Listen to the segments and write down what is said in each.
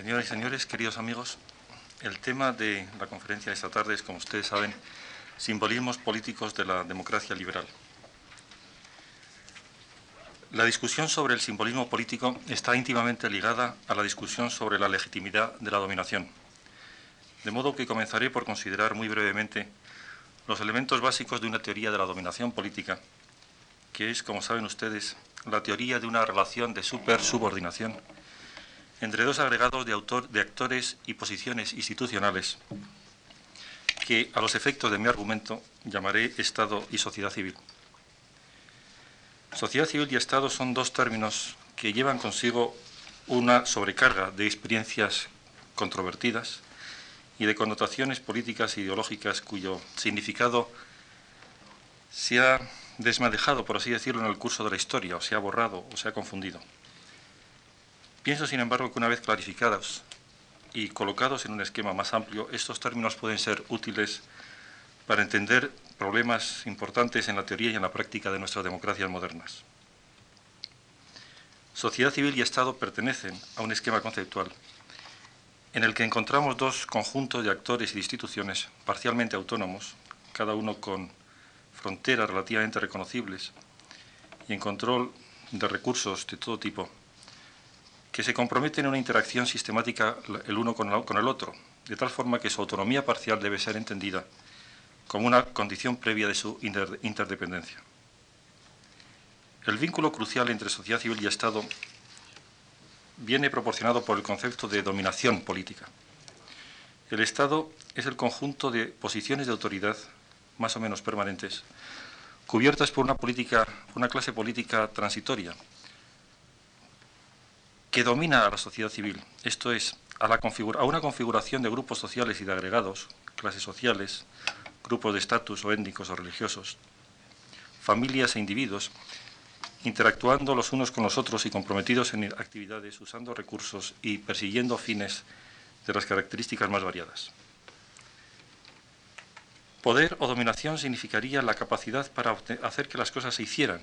Señoras y señores, queridos amigos, el tema de la conferencia de esta tarde es, como ustedes saben, simbolismos políticos de la democracia liberal. La discusión sobre el simbolismo político está íntimamente ligada a la discusión sobre la legitimidad de la dominación. De modo que comenzaré por considerar muy brevemente los elementos básicos de una teoría de la dominación política, que es, como saben ustedes, la teoría de una relación de supersubordinación entre dos agregados de, autor, de actores y posiciones institucionales que, a los efectos de mi argumento, llamaré Estado y sociedad civil. Sociedad civil y Estado son dos términos que llevan consigo una sobrecarga de experiencias controvertidas y de connotaciones políticas e ideológicas cuyo significado se ha desmadejado, por así decirlo, en el curso de la historia, o se ha borrado o se ha confundido. Pienso, sin embargo, que una vez clarificados y colocados en un esquema más amplio, estos términos pueden ser útiles para entender problemas importantes en la teoría y en la práctica de nuestras democracias modernas. Sociedad civil y Estado pertenecen a un esquema conceptual en el que encontramos dos conjuntos de actores y de instituciones parcialmente autónomos, cada uno con fronteras relativamente reconocibles y en control de recursos de todo tipo, que se comprometen en una interacción sistemática el uno con el otro, de tal forma que su autonomía parcial debe ser entendida como una condición previa de su interdependencia. El vínculo crucial entre sociedad civil y Estado viene proporcionado por el concepto de dominación política. El Estado es el conjunto de posiciones de autoridad más o menos permanentes, cubiertas por una, política, una clase política transitoria, que domina a la sociedad civil, esto es, a, una configuración de grupos sociales y de agregados, clases sociales, grupos de estatus o étnicos o religiosos, familias e individuos, interactuando los unos con los otros y comprometidos en actividades, usando recursos y persiguiendo fines de las características más variadas. Poder o dominación significaría la capacidad para hacer que las cosas se hicieran,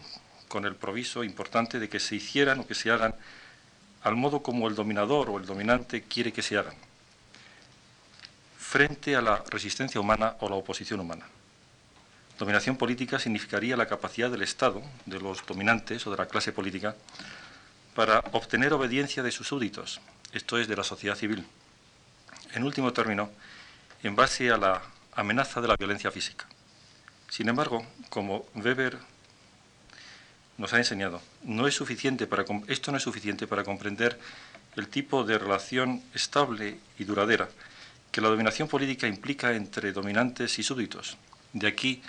con el proviso importante de que se hicieran o que se hagan al modo como el dominador o el dominante quiere que se hagan, frente a la resistencia humana o la oposición humana. Dominación política significaría la capacidad del Estado, de los dominantes o de la clase política, para obtener obediencia de sus súbditos, esto es, de la sociedad civil. En último término, en base a la amenaza de la violencia física. Sin embargo, como Weber nos ha enseñado. No es suficiente para, esto no es suficiente para comprender el tipo de relación estable y duradera que la dominación política implica entre dominantes y súbditos. De aquí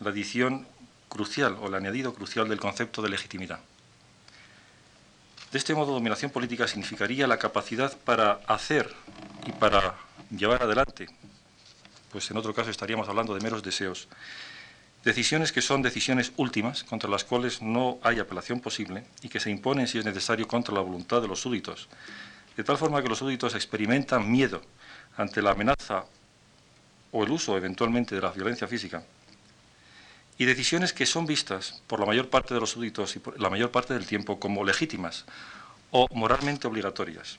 la adición crucial o el añadido crucial del concepto de legitimidad. De este modo, dominación política significaría la capacidad para hacer y para llevar adelante, pues en otro caso estaríamos hablando de meros deseos, Decisiones que son decisiones últimas, contra las cuales no hay apelación posible y que se imponen si es necesario contra la voluntad de los súbditos, de tal forma que los súbditos experimentan miedo ante la amenaza o el uso eventualmente de la violencia física, y decisiones que son vistas por la mayor parte de los súbditos y por la mayor parte del tiempo como legítimas o moralmente obligatorias.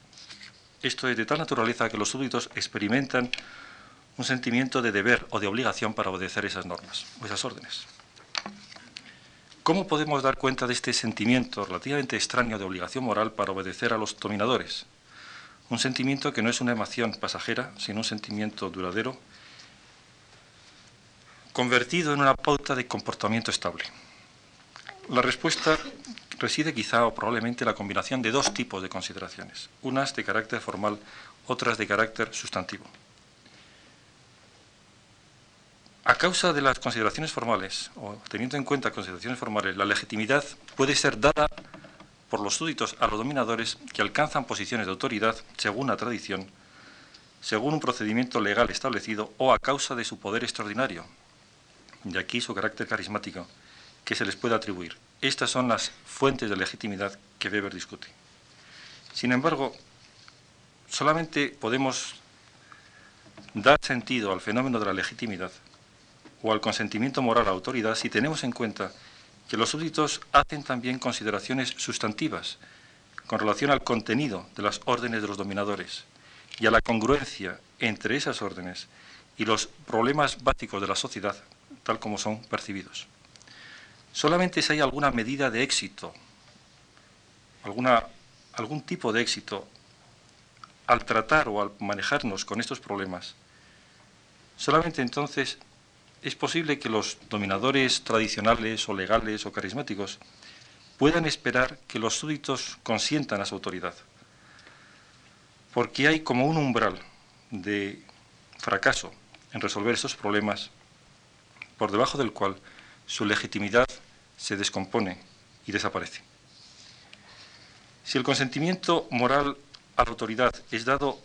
Esto es de tal naturaleza que los súbditos experimentan un sentimiento de deber o de obligación para obedecer esas normas o esas órdenes. ¿Cómo podemos dar cuenta de este sentimiento relativamente extraño de obligación moral para obedecer a los dominadores? Un sentimiento que no es una emoción pasajera, sino un sentimiento duradero, convertido en una pauta de comportamiento estable. La respuesta reside quizá o probablemente en la combinación de dos tipos de consideraciones, unas de carácter formal, otras de carácter sustantivo. A causa de las consideraciones formales, o teniendo en cuenta consideraciones formales, la legitimidad puede ser dada por los súbditos a los dominadores que alcanzan posiciones de autoridad según la tradición, según un procedimiento legal establecido o a causa de su poder extraordinario. De aquí su carácter carismático que se les puede atribuir. Estas son las fuentes de legitimidad que Weber discute. Sin embargo, solamente podemos dar sentido al fenómeno de la legitimidad o al consentimiento moral a autoridad si tenemos en cuenta que los súbditos hacen también consideraciones sustantivas con relación al contenido de las órdenes de los dominadores y a la congruencia entre esas órdenes y los problemas básicos de la sociedad tal como son percibidos. Solamente si hay alguna medida de éxito, alguna, algún tipo de éxito al tratar o al manejarnos con estos problemas, solamente entonces es posible que los dominadores tradicionales o legales o carismáticos puedan esperar que los súbditos consientan a su autoridad. Porque hay como un umbral de fracaso en resolver estos problemas por debajo del cual su legitimidad se descompone y desaparece. Si el consentimiento moral a la autoridad es dado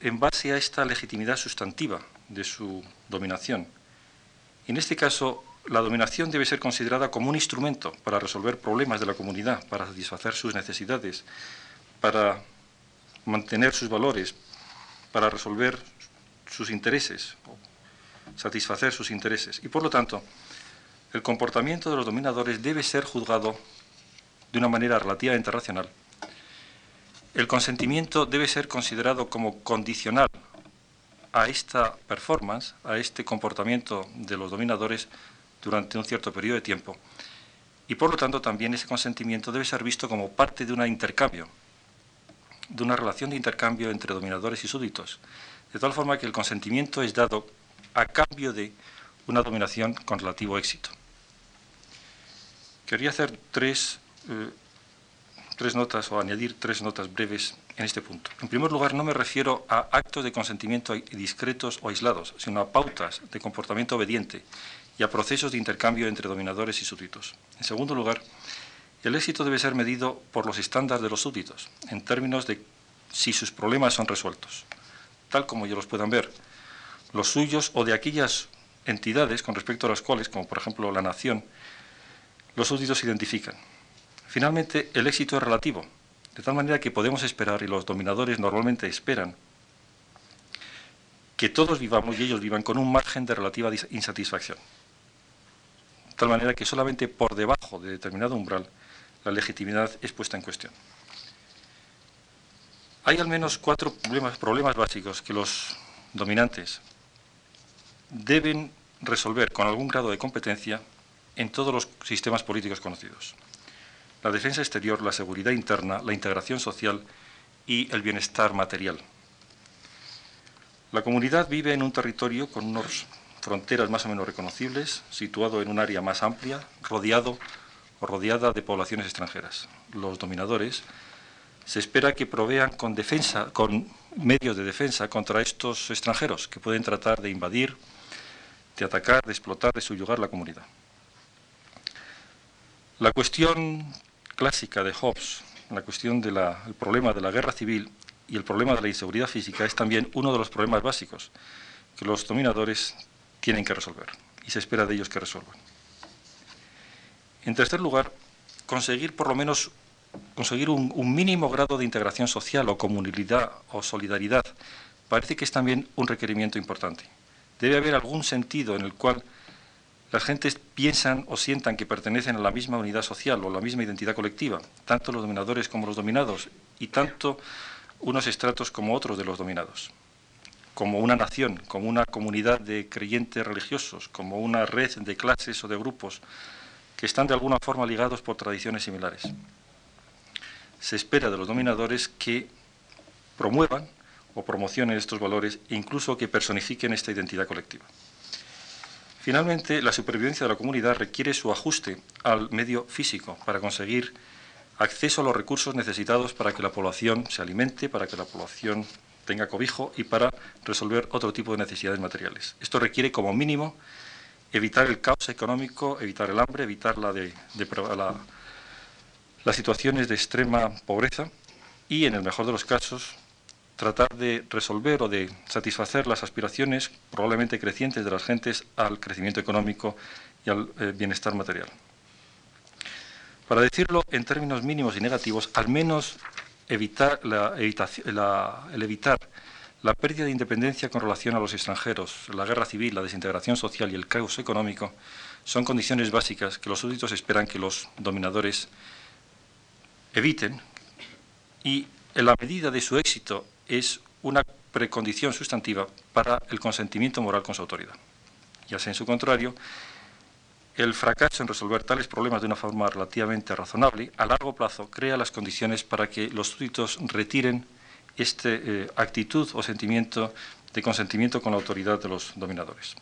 en base a esta legitimidad sustantiva de su dominación, en este caso la dominación debe ser considerada como un instrumento para resolver problemas de la comunidad, para satisfacer sus necesidades, para mantener sus valores, para resolver sus intereses, satisfacer sus intereses. Y por lo tanto, el comportamiento de los dominadores debe ser juzgado de una manera relativamente racional. El consentimiento debe ser considerado como condicional a esta performance, a este comportamiento de los dominadores durante un cierto periodo de tiempo. Y por lo tanto también ese consentimiento debe ser visto como parte de un intercambio, de una relación de intercambio entre dominadores y súbditos, de tal forma que el consentimiento es dado a cambio de una dominación con relativo éxito. Quería hacer tres, eh, tres notas o añadir tres notas breves en este punto. En primer lugar, no me refiero a actos de consentimiento discretos o aislados, sino a pautas de comportamiento obediente y a procesos de intercambio entre dominadores y súbditos. En segundo lugar, el éxito debe ser medido por los estándares de los súbditos, en términos de si sus problemas son resueltos, tal como ellos los puedan ver, los suyos o de aquellas entidades con respecto a las cuales, como por ejemplo la nación, los súbditos se identifican. Finalmente, el éxito es relativo, de tal manera que podemos esperar, y los dominadores normalmente esperan, que todos vivamos y ellos vivan con un margen de relativa insatisfacción. De tal manera que solamente por debajo de determinado umbral la legitimidad es puesta en cuestión. Hay al menos cuatro problemas, problemas básicos que los dominantes deben resolver con algún grado de competencia en todos los sistemas políticos conocidos. La defensa exterior, la seguridad interna, la integración social y el bienestar material. La comunidad vive en un territorio con unas fronteras más o menos reconocibles, situado en un área más amplia, rodeado o rodeada de poblaciones extranjeras. Los dominadores se espera que provean con defensa, con medios de defensa contra estos extranjeros que pueden tratar de invadir, de atacar, de explotar, de subyugar la comunidad. La cuestión clásica de Hobbes, la cuestión del problema de la guerra civil y el problema de la inseguridad física es también uno de los problemas básicos que los dominadores tienen que resolver y se espera de ellos que resuelvan. En tercer lugar, conseguir por lo menos conseguir un, un mínimo grado de integración social o comunidad o solidaridad parece que es también un requerimiento importante. Debe haber algún sentido en el cual las gentes piensan o sientan que pertenecen a la misma unidad social o a la misma identidad colectiva, tanto los dominadores como los dominados, y tanto unos estratos como otros de los dominados, como una nación, como una comunidad de creyentes religiosos, como una red de clases o de grupos que están de alguna forma ligados por tradiciones similares. Se espera de los dominadores que promuevan o promocionen estos valores e incluso que personifiquen esta identidad colectiva. Finalmente, la supervivencia de la comunidad requiere su ajuste al medio físico para conseguir acceso a los recursos necesitados para que la población se alimente, para que la población tenga cobijo y para resolver otro tipo de necesidades materiales. Esto requiere como mínimo evitar el caos económico, evitar el hambre, evitar la las situaciones de extrema pobreza y, en el mejor de los casos, tratar de resolver o de satisfacer las aspiraciones probablemente crecientes de las gentes al crecimiento económico y al eh, bienestar material. Para decirlo en términos mínimos y negativos, al menos evitar el evitar la pérdida de independencia con relación a los extranjeros, la guerra civil, la desintegración social y el caos económico son condiciones básicas que los súbditos esperan que los dominadores eviten y en la medida de su éxito es una precondición sustantiva para el consentimiento moral con su autoridad. Ya sea en su contrario, el fracaso en resolver tales problemas de una forma relativamente razonable, a largo plazo, crea las condiciones para que los súbditos retiren esta eh, actitud o sentimiento de consentimiento con la autoridad de los dominadores.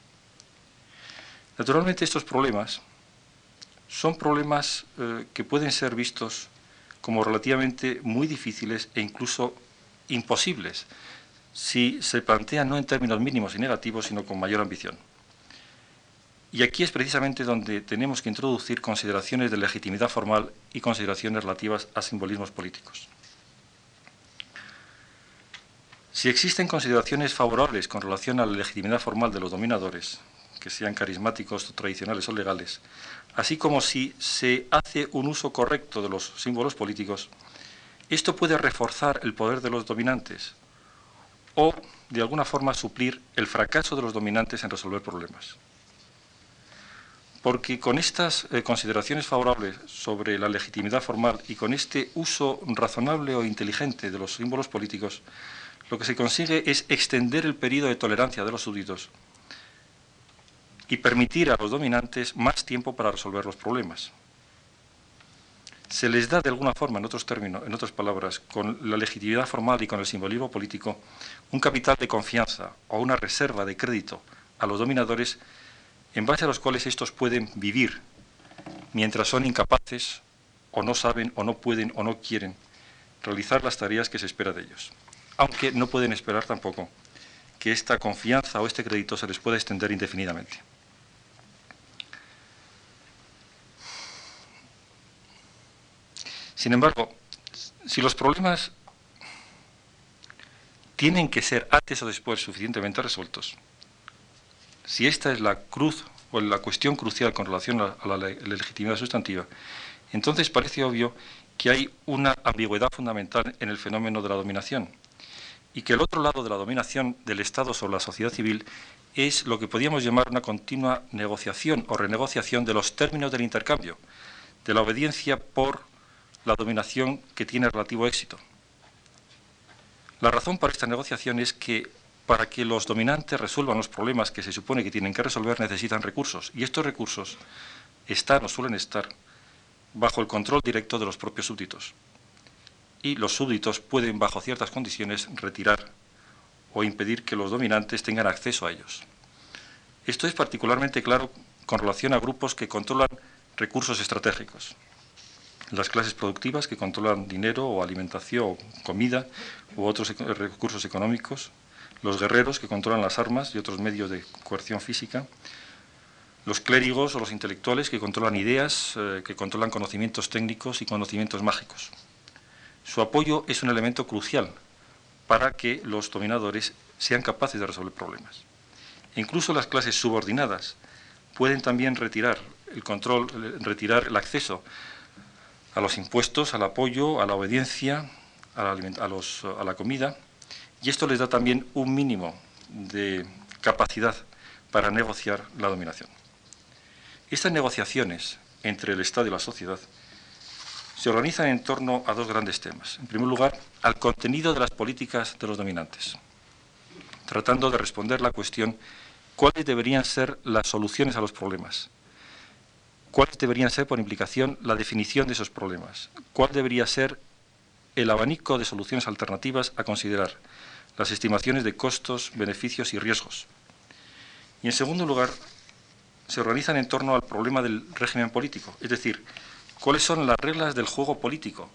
Naturalmente, estos problemas son problemas eh, que pueden ser vistos como relativamente muy difíciles e incluso imposibles si se plantean no en términos mínimos y negativos, sino con mayor ambición. Y aquí es precisamente donde tenemos que introducir consideraciones de legitimidad formal y consideraciones relativas a simbolismos políticos. Si existen consideraciones favorables con relación a la legitimidad formal de los dominadores, que sean carismáticos, tradicionales o legales, así como si se hace un uso correcto de los símbolos políticos, esto puede reforzar el poder de los dominantes o, de alguna forma, suplir el fracaso de los dominantes en resolver problemas. Porque con estas eh, consideraciones favorables sobre la legitimidad formal y con este uso razonable o inteligente de los símbolos políticos, lo que se consigue es extender el periodo de tolerancia de los súbditos y permitir a los dominantes más tiempo para resolver los problemas. Se les da de alguna forma, en otros términos, en otras palabras, con la legitimidad formal y con el simbolismo político, un capital de confianza o una reserva de crédito a los dominadores en base a los cuales estos pueden vivir mientras son incapaces o no saben o no pueden o no quieren realizar las tareas que se espera de ellos. Aunque no pueden esperar tampoco que esta confianza o este crédito se les pueda extender indefinidamente. Sin embargo, si los problemas tienen que ser antes o después suficientemente resueltos, si esta es la cruz o la cuestión crucial con relación a la, legitimidad sustantiva, entonces parece obvio que hay una ambigüedad fundamental en el fenómeno de la dominación y que el otro lado de la dominación del Estado sobre la sociedad civil es lo que podríamos llamar una continua negociación o renegociación de los términos del intercambio, de la obediencia por la dominación que tiene relativo éxito. La razón para esta negociación es que para que los dominantes resuelvan los problemas que se supone que tienen que resolver necesitan recursos y estos recursos están o suelen estar bajo el control directo de los propios súbditos. Y los súbditos pueden, bajo ciertas condiciones, retirar o impedir que los dominantes tengan acceso a ellos. Esto es particularmente claro con relación a grupos que controlan recursos estratégicos las clases productivas que controlan dinero o alimentación, comida u otros recursos económicos, los guerreros que controlan las armas y otros medios de coerción física, los clérigos o los intelectuales que controlan ideas, eh, que controlan conocimientos técnicos y conocimientos mágicos. Su apoyo es un elemento crucial para que los dominadores sean capaces de resolver problemas. incluso las clases subordinadas pueden también retirar el control, retirar el acceso a los impuestos, al apoyo, a la obediencia, a la, comida, y esto les da también un mínimo de capacidad para negociar la dominación. Estas negociaciones entre el Estado y la sociedad se organizan en torno a dos grandes temas. En primer lugar, al contenido de las políticas de los dominantes, tratando de responder la cuestión cuáles deberían ser las soluciones a los problemas, cuáles deberían ser, por implicación, la definición de esos problemas, cuál debería ser el abanico de soluciones alternativas a considerar, las estimaciones de costos, beneficios y riesgos. Y en segundo lugar, se organizan en torno al problema del régimen político, es decir, cuáles son las reglas del juego político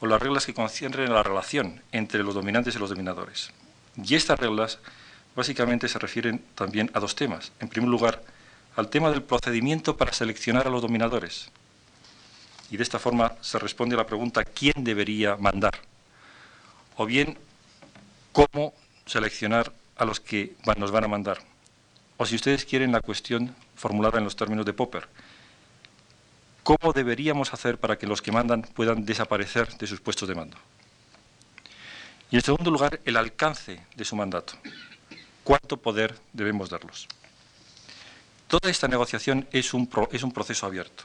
o las reglas que conciernen la relación entre los dominantes y los dominadores. Y estas reglas básicamente se refieren también a dos temas. En primer lugar, al tema del procedimiento para seleccionar a los dominadores. Y de esta forma se responde a la pregunta ¿quién debería mandar? O bien, ¿cómo seleccionar a los que nos van a mandar? O si ustedes quieren la cuestión formulada en los términos de Popper, ¿cómo deberíamos hacer para que los que mandan puedan desaparecer de sus puestos de mando? Y en segundo lugar, el alcance de su mandato. ¿Cuánto poder debemos darlos? Toda esta negociación es un, es un proceso abierto.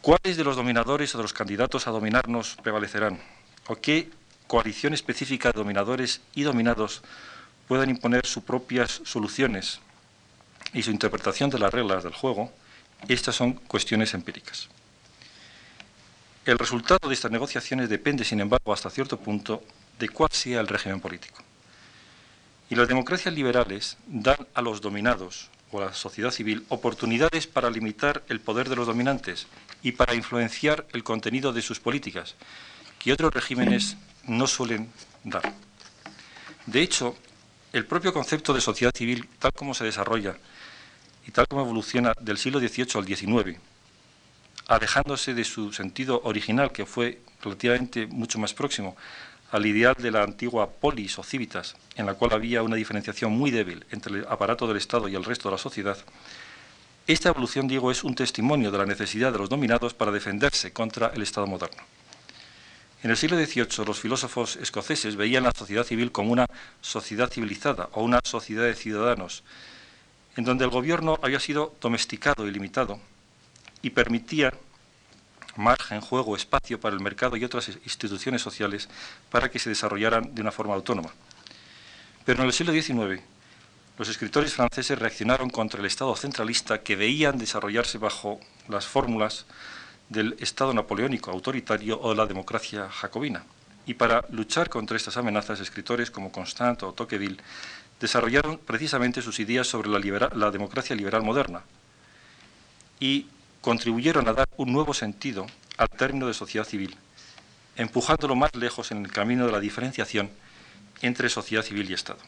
¿Cuáles de los dominadores o de los candidatos a dominarnos prevalecerán? ¿O qué coalición específica de dominadores y dominados puedan imponer sus propias soluciones y su interpretación de las reglas del juego, estas son cuestiones empíricas. El resultado de estas negociaciones depende, sin embargo, hasta cierto punto, de cuál sea el régimen político. Y las democracias liberales dan a los dominados o la sociedad civil oportunidades para limitar el poder de los dominantes y para influenciar el contenido de sus políticas, que otros regímenes no suelen dar. De hecho, el propio concepto de sociedad civil, tal como se desarrolla y tal como evoluciona del siglo XVIII al XIX, alejándose de su sentido original, que fue relativamente mucho más próximo al ideal de la antigua polis o civitas, en la cual había una diferenciación muy débil entre el aparato del Estado y el resto de la sociedad, esta evolución, digo, es un testimonio de la necesidad de los dominados para defenderse contra el Estado moderno. En el siglo XVIII, los filósofos escoceses veían la sociedad civil como una sociedad civilizada o una sociedad de ciudadanos, en donde el gobierno había sido domesticado y limitado y permitía margen, juego, espacio para el mercado y otras instituciones sociales para que se desarrollaran de una forma autónoma. Pero en el siglo XIX, los escritores franceses reaccionaron contra el Estado centralista que veían desarrollarse bajo las fórmulas del Estado napoleónico autoritario o de la democracia jacobina. Y para luchar contra estas amenazas, escritores como Constant o Tocqueville desarrollaron precisamente sus ideas sobre la, la democracia liberal moderna y contribuyeron a dar un nuevo sentido al término de sociedad civil, empujándolo más lejos en el camino de la diferenciación entre sociedad civil y Estado.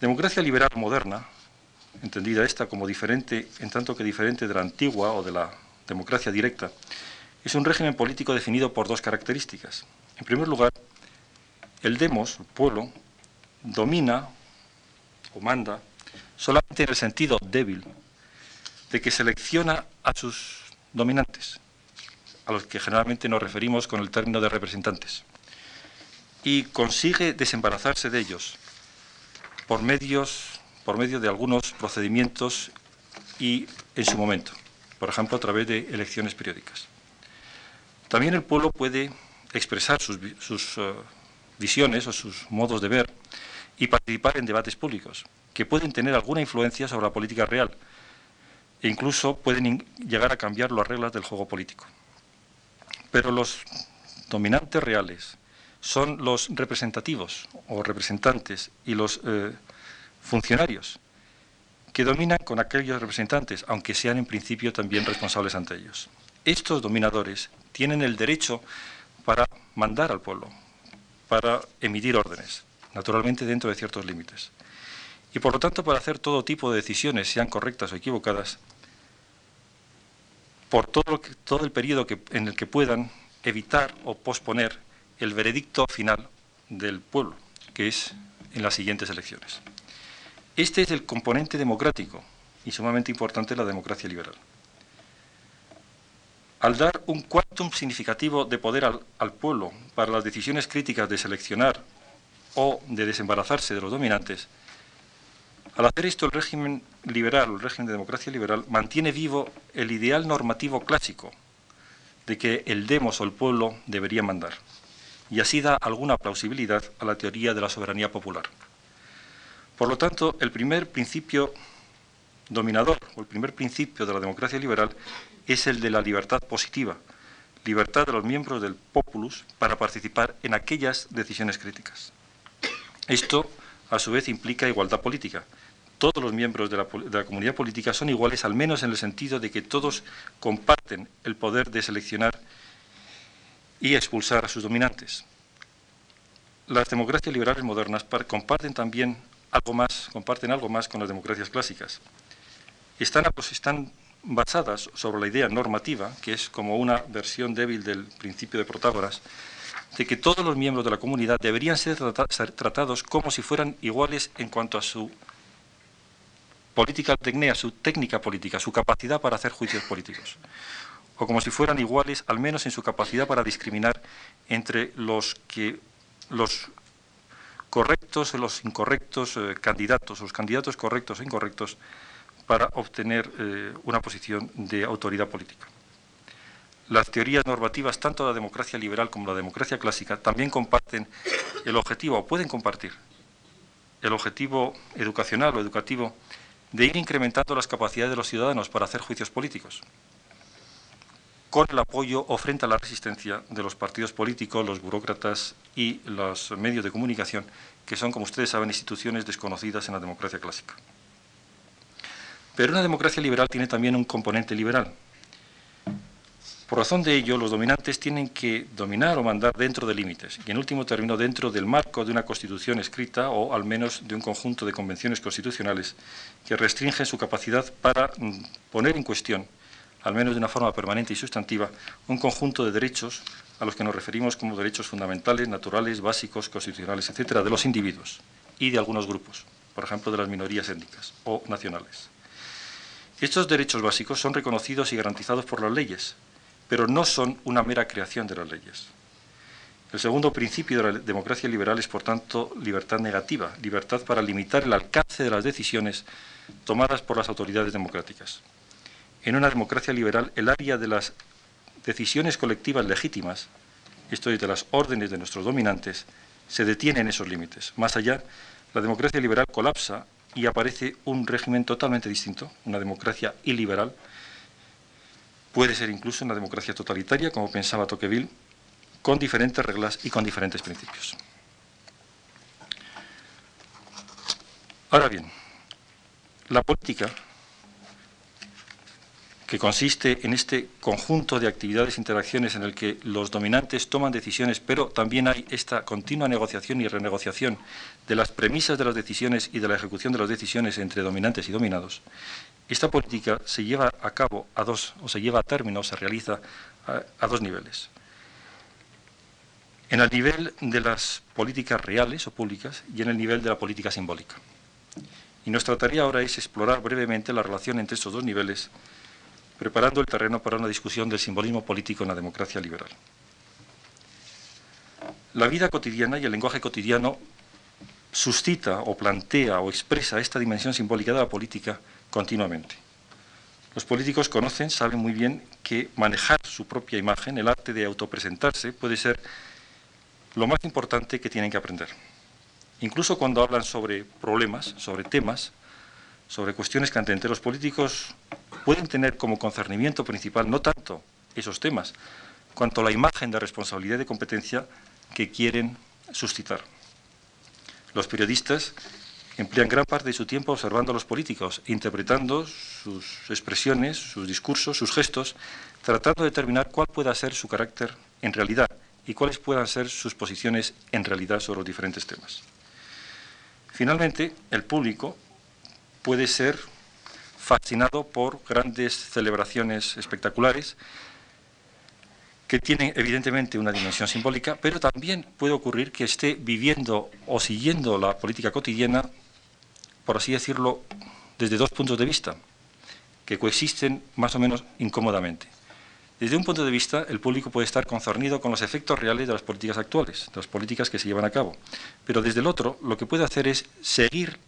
Democracia liberal moderna, entendida esta como diferente, en tanto que diferente de la antigua o de la democracia directa, es un régimen político definido por dos características. En primer lugar, el demos, el pueblo, domina o manda solamente en el sentido débil de que selecciona a sus dominantes, a los que generalmente nos referimos con el término de representantes, y consigue desembarazarse de ellos por, medios, por medio de algunos procedimientos y en su momento, por ejemplo, a través de elecciones periódicas. También el pueblo puede expresar sus, eh, visiones o sus modos de ver y participar en debates públicos, que pueden tener alguna influencia sobre la política real, e incluso pueden llegar a cambiar las reglas del juego político. Pero los dominantes reales son los representativos o representantes y los eh, funcionarios que dominan con aquellos representantes, aunque sean en principio también responsables ante ellos. Estos dominadores tienen el derecho para mandar al pueblo, para emitir órdenes, naturalmente dentro de ciertos límites. Y por lo tanto, para hacer todo tipo de decisiones, sean correctas o equivocadas, por todo, todo el periodo en el que puedan evitar o posponer el veredicto final del pueblo, que es en las siguientes elecciones. Este es el componente democrático y sumamente importante la democracia liberal. Al dar un quantum significativo de poder al pueblo para las decisiones críticas de seleccionar o de desembarazarse de los dominantes, al hacer esto, el régimen liberal, el régimen de democracia liberal, mantiene vivo el ideal normativo clásico de que el demos o el pueblo debería mandar, y así da alguna plausibilidad a la teoría de la soberanía popular. Por lo tanto, el primer principio dominador, o el primer principio de la democracia liberal, es el de la libertad positiva, libertad de los miembros del populus para participar en aquellas decisiones críticas. Esto, a su vez, implica igualdad política, todos los miembros de la, comunidad política son iguales, al menos en el sentido de que todos comparten el poder de seleccionar y expulsar a sus dominantes. Las democracias liberales modernas comparten también algo más, comparten algo más con las democracias clásicas. Están, están basadas sobre la idea normativa, que es como una versión débil del principio de Protágoras, de que todos los miembros de la comunidad deberían ser tratados como si fueran iguales en cuanto a su política tecnea, su técnica política, su capacidad para hacer juicios políticos. O como si fueran iguales, al menos en su capacidad para discriminar entre los que los correctos y los incorrectos eh, candidatos, los candidatos correctos e incorrectos para obtener eh, una posición de autoridad política. las teorías normativas, tanto la democracia liberal como la democracia clásica, también comparten el objetivo, o pueden compartir, el objetivo educacional o educativo de ir incrementando las capacidades de los ciudadanos para hacer juicios políticos, con el apoyo o frente a la resistencia de los partidos políticos, los burócratas y los medios de comunicación, que son, como ustedes saben, instituciones desconocidas en la democracia clásica. Pero una democracia liberal tiene también un componente liberal, por razón de ello, los dominantes tienen que dominar o mandar dentro de límites y, en último término, dentro del marco de una constitución escrita o al menos de un conjunto de convenciones constitucionales que restringen su capacidad para mm, poner en cuestión, al menos de una forma permanente y sustantiva, un conjunto de derechos a los que nos referimos como derechos fundamentales, naturales, básicos, constitucionales, etcétera, de los individuos y de algunos grupos, por ejemplo, de las minorías étnicas o nacionales. Estos derechos básicos son reconocidos y garantizados por las leyes, pero no son una mera creación de las leyes. El segundo principio de la democracia liberal es, por tanto, libertad negativa, libertad para limitar el alcance de las decisiones tomadas por las autoridades democráticas. En una democracia liberal, el área de las decisiones colectivas legítimas, esto es, de las órdenes de nuestros dominantes, se detiene en esos límites. Más allá, la democracia liberal colapsa y aparece un régimen totalmente distinto, una democracia iliberal, Puede ser incluso una democracia totalitaria, como pensaba Tocqueville, con diferentes reglas y con diferentes principios. Ahora bien, la política, que consiste en este conjunto de actividades e interacciones en el que los dominantes toman decisiones, pero también hay esta continua negociación y renegociación de las premisas de las decisiones y de la ejecución de las decisiones entre dominantes y dominados, esta política se lleva a cabo a dos, o se lleva a término, se realiza a, dos niveles. En el nivel de las políticas reales o públicas y en el nivel de la política simbólica. Y nuestra tarea ahora es explorar brevemente la relación entre estos dos niveles, preparando el terreno para una discusión del simbolismo político en la democracia liberal. La vida cotidiana y el lenguaje cotidiano suscita o plantea o expresa esta dimensión simbólica de la política continuamente. Los políticos conocen, saben muy bien que manejar su propia imagen, el arte de autopresentarse, puede ser lo más importante que tienen que aprender. Incluso cuando hablan sobre problemas, sobre temas, sobre cuestiones que ante políticos pueden tener como concernimiento principal no tanto esos temas, cuanto la imagen de responsabilidad y de competencia que quieren suscitar. Los periodistas emplean gran parte de su tiempo observando a los políticos, interpretando sus expresiones, sus discursos, sus gestos, tratando de determinar cuál pueda ser su carácter en realidad y cuáles puedan ser sus posiciones en realidad sobre los diferentes temas. Finalmente, el público puede ser fascinado por grandes celebraciones espectaculares que tienen evidentemente una dimensión simbólica, pero también puede ocurrir que esté viviendo o siguiendo la política cotidiana por así decirlo, desde dos puntos de vista, que coexisten más o menos incómodamente. Desde un punto de vista, el público puede estar concernido con los efectos reales de las políticas actuales, de las políticas que se llevan a cabo. Pero desde el otro, lo que puede hacer es seguir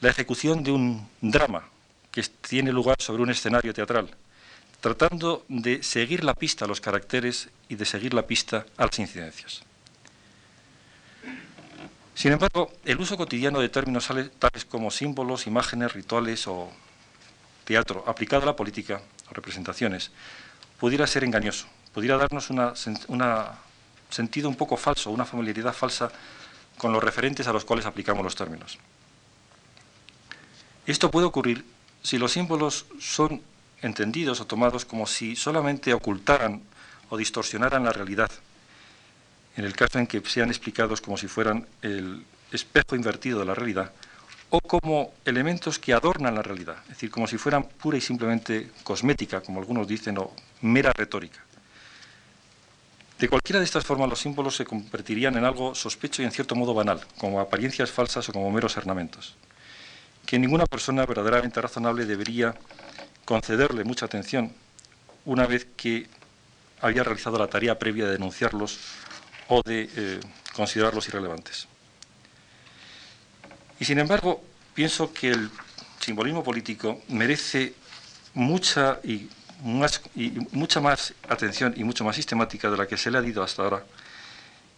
la ejecución de un drama que tiene lugar sobre un escenario teatral, tratando de seguir la pista a los caracteres y de seguir la pista a las incidencias. Sin embargo, el uso cotidiano de términos tales como símbolos, imágenes, rituales o teatro aplicado a la política o representaciones pudiera ser engañoso, pudiera darnos un sentido un poco falso, una familiaridad falsa con los referentes a los cuales aplicamos los términos. Esto puede ocurrir si los símbolos son entendidos o tomados como si solamente ocultaran o distorsionaran la realidad en el caso en que sean explicados como si fueran el espejo invertido de la realidad, o como elementos que adornan la realidad, es decir, como si fueran pura y simplemente cosmética, como algunos dicen, o mera retórica. De cualquiera de estas formas, los símbolos se convertirían en algo sospecho y en cierto modo banal, como apariencias falsas o como meros ornamentos, que ninguna persona verdaderamente razonable debería concederle mucha atención una vez que había realizado la tarea previa de denunciarlos o de eh, considerarlos irrelevantes. Y sin embargo, pienso que el simbolismo político merece mucha y y mucha más atención y mucho más sistemática de la que se le ha dado hasta ahora,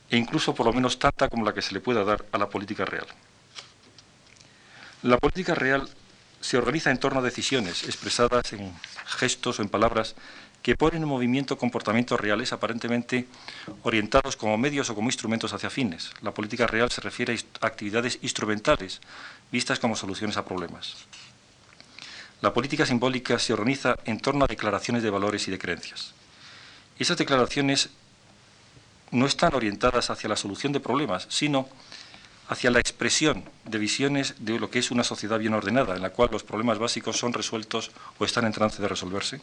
e incluso por lo menos tanta como la que se le pueda dar a la política real. La política real se organiza en torno a decisiones expresadas en gestos o en palabras que ponen en movimiento comportamientos reales aparentemente orientados como medios o como instrumentos hacia fines. La política real se refiere a actividades instrumentales vistas como soluciones a problemas. La política simbólica se organiza en torno a declaraciones de valores y de creencias. Esas declaraciones no están orientadas hacia la solución de problemas, sino hacia la expresión de visiones de lo que es una sociedad bien ordenada, en la cual los problemas básicos son resueltos o están en trance de resolverse.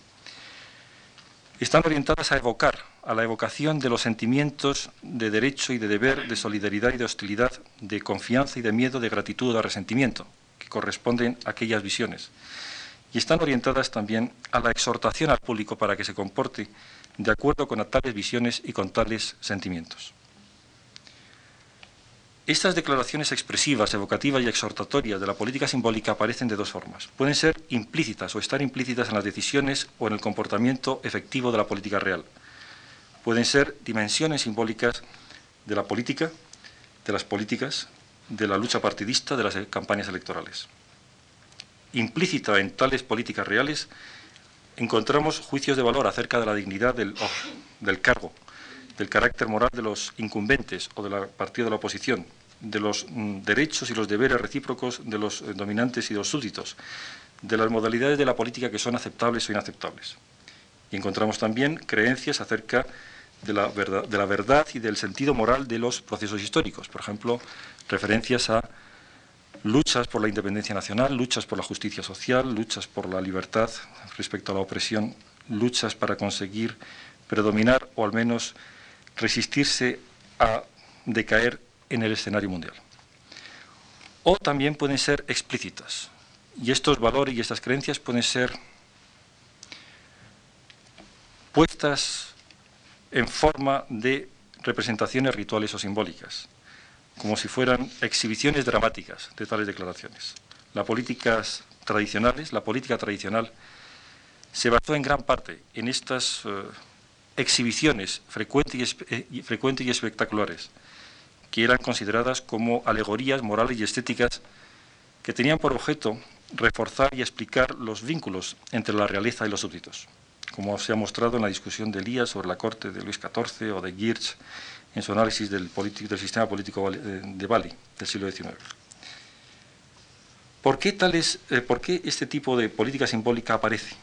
Están orientadas a evocar, a la evocación de los sentimientos de derecho y de deber, de solidaridad y de hostilidad, de confianza y de miedo, de gratitud o de resentimiento, que corresponden a aquellas visiones. Y están orientadas también a la exhortación al público para que se comporte de acuerdo con tales visiones y con tales sentimientos. Estas declaraciones expresivas, evocativas y exhortatorias de la política simbólica aparecen de dos formas. Pueden ser implícitas o estar implícitas en las decisiones o en el comportamiento efectivo de la política real. Pueden ser dimensiones simbólicas de la política, de las políticas, de la lucha partidista, de las campañas electorales. Implícita en tales políticas reales encontramos juicios de valor acerca de la dignidad del, del cargo, del carácter moral de los incumbentes o del partido de la oposición, de los mm, derechos y los deberes recíprocos de los eh, dominantes y de los súbditos, de las modalidades de la política que son aceptables o inaceptables. Y encontramos también creencias acerca de la, verdad, de la verdad y del sentido moral de los procesos históricos. Por ejemplo, referencias a luchas por la independencia nacional, luchas por la justicia social, luchas por la libertad respecto a la opresión, luchas para conseguir predominar o al menos resistirse a decaer en el escenario mundial. O también pueden ser explícitas. Y estos valores y estas creencias pueden ser puestas en forma de representaciones rituales o simbólicas, como si fueran exhibiciones dramáticas de tales declaraciones. Las políticas tradicionales, la política tradicional, se basó en gran parte en estas eh, exhibiciones frecuentes eh, y, frecuentes y espectaculares, que eran consideradas como alegorías morales y estéticas que tenían por objeto reforzar y explicar los vínculos entre la realeza y los súbditos, como se ha mostrado en la discusión de Elías sobre la corte de Luis XIV o de Girch en su análisis del, sistema político de Bali del siglo XIX. ¿Por qué, eh, ¿Por qué este tipo de política simbólica aparece?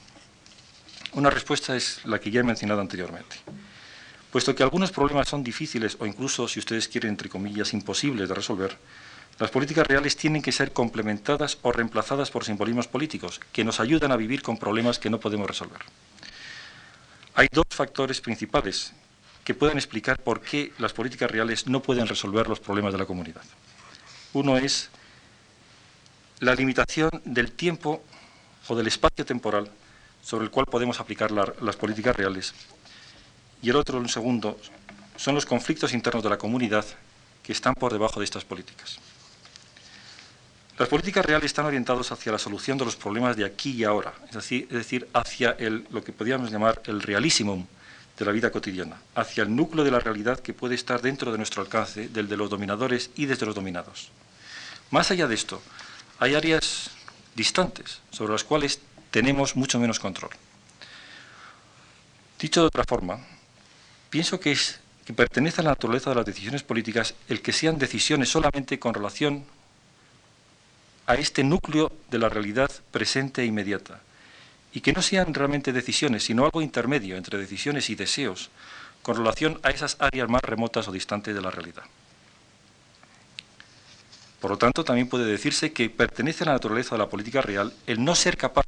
Una respuesta es la que ya he mencionado anteriormente. Puesto que algunos problemas son difíciles o incluso, si ustedes quieren, entre comillas, imposibles de resolver, las políticas reales tienen que ser complementadas o reemplazadas por simbolismos políticos que nos ayudan a vivir con problemas que no podemos resolver. Hay dos factores principales que pueden explicar por qué las políticas reales no pueden resolver los problemas de la comunidad. Uno es la limitación del tiempo o del espacio temporal sobre el cual podemos aplicar las políticas reales. Y el otro, un segundo, son los conflictos internos de la comunidad que están por debajo de estas políticas. Las políticas reales están orientadas hacia la solución de los problemas de aquí y ahora, es decir, hacia lo que podríamos llamar el realísimum de la vida cotidiana, hacia el núcleo de la realidad que puede estar dentro de nuestro alcance, del de los dominadores y desde los dominados. Más allá de esto, hay áreas distantes sobre las cuales tenemos mucho menos control. Dicho de otra forma, pienso que, es, que pertenece a la naturaleza de las decisiones políticas el que sean decisiones solamente con relación a este núcleo de la realidad presente e inmediata, y que no sean realmente decisiones, sino algo intermedio entre decisiones y deseos con relación a esas áreas más remotas o distantes de la realidad. Por lo tanto, también puede decirse que pertenece a la naturaleza de la política real el no ser capaz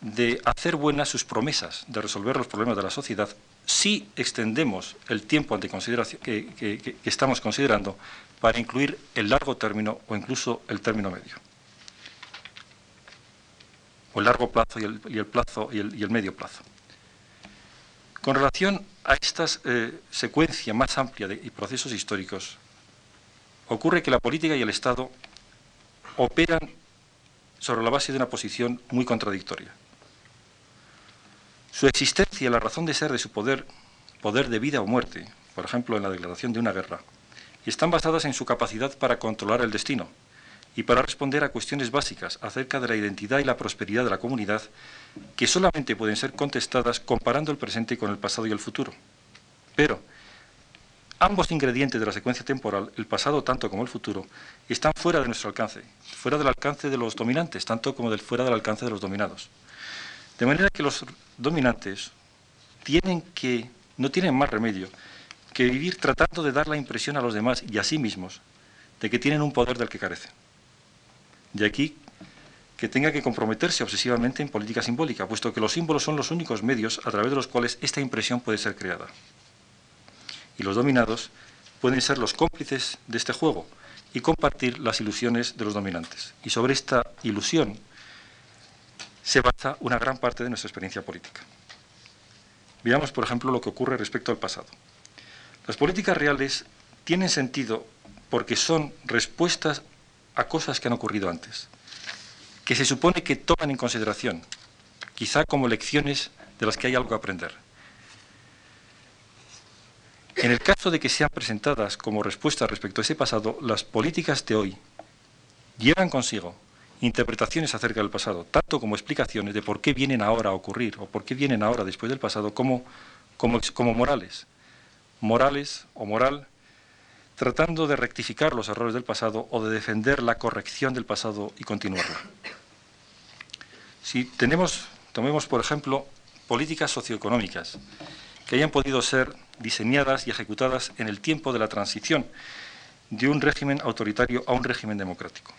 de hacer buenas sus promesas de resolver los problemas de la sociedad si extendemos el tiempo ante consideración que, estamos considerando para incluir el largo término o incluso el término medio. O el largo plazo y el, plazo y el, medio plazo. Con relación a esta eh, secuencia más amplia de procesos históricos, ocurre que la política y el Estado operan sobre la base de una posición muy contradictoria. Su existencia la razón de ser de su poder, poder de vida o muerte, por ejemplo en la declaración de una guerra, están basadas en su capacidad para controlar el destino y para responder a cuestiones básicas acerca de la identidad y la prosperidad de la comunidad que solamente pueden ser contestadas comparando el presente con el pasado y el futuro. Pero ambos ingredientes de la secuencia temporal, el pasado tanto como el futuro, están fuera de nuestro alcance, fuera del alcance de los dominantes, tanto como del, fuera del alcance de los dominados. De manera que los dominantes tienen que, no tienen más remedio que vivir tratando de dar la impresión a los demás y a sí mismos de que tienen un poder del que carecen. De aquí que tenga que comprometerse obsesivamente en política simbólica, puesto que los símbolos son los únicos medios a través de los cuales esta impresión puede ser creada. Y los dominados pueden ser los cómplices de este juego y compartir las ilusiones de los dominantes. Y sobre esta ilusión se basa una gran parte de nuestra experiencia política. Veamos, por ejemplo, lo que ocurre respecto al pasado. Las políticas reales tienen sentido porque son respuestas a cosas que han ocurrido antes, que se supone que toman en consideración, quizá como lecciones de las que hay algo que aprender. En el caso de que sean presentadas como respuestas respecto a ese pasado, las políticas de hoy llevan consigo interpretaciones acerca del pasado, tanto como explicaciones de por qué vienen ahora a ocurrir o por qué vienen ahora después del pasado, como, como, morales. Morales o moral tratando de rectificar los errores del pasado o de defender la corrección del pasado y continuarla. Si tenemos, tomemos por ejemplo, políticas socioeconómicas que hayan podido ser diseñadas y ejecutadas en el tiempo de la transición de un régimen autoritario a un régimen democrático.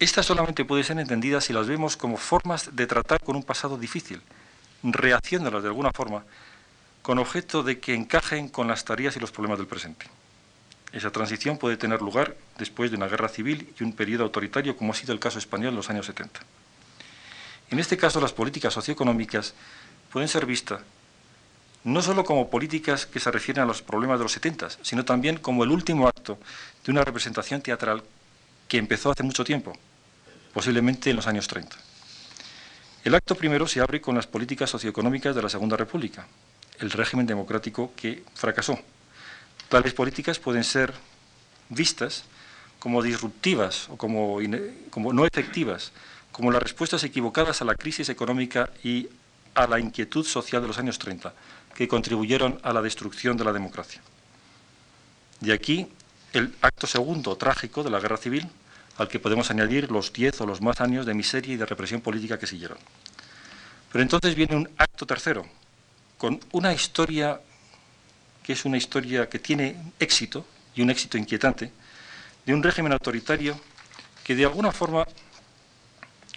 Estas solamente pueden ser entendidas si las vemos como formas de tratar con un pasado difícil, rehaciéndolas de alguna forma con objeto de que encajen con las tareas y los problemas del presente. Esa transición puede tener lugar después de una guerra civil y un periodo autoritario, como ha sido el caso español en los años 70. En este caso, las políticas socioeconómicas pueden ser vistas no solo como políticas que se refieren a los problemas de los 70, sino también como el último acto de una representación teatral que empezó hace mucho tiempo, posiblemente en los años 30. El acto primero se abre con las políticas socioeconómicas de la Segunda República, el régimen democrático que fracasó. Tales políticas pueden ser vistas como disruptivas o como, como no efectivas, como las respuestas equivocadas a la crisis económica y a la inquietud social de los años 30, que contribuyeron a la destrucción de la democracia. De aquí el acto segundo trágico de la guerra civil, al que podemos añadir los diez o los más años de miseria y de represión política que siguieron. Pero entonces viene un acto tercero, con una historia que es una historia que tiene éxito, y un éxito inquietante, de un régimen autoritario que de alguna forma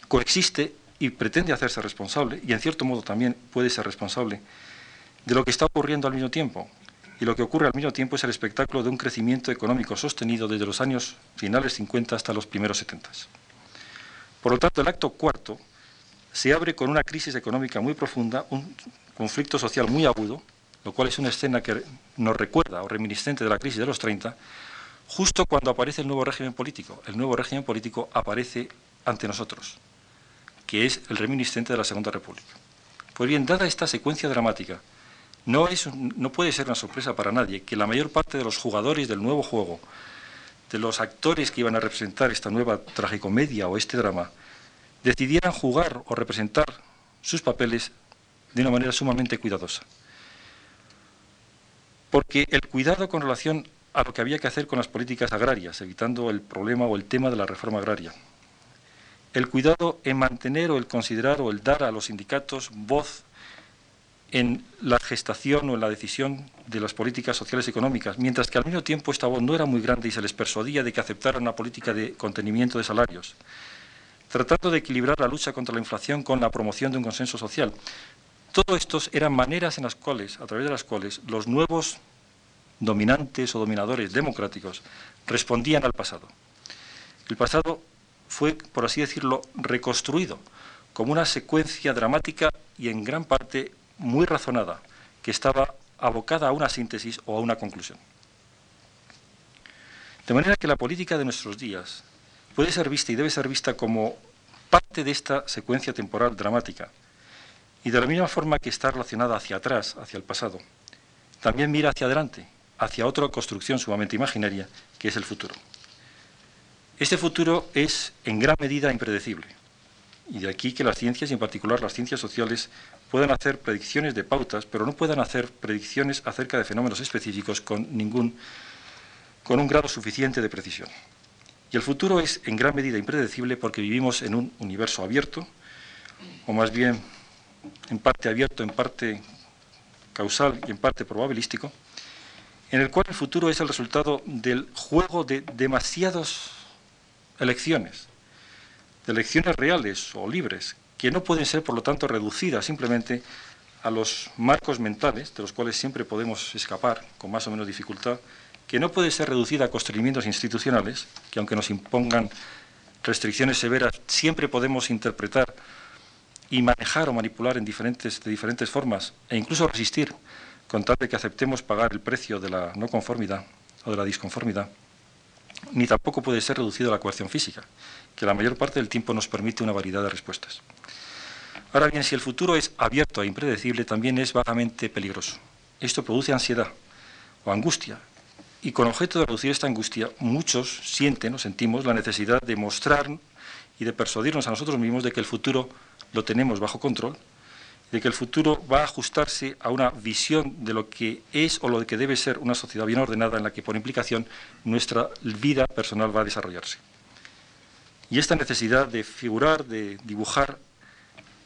coexiste y pretende hacerse responsable, y en cierto modo también puede ser responsable, de lo que está ocurriendo al mismo tiempo. Y lo que ocurre al mismo tiempo es el espectáculo de un crecimiento económico sostenido desde los años finales 50 hasta los primeros 70. Por lo tanto, el acto cuarto se abre con una crisis económica muy profunda, un conflicto social muy agudo, lo cual es una escena que nos recuerda o reminiscente de la crisis de los 30, justo cuando aparece el nuevo régimen político. El nuevo régimen político aparece ante nosotros, que es el reminiscente de la Segunda República. Pues bien, dada esta secuencia dramática, no, es, no puede ser una sorpresa para nadie que la mayor parte de los jugadores del nuevo juego, de los actores que iban a representar esta nueva tragicomedia o este drama, decidieran jugar o representar sus papeles de una manera sumamente cuidadosa. Porque el cuidado con relación a lo que había que hacer con las políticas agrarias, evitando el problema o el tema de la reforma agraria. El cuidado en mantener o el considerar o el dar a los sindicatos voz en la gestación o en la decisión de las políticas sociales y económicas, mientras que al mismo tiempo esta voz no era muy grande y se les persuadía de que aceptaran una política de contenimiento de salarios, tratando de equilibrar la lucha contra la inflación con la promoción de un consenso social. Todo estos eran maneras en las cuales, a través de las cuales, los nuevos dominantes o dominadores democráticos respondían al pasado. El pasado fue, por así decirlo, reconstruido como una secuencia dramática y en gran parte muy razonada, que estaba abocada a una síntesis o a una conclusión. De manera que la política de nuestros días puede ser vista y debe ser vista como parte de esta secuencia temporal dramática, Y de la misma forma que está relacionada hacia atrás, hacia el pasado, también mira hacia adelante, hacia otra construcción sumamente imaginaria, que es el futuro. Este futuro es en gran medida impredecible. Y de aquí que las ciencias, y en particular las ciencias sociales, puedan hacer predicciones de pautas, pero no puedan hacer predicciones acerca de fenómenos específicos con ningún con un grado suficiente de precisión. Y el futuro es en gran medida impredecible porque vivimos en un universo abierto, o más bien en parte abierto, en parte causal y en parte probabilístico, en el cual el futuro es el resultado del juego de demasiadas elecciones, de elecciones reales o libres, que no pueden ser, por lo tanto, reducidas simplemente a los marcos mentales, de los cuales siempre podemos escapar con más o menos dificultad, que no puede ser reducida a constreñimientos institucionales, que aunque nos impongan restricciones severas, siempre podemos interpretar y manejar o manipular en diferentes, de diferentes formas e incluso resistir con tal de que aceptemos pagar el precio de la no conformidad o de la disconformidad, ni tampoco puede ser reducido a la coerción física, que la mayor parte del tiempo nos permite una variedad de respuestas. Ahora bien, si el futuro es abierto e impredecible, también es vagamente peligroso. Esto produce ansiedad o angustia, y con objeto de reducir esta angustia, muchos sienten o sentimos la necesidad de mostrar y de persuadirnos a nosotros mismos de que el futuro lo tenemos bajo control, de que el futuro va a ajustarse a una visión de lo que es o lo que debe ser una sociedad bien ordenada en la que por implicación nuestra vida personal va a desarrollarse. Y esta necesidad de figurar, de dibujar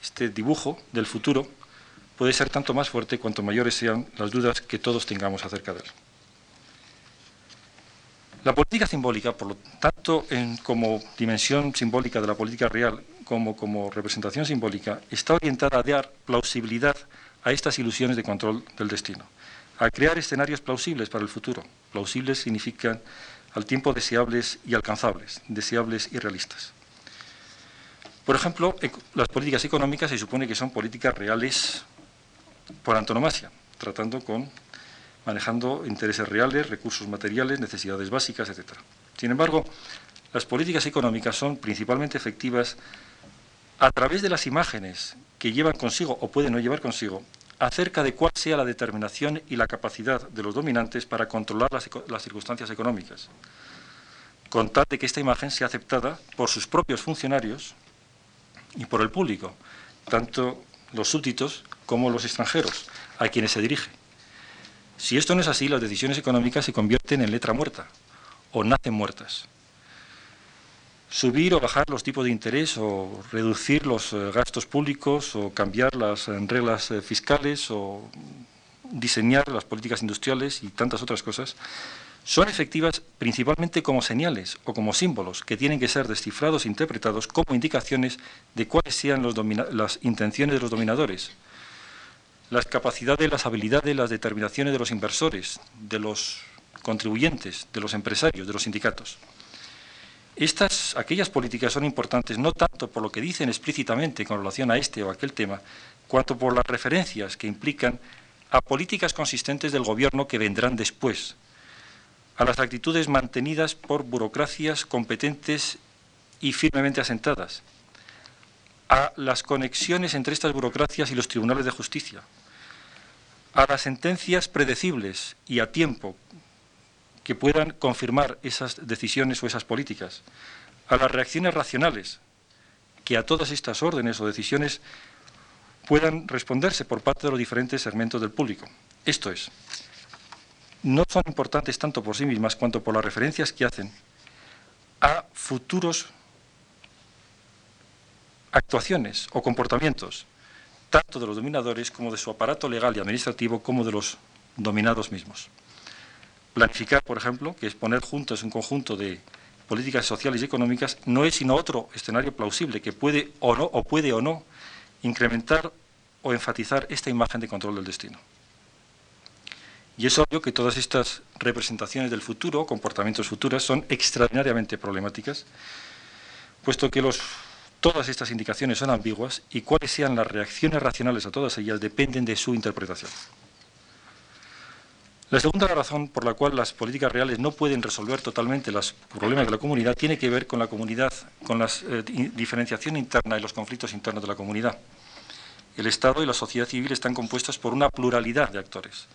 este dibujo del futuro puede ser tanto más fuerte cuanto mayores sean las dudas que todos tengamos acerca de él. La política simbólica, por lo tanto, como dimensión simbólica de la política real, como, representación simbólica, está orientada a dar plausibilidad a estas ilusiones de control del destino, a crear escenarios plausibles para el futuro. Plausibles significan al tiempo deseables y alcanzables, deseables y realistas. Por ejemplo, las políticas económicas se supone que son políticas reales por antonomasia, tratando con manejando intereses reales, recursos materiales, necesidades básicas, etc. Sin embargo, las políticas económicas son principalmente efectivas a través de las imágenes que llevan consigo o pueden no llevar consigo acerca de cuál sea la determinación y la capacidad de los dominantes para controlar las, las circunstancias económicas, con tal de que esta imagen sea aceptada por sus propios funcionarios y por el público, tanto los súbditos como los extranjeros, a quienes se dirige. Si esto no es así, las decisiones económicas se convierten en letra muerta o nacen muertas. Subir o bajar los tipos de interés o reducir los eh, gastos públicos o cambiar las eh, reglas eh, fiscales o diseñar las políticas industriales y tantas otras cosas son efectivas principalmente como señales o como símbolos que tienen que ser descifrados e interpretados como indicaciones de cuáles sean las intenciones de los dominadores las capacidades, las habilidades, las determinaciones de los inversores, de los contribuyentes, de los empresarios, de los sindicatos. Estas, aquellas políticas son importantes no tanto por lo que dicen explícitamente con relación a este o aquel tema, cuanto por las referencias que implican a políticas consistentes del gobierno que vendrán después, a las actitudes mantenidas por burocracias competentes y firmemente asentadas, a las conexiones entre estas burocracias y los tribunales de justicia, a las sentencias predecibles y a tiempo que puedan confirmar esas decisiones o esas políticas, a las reacciones racionales que a todas estas órdenes o decisiones puedan responderse por parte de los diferentes segmentos del público. Esto es, no son importantes tanto por sí mismas cuanto por las referencias que hacen a futuros actuaciones o comportamientos, tanto de los dominadores como de su aparato legal y administrativo, como de los dominados mismos. Planificar, por ejemplo, que es poner juntos un conjunto de políticas sociales y económicas, no es sino otro escenario plausible que puede o no, o puede o no, incrementar o enfatizar esta imagen de control del destino. Y es obvio que todas estas representaciones del futuro, comportamientos futuros, son extraordinariamente problemáticas, puesto que Todas estas indicaciones son ambiguas y cuáles sean las reacciones racionales a todas ellas dependen de su interpretación. La segunda razón por la cual las políticas reales no pueden resolver totalmente los problemas de la comunidad tiene que ver con la comunidad, con la eh, diferenciación interna y los conflictos internos de la comunidad. el Estado y la sociedad civil están compuestos por una pluralidad de actores,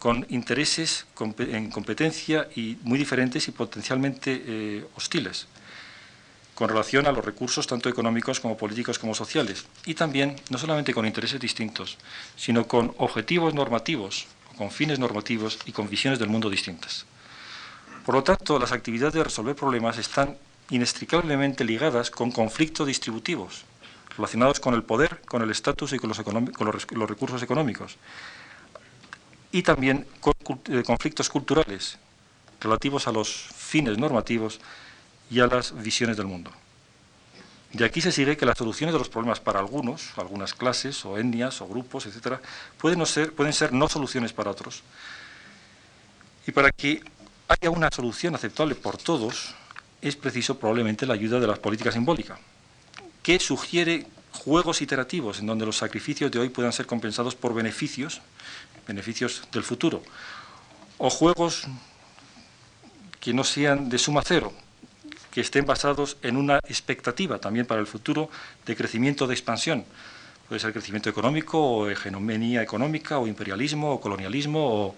con intereses en competencia y muy diferentes y potencialmente eh, hostiles, con relación a los recursos tanto económicos como políticos como sociales, y también no solamente con intereses distintos, sino con objetivos normativos, con fines normativos y con visiones del mundo distintas. Por lo tanto, las actividades de resolver problemas están inextricablemente ligadas con conflictos distributivos, relacionados con el poder, con el estatus y con los, recursos económicos. Y también con eh, conflictos culturales relativos a los fines normativos y a las visiones del mundo. De aquí se sigue que las soluciones de los problemas para algunos, algunas clases o etnias o grupos, etcétera, pueden, ser, pueden ser no soluciones para otros. Y para que haya una solución aceptable por todos, es preciso probablemente la ayuda de la política simbólica, que sugiere juegos iterativos en donde los sacrificios de hoy puedan ser compensados por beneficios, beneficios del futuro, o juegos que no sean de suma cero, que estén basados en una expectativa también para el futuro de crecimiento, de expansión. Puede ser crecimiento económico o hegemonía económica o imperialismo o colonialismo o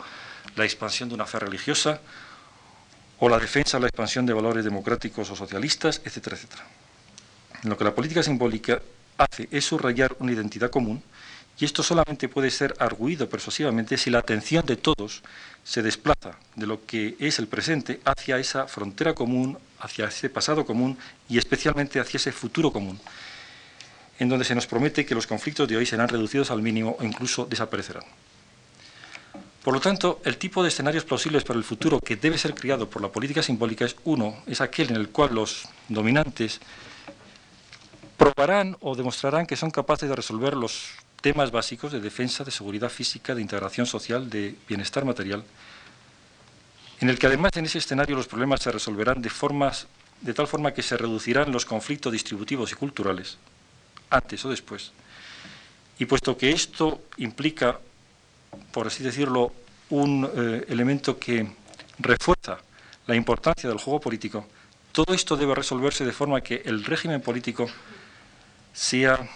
la expansión de una fe religiosa o la defensa la expansión de valores democráticos o socialistas, etcétera, etcétera. lo que la política simbólica hace es subrayar una identidad común y esto solamente puede ser arguido persuasivamente si la atención de todos se desplaza de lo que es el presente hacia esa frontera común, hacia ese pasado común y especialmente hacia ese futuro común, en donde se nos promete que los conflictos de hoy serán reducidos al mínimo o incluso desaparecerán. Por lo tanto, el tipo de escenarios posibles para el futuro que debe ser creado por la política simbólica es uno, es aquel en el cual los dominantes probarán o demostrarán que son capaces de resolver los temas básicos de defensa, de seguridad física, de integración social, de bienestar material, en el que además en ese escenario los problemas se resolverán de, formas, de tal forma que se reducirán los conflictos distributivos y culturales, antes o después. Y puesto que esto implica por así decirlo, un eh, elemento que refuerza la importancia del juego político, todo esto debe resolverse de forma que el régimen político sea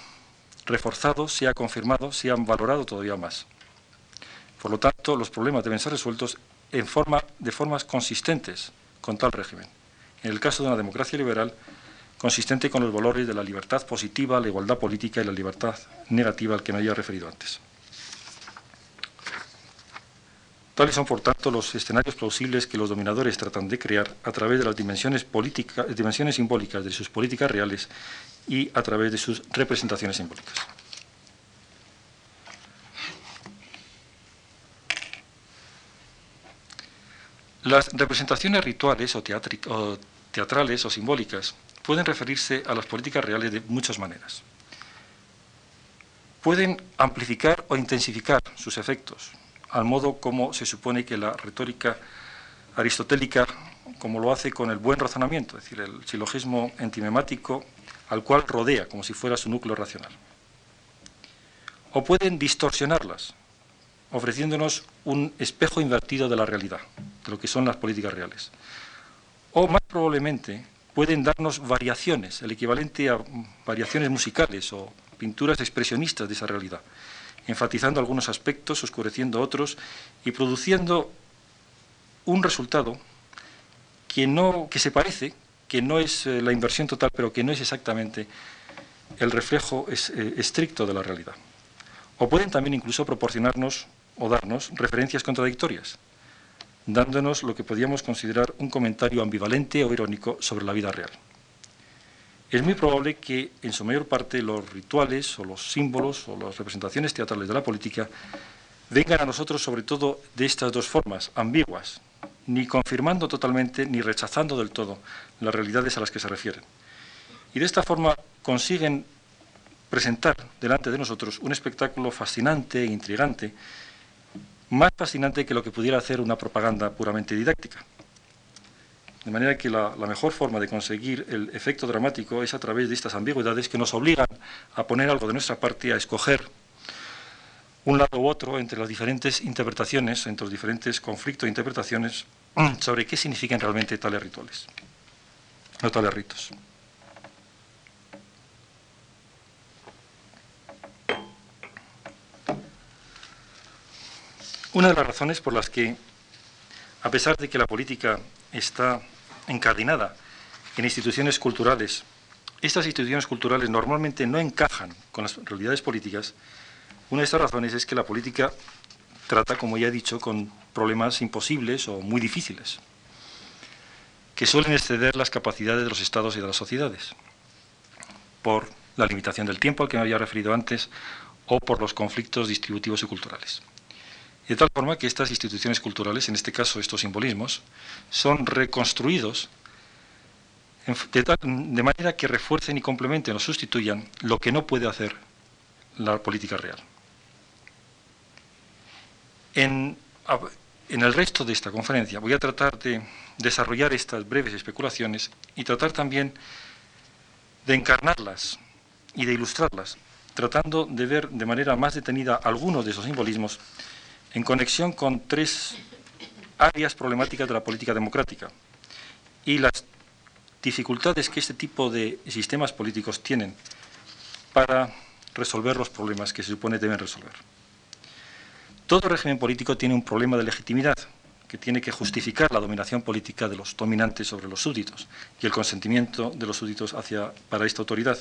reforzado, sea confirmado, sea valorado todavía más. Por lo tanto, los problemas deben ser resueltos en forma, de formas consistentes con tal régimen. En el caso de una democracia liberal, consistente con los valores de la libertad positiva, la igualdad política y la libertad negativa al que me había referido antes. Tales son, por tanto, los escenarios plausibles que los dominadores tratan de crear a través de las dimensiones, dimensiones simbólicas de sus políticas reales y a través de sus representaciones simbólicas. Las representaciones rituales o, teatrales o simbólicas pueden referirse a las políticas reales de muchas maneras. Pueden amplificar o intensificar sus efectos, al modo como se supone que la retórica aristotélica, como lo hace con el buen razonamiento, es decir, el silogismo entimemático al cual rodea como si fuera su núcleo racional. O pueden distorsionarlas, ofreciéndonos un espejo invertido de la realidad, de lo que son las políticas reales. O más probablemente pueden darnos variaciones, el equivalente a variaciones musicales o pinturas expresionistas de esa realidad, enfatizando algunos aspectos, oscureciendo otros y produciendo un resultado que, no, que se parece, que no es eh, la inversión total, pero que no es exactamente el reflejo eh, estricto de la realidad. O pueden también incluso proporcionarnos o darnos referencias contradictorias, dándonos lo que podríamos considerar un comentario ambivalente o irónico sobre la vida real. Es muy probable que en su mayor parte los rituales o los símbolos o las representaciones teatrales de la política vengan a nosotros sobre todo de estas dos formas, ambiguas, ni confirmando totalmente ni rechazando del todo las realidades a las que se refieren. Y de esta forma consiguen presentar delante de nosotros un espectáculo fascinante e intrigante, más fascinante que lo que pudiera hacer una propaganda puramente didáctica. De manera que la, mejor forma de conseguir el efecto dramático es a través de estas ambigüedades que nos obligan a poner algo de nuestra parte, a escoger un lado u otro entre las diferentes interpretaciones, entre los diferentes conflictos de interpretaciones sobre qué significan realmente tales rituales o tales ritos. Una de las razones por las que, a pesar de que la política está encardinada en instituciones culturales, estas instituciones culturales normalmente no encajan con las realidades políticas, una de estas razones es que la política trata, como ya he dicho, con problemas imposibles o muy difíciles, que suelen exceder las capacidades de los estados y de las sociedades, por la limitación del tiempo al que me había referido antes o por los conflictos distributivos y culturales. De tal forma que estas instituciones culturales, en este caso estos simbolismos, son reconstruidos de, manera que refuercen y complementen o sustituyan lo que no puede hacer la política real. En, en, el resto de esta conferencia voy a tratar de desarrollar estas breves especulaciones y tratar también de encarnarlas y de ilustrarlas, tratando de ver de manera más detenida algunos de esos simbolismos en conexión con tres áreas problemáticas de la política democrática y las dificultades que este tipo de sistemas políticos tienen para resolver los problemas que se supone deben resolver. Todo régimen político tiene un problema de legitimidad que tiene que justificar la dominación política de los dominantes sobre los súbditos y el consentimiento de los súbditos hacia, para esta autoridad.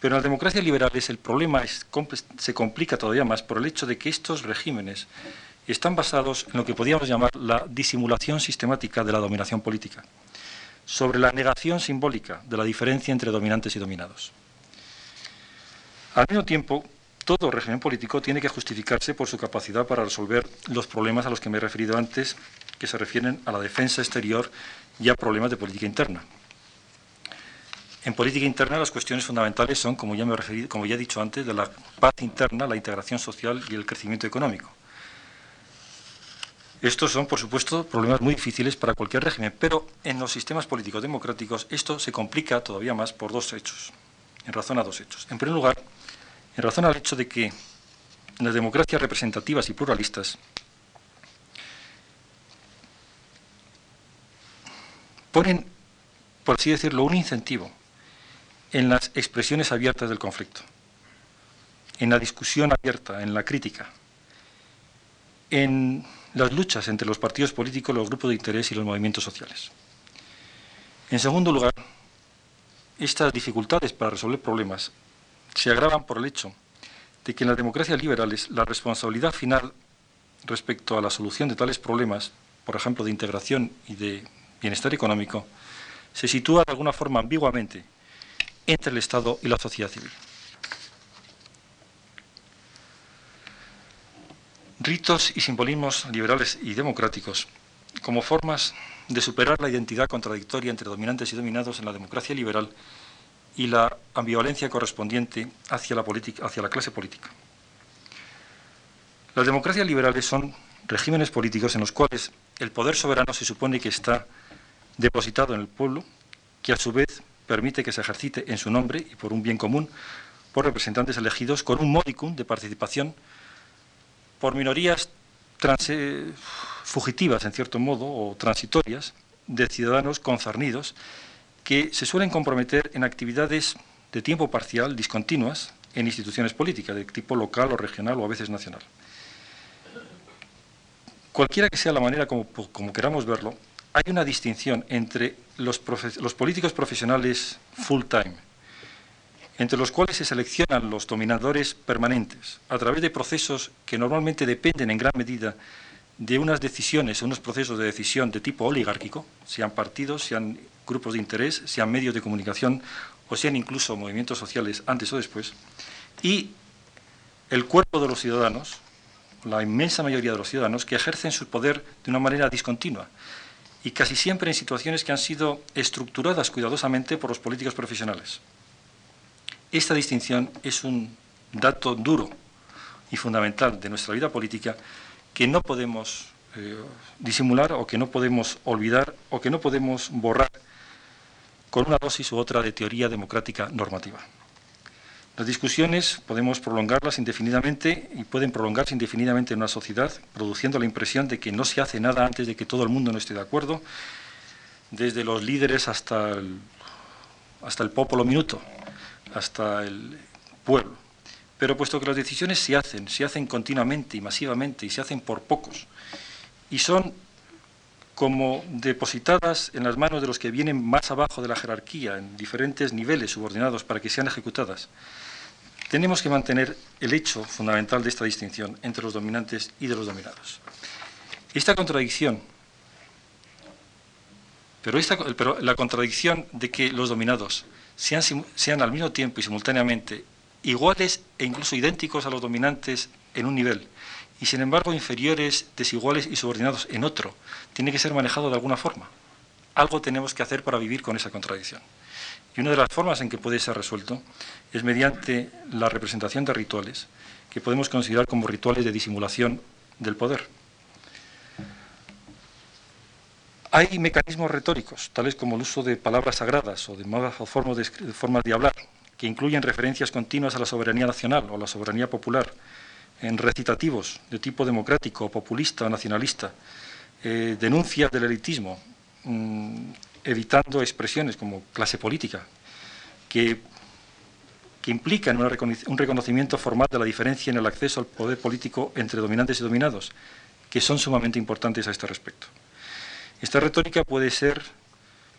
Pero en las democracias liberales el problema se complica todavía más por el hecho de que estos regímenes están basados en lo que podríamos llamar la disimulación sistemática de la dominación política, sobre la negación simbólica de la diferencia entre dominantes y dominados. Al mismo tiempo, todo régimen político tiene que justificarse por su capacidad para resolver los problemas a los que me he referido antes, que se refieren a la defensa exterior y a problemas de política interna. En política interna las cuestiones fundamentales son, como ya, me he referido, como ya he dicho antes, de la paz interna, la integración social y el crecimiento económico. Estos son, por supuesto, problemas muy difíciles para cualquier régimen, pero en los sistemas políticos democráticos esto se complica todavía más por dos hechos, en razón a dos hechos. En primer lugar, en razón al hecho de que las democracias representativas y pluralistas ponen, por así decirlo, un incentivo en las expresiones abiertas del conflicto, en la discusión abierta, en la crítica, en las luchas entre los partidos políticos, los grupos de interés y los movimientos sociales. En segundo lugar, estas dificultades para resolver problemas se agravan por el hecho de que en las democracias liberales la responsabilidad final respecto a la solución de tales problemas, por ejemplo de integración y de bienestar económico, se sitúa de alguna forma ambiguamente entre el Estado y la sociedad civil. Ritos y simbolismos liberales y democráticos como formas de superar la identidad contradictoria entre dominantes y dominados en la democracia liberal y la ambivalencia correspondiente hacia la, clase política. Las democracias liberales son regímenes políticos en los cuales el poder soberano se supone que está depositado en el pueblo, que a su vez permite que se ejercite en su nombre y por un bien común por representantes elegidos con un modicum de participación por minorías fugitivas, en cierto modo, o transitorias, de ciudadanos concernidos que se suelen comprometer en actividades de tiempo parcial, discontinuas, en instituciones políticas de tipo local o regional o a veces nacional. Cualquiera que sea la manera como queramos verlo, hay una distinción entre los, políticos profesionales full-time, entre los cuales se seleccionan los dominadores permanentes a través de procesos que normalmente dependen en gran medida de unas decisiones, unos procesos de decisión de tipo oligárquico, sean partidos, sean grupos de interés, sean medios de comunicación o sean incluso movimientos sociales antes o después, y el cuerpo de los ciudadanos, la inmensa mayoría de los ciudadanos, que ejercen su poder de una manera discontinua y casi siempre en situaciones que han sido estructuradas cuidadosamente por los políticos profesionales. Esta distinción es un dato duro y fundamental de nuestra vida política que no podemos eh, disimular o que no podemos olvidar o que no podemos borrar con una dosis u otra de teoría democrática normativa. Las discusiones podemos prolongarlas indefinidamente y pueden prolongarse indefinidamente en una sociedad, produciendo la impresión de que no se hace nada antes de que todo el mundo no esté de acuerdo, desde los líderes hasta el, hasta el minuto, hasta el pueblo. Pero puesto que las decisiones se hacen, se hacen continuamente y masivamente y se hacen por pocos, y son como depositadas en las manos de los que vienen más abajo de la jerarquía, en diferentes niveles subordinados para que sean ejecutadas, tenemos que mantener el hecho fundamental de esta distinción entre los dominantes y de los dominados. Esta contradicción, pero, la contradicción de que los dominados sean, sean al mismo tiempo y simultáneamente iguales e incluso idénticos a los dominantes en un nivel, y sin embargo inferiores, desiguales y subordinados en otro, tiene que ser manejado de alguna forma. Algo tenemos que hacer para vivir con esa contradicción. Y una de las formas en que puede ser resuelto es mediante la representación de rituales, que podemos considerar como rituales de disimulación del poder. Hay mecanismos retóricos, tales como el uso de palabras sagradas o de formas de, hablar, que incluyen referencias continuas a la soberanía nacional o a la soberanía popular, en recitativos de tipo democrático, populista o nacionalista, eh, denuncias del elitismo, mm, evitando expresiones como clase política, que, que implican un reconocimiento formal de la diferencia en el acceso al poder político entre dominantes y dominados, que son sumamente importantes a este respecto. Esta retórica puede ser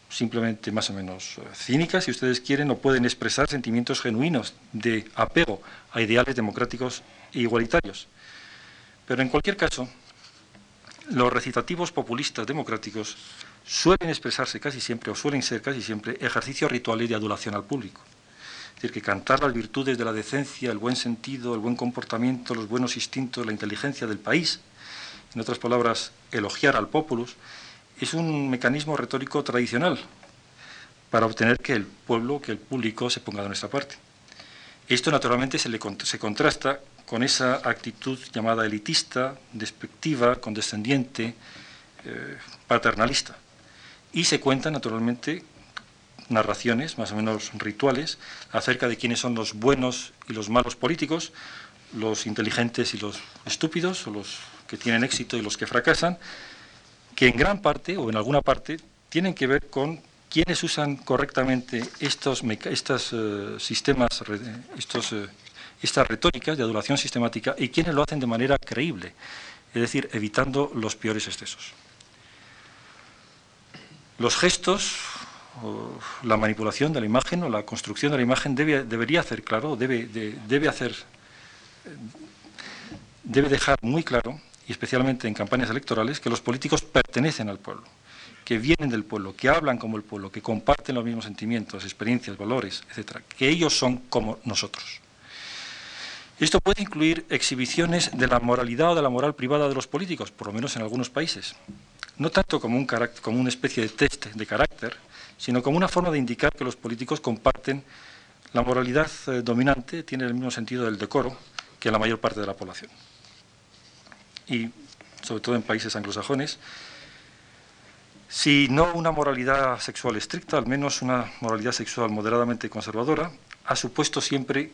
simplemente más o menos eh, cínicas, si ustedes quieren, o pueden expresar sentimientos genuinos de apego a ideales democráticos e igualitarios. Pero en cualquier caso, los recitativos populistas democráticos suelen expresarse casi siempre, o suelen ser casi siempre, ejercicios rituales de adulación al público. Es decir, que cantar las virtudes de la decencia, el buen sentido, el buen comportamiento, los buenos instintos, la inteligencia del país, en otras palabras, elogiar al populus, es un mecanismo retórico tradicional para obtener que el pueblo, que el público se ponga de nuestra parte. Esto naturalmente se, le, se contrasta con esa actitud llamada elitista, despectiva, condescendiente, eh, paternalista. Y se cuentan naturalmente narraciones, más o menos rituales, acerca de quiénes son los buenos y los malos políticos, los inteligentes y los estúpidos, o los que tienen éxito y los que fracasan, que en gran parte o en alguna parte tienen que ver con quienes usan correctamente estos, estos eh, sistemas, estos, eh, estas retóricas de adulación sistemática y quienes lo hacen de manera creíble, es decir, evitando los peores excesos. Los gestos, la manipulación de la imagen o la construcción de la imagen debe, debería hacer claro, debe, debe hacer, debe dejar muy claro y especialmente en campañas electorales, que los políticos pertenecen al pueblo, que vienen del pueblo, que hablan como el pueblo, que comparten los mismos sentimientos, experiencias, valores, etcétera, que ellos son como nosotros. Esto puede incluir exhibiciones de la moralidad o de la moral privada de los políticos, por lo menos en algunos países, no tanto como, un como una especie de test de carácter, sino como una forma de indicar que los políticos comparten la moralidad eh, dominante, tiene el mismo sentido del decoro que la mayor parte de la población y sobre todo en países anglosajones, si no una moralidad sexual estricta, al menos una moralidad sexual moderadamente conservadora, ha supuesto siempre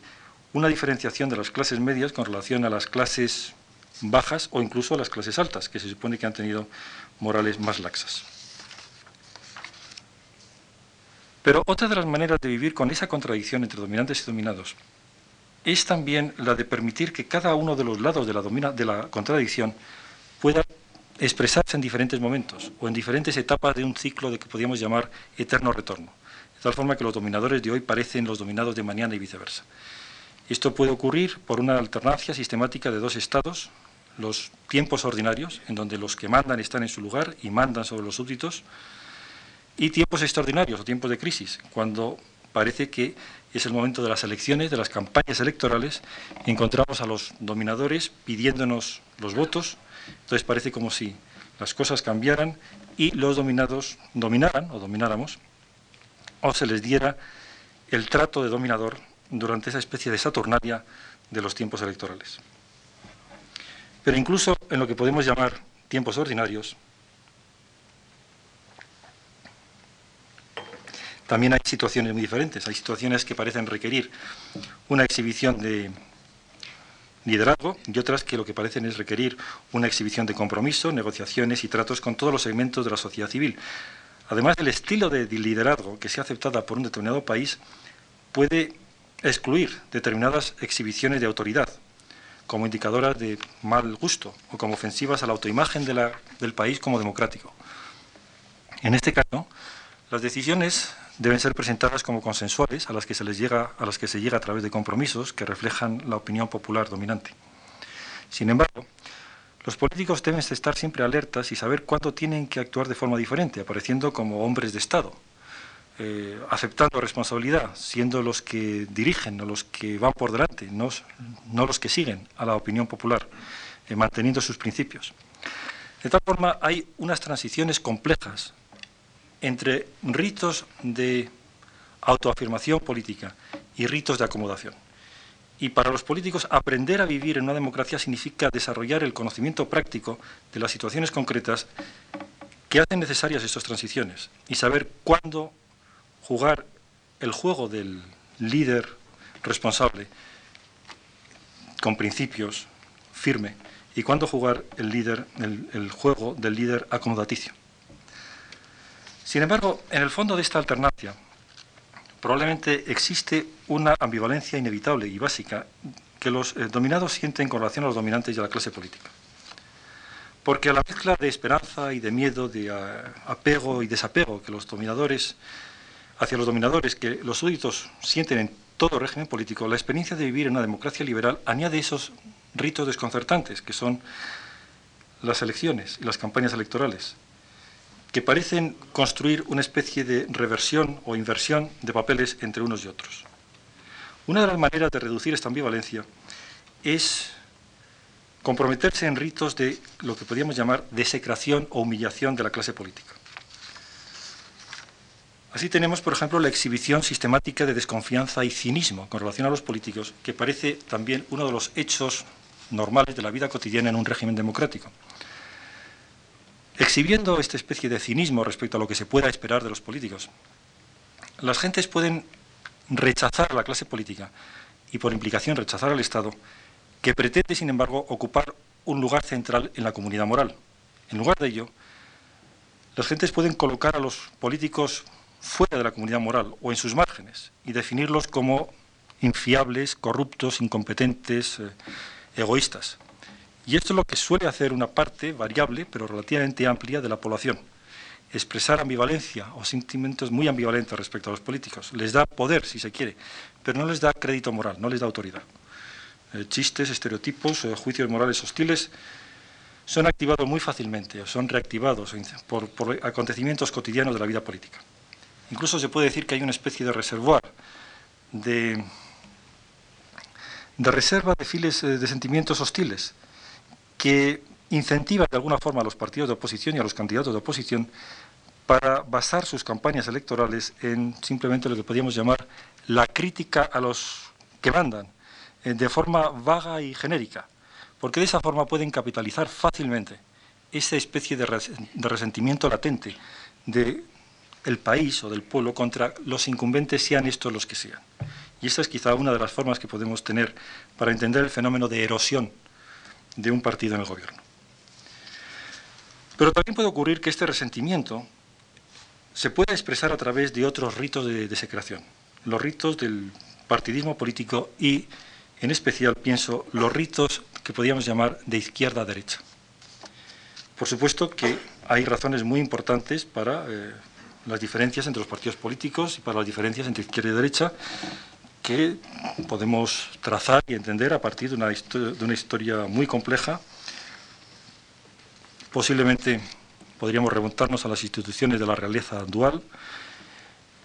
una diferenciación de las clases medias con relación a las clases bajas o incluso a las clases altas, que se supone que han tenido morales más laxas. Pero otra de las maneras de vivir con esa contradicción entre dominantes y dominados es también la de permitir que cada uno de los lados de la, contradicción pueda expresarse en diferentes momentos o en diferentes etapas de un ciclo de que podríamos llamar eterno retorno, de tal forma que los dominadores de hoy parecen los dominados de mañana y viceversa. Esto puede ocurrir por una alternancia sistemática de dos estados, los tiempos ordinarios, en donde los que mandan están en su lugar y mandan sobre los súbditos, y tiempos extraordinarios o tiempos de crisis, cuando parece que es el momento de las elecciones, de las campañas electorales, encontramos a los dominadores pidiéndonos los votos, entonces parece como si las cosas cambiaran y los dominados dominaran o domináramos, o se les diera el trato de dominador durante esa especie de Saturnalia de los tiempos electorales. Pero incluso en lo que podemos llamar tiempos ordinarios, También hay situaciones muy diferentes. Hay situaciones que parecen requerir una exhibición de liderazgo y otras que lo que parecen es requerir una exhibición de compromiso, negociaciones y tratos con todos los segmentos de la sociedad civil. Además, el estilo de liderazgo que sea aceptada por un determinado país puede excluir determinadas exhibiciones de autoridad como indicadoras de mal gusto o como ofensivas a la autoimagen del país como democrático. En este caso, las decisiones deben ser presentadas como consensuales a las que se les llega a las que se llega a través de compromisos que reflejan la opinión popular dominante. Sin embargo, los políticos deben estar siempre alertas y saber cuándo tienen que actuar de forma diferente, apareciendo como hombres de Estado, eh, aceptando responsabilidad, siendo los que dirigen o los que van por delante, no, los que siguen a la opinión popular, eh, manteniendo sus principios. De tal forma, hay unas transiciones complejas entre ritos de autoafirmación política y ritos de acomodación. Y para los políticos, aprender a vivir en una democracia significa desarrollar el conocimiento práctico de las situaciones concretas que hacen necesarias estas transiciones y saber cuándo jugar el juego del líder responsable con principios firme y cuándo jugar el, líder, el, juego del líder acomodaticio. Sin embargo, en el fondo de esta alternancia, probablemente existe una ambivalencia inevitable y básica que los eh, dominados sienten con relación a los dominantes y a la clase política. Porque a la mezcla de esperanza y de miedo, de ah, apego y desapego que los dominadores hacia los dominadores que los súbditos sienten en todo régimen político, la experiencia de vivir en una democracia liberal añade esos ritos desconcertantes, que son las elecciones y las campañas electorales, que parecen construir una especie de reversión o inversión de papeles entre unos y otros. Una de las maneras de reducir esta ambivalencia es comprometerse en ritos de lo que podríamos llamar desecración o humillación de la clase política. Así tenemos, por ejemplo, la exhibición sistemática de desconfianza y cinismo con relación a los políticos, que parece también uno de los hechos normales de la vida cotidiana en un régimen democrático. Exhibiendo esta especie de cinismo respecto a lo que se pueda esperar de los políticos, las gentes pueden rechazar la clase política y por implicación rechazar al Estado, que pretende, sin embargo, ocupar un lugar central en la comunidad moral. En lugar de ello, las gentes pueden colocar a los políticos fuera de la comunidad moral o en sus márgenes y definirlos como infiables, corruptos, incompetentes, eh, egoístas. Y esto es lo que suele hacer una parte variable, pero relativamente amplia, de la población. Expresar ambivalencia o sentimientos muy ambivalentes respecto a los políticos. Les da poder, si se quiere, pero no les da crédito moral, no les da autoridad. Eh, chistes, estereotipos, eh, juicios morales hostiles son activados muy fácilmente o son reactivados por acontecimientos cotidianos de la vida política. Incluso se puede decir que hay una especie de reservoir, de, reserva de files eh, de sentimientos hostiles, que incentiva de alguna forma a los partidos de oposición y a los candidatos de oposición para basar sus campañas electorales en simplemente lo que podríamos llamar la crítica a los que mandan, eh, de forma vaga y genérica, porque de esa forma pueden capitalizar fácilmente esa especie de resentimiento latente, de el país o del pueblo contra los incumbentes, sean estos los que sean. Y esta es quizá una de las formas que podemos tener para entender el fenómeno de erosión de un partido en el gobierno. Pero también puede ocurrir que este resentimiento se pueda expresar a través de otros ritos de desecración, los ritos del partidismo político y, en especial, pienso, los ritos que podríamos llamar de izquierda a derecha. Por supuesto que hay razones muy importantes para eh, las diferencias entre los partidos políticos y para las diferencias entre izquierda y derecha que podemos trazar y entender a partir de una, historia muy compleja. Posiblemente podríamos remontarnos a las instituciones de la realeza dual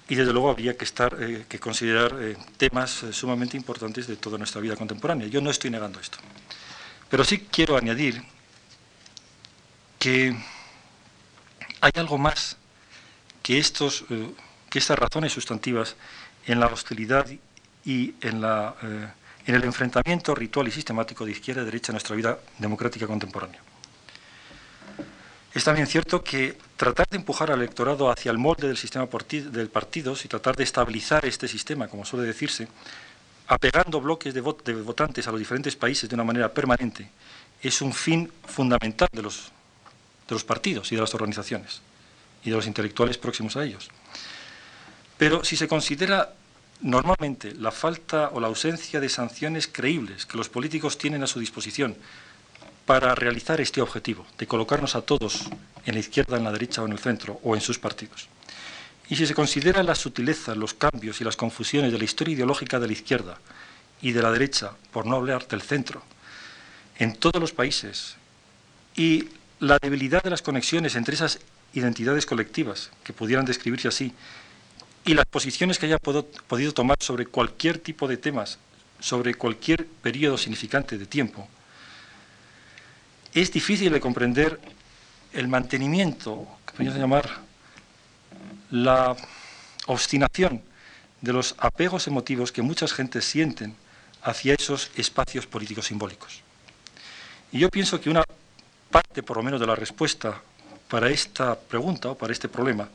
y desde luego habría que, estar, eh, que considerar eh, temas eh, sumamente importantes de toda nuestra vida contemporánea. Yo no estoy negando esto. Pero sí quiero añadir que hay algo más que, estos, que estas razones sustantivas en la hostilidad y en, la, eh, el enfrentamiento ritual y sistemático de izquierda y derecha en nuestra vida democrática contemporánea. Es también cierto que tratar de empujar al electorado hacia el molde del sistema del partido y tratar de estabilizar este sistema, como suele decirse, apegando bloques de, de, votantes a los diferentes países de una manera permanente, es un fin fundamental de los, de los partidos y de las organizaciones y de los intelectuales próximos a ellos. Pero si se considera normalmente la falta o la ausencia de sanciones creíbles que los políticos tienen a su disposición para realizar este objetivo, de colocarnos a todos en la izquierda, en la derecha o en el centro, o en sus partidos. Y si se considera la sutileza, los cambios y las confusiones de la historia ideológica de la izquierda y de la derecha, por no hablar del centro, en todos los países, y la debilidad de las conexiones entre esas identidades colectivas, que pudieran describirse así, y las posiciones que haya podido tomar sobre cualquier tipo de temas, sobre cualquier periodo significante de tiempo, es difícil de comprender el mantenimiento, que podríamos llamar la obstinación de los apegos emotivos que muchas gentes sienten hacia esos espacios políticos simbólicos. Y yo pienso que una parte, por lo menos, de la respuesta para esta pregunta o para este problema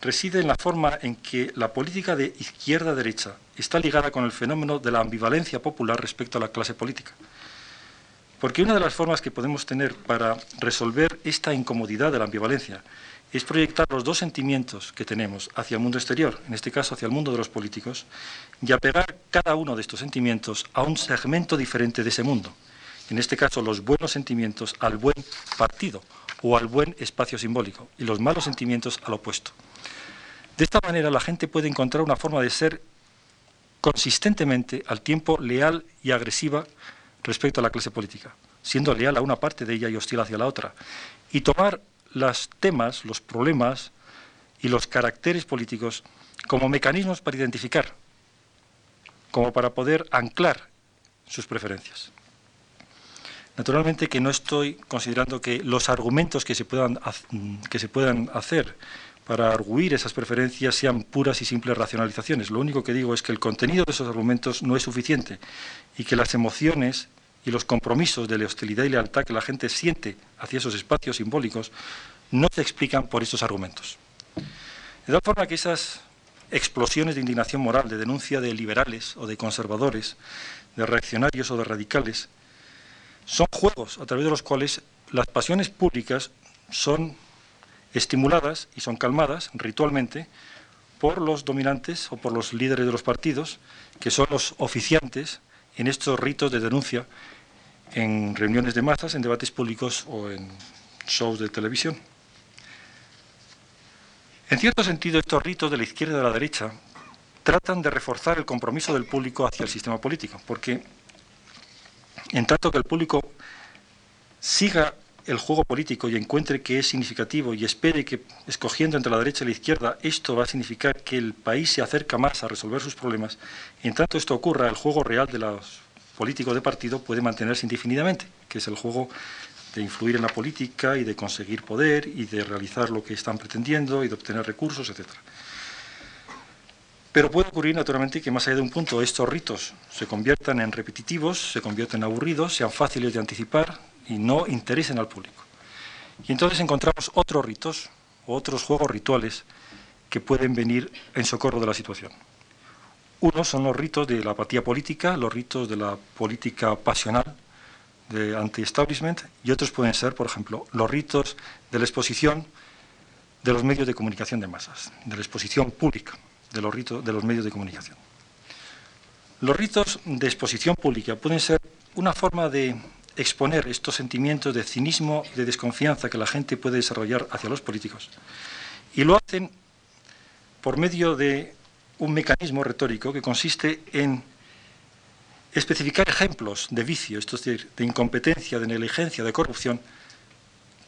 reside en la forma en que la política de izquierda-derecha está ligada con el fenómeno de la ambivalencia popular respecto a la clase política. Porque una de las formas que podemos tener para resolver esta incomodidad de la ambivalencia es proyectar los dos sentimientos que tenemos hacia el mundo exterior, en este caso hacia el mundo de los políticos, y apegar cada uno de estos sentimientos a un segmento diferente de ese mundo. En este caso, los buenos sentimientos al buen partido o al buen espacio simbólico, y los malos sentimientos al opuesto. De esta manera, la gente puede encontrar una forma de ser consistentemente al tiempo leal y agresiva respecto a la clase política, siendo leal a una parte de ella y hostil hacia la otra, y tomar los temas, los problemas y los caracteres políticos como mecanismos para identificar, como para poder anclar sus preferencias. Naturalmente que no estoy considerando que los argumentos que se puedan, que se puedan hacer para arguir esas preferencias sean puras y simples racionalizaciones. Lo único que digo es que el contenido de esos argumentos no es suficiente y que las emociones y los compromisos de la hostilidad y lealtad que la gente siente hacia esos espacios simbólicos no se explican por estos argumentos. De tal forma que esas explosiones de indignación moral, de denuncia de liberales o de conservadores, de reaccionarios o de radicales, son juegos a través de los cuales las pasiones públicas son estimuladas y son calmadas ritualmente por los dominantes o por los líderes de los partidos, que son los oficiantes en estos ritos de denuncia en reuniones de masas, en debates públicos o en shows de televisión. En cierto sentido, estos ritos de la izquierda y de la derecha tratan de reforzar el compromiso del público hacia el sistema político, porque en tanto que el público siga el juego político y encuentre que es significativo y espere que escogiendo entre la derecha y la izquierda esto va a significar que el país se acerca más a resolver sus problemas, en tanto esto ocurra, el juego real de los políticos de partido puede mantenerse indefinidamente, que es el juego de influir en la política y de conseguir poder y de realizar lo que están pretendiendo y de obtener recursos, etc. Pero puede ocurrir naturalmente que más allá de un punto estos ritos se conviertan en repetitivos, se conviertan en aburridos, sean fáciles de anticipar y no interesen al público. Y entonces encontramos otros ritos otros juegos rituales que pueden venir en socorro de la situación. Uno son los ritos de la apatía política, los ritos de la política pasional, de anti-establishment, y otros pueden ser, por ejemplo, los ritos de la exposición de los medios de comunicación de masas, de la exposición pública de los ritos de los medios de comunicación. Los ritos de exposición pública pueden ser una forma de exponer estos sentimientos de cinismo de desconfianza que la gente puede desarrollar hacia los políticos. Y lo hacen por medio de un mecanismo retórico que consiste en especificar ejemplos de vicio, es decir, de incompetencia, de negligencia, de corrupción,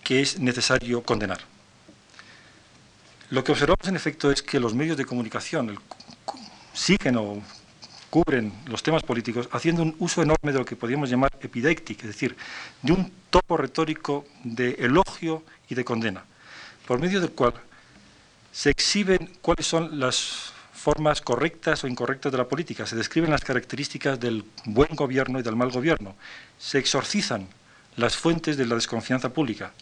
que es necesario condenar. Lo que observamos en efecto es que los medios de comunicación siguen o cubren los temas políticos haciendo un uso enorme de lo que podríamos llamar epidéctic, es decir, de un topo retórico de elogio y de condena, por medio del cual se exhiben cuáles son las formas correctas o incorrectas de la política, se describen las características del buen gobierno y del mal gobierno, se exorcizan las fuentes de la desconfianza pública,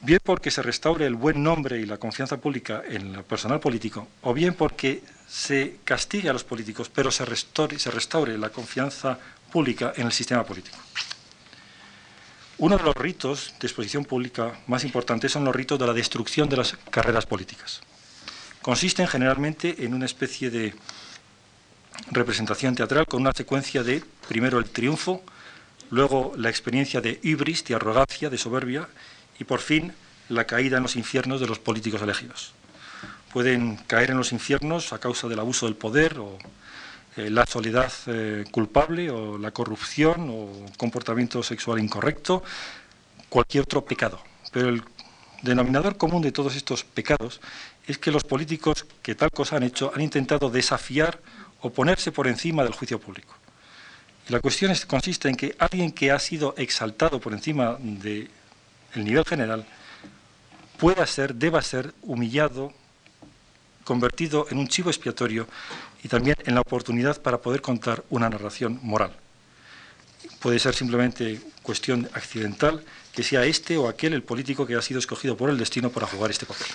bien porque se restaure el buen nombre y la confianza pública en el personal político, o bien porque se castigue a los políticos, pero se restaure, se restaure la confianza pública en el sistema político. Uno de los ritos de exposición pública más importantes son los ritos de la destrucción de las carreras políticas consisten generalmente en una especie de representación teatral con una secuencia de, primero, el triunfo, luego la experiencia de ibris, de arrogancia, de soberbia, y por fin la caída en los infiernos de los políticos elegidos. Pueden caer en los infiernos a causa del abuso del poder o eh, la soledad eh, culpable o la corrupción o comportamiento sexual incorrecto, cualquier otro pecado. Pero el denominador común de todos estos pecados es que los políticos que tal cosa han hecho han intentado desafiar o ponerse por encima del juicio público. Y la cuestión consiste en que alguien que ha sido exaltado por encima del nivel general pueda ser, deba ser humillado, convertido en un chivo expiatorio y también en la oportunidad para poder contar una narración moral. Puede ser simplemente cuestión accidental que sea este o aquel el político que ha sido escogido por el destino para jugar este papel.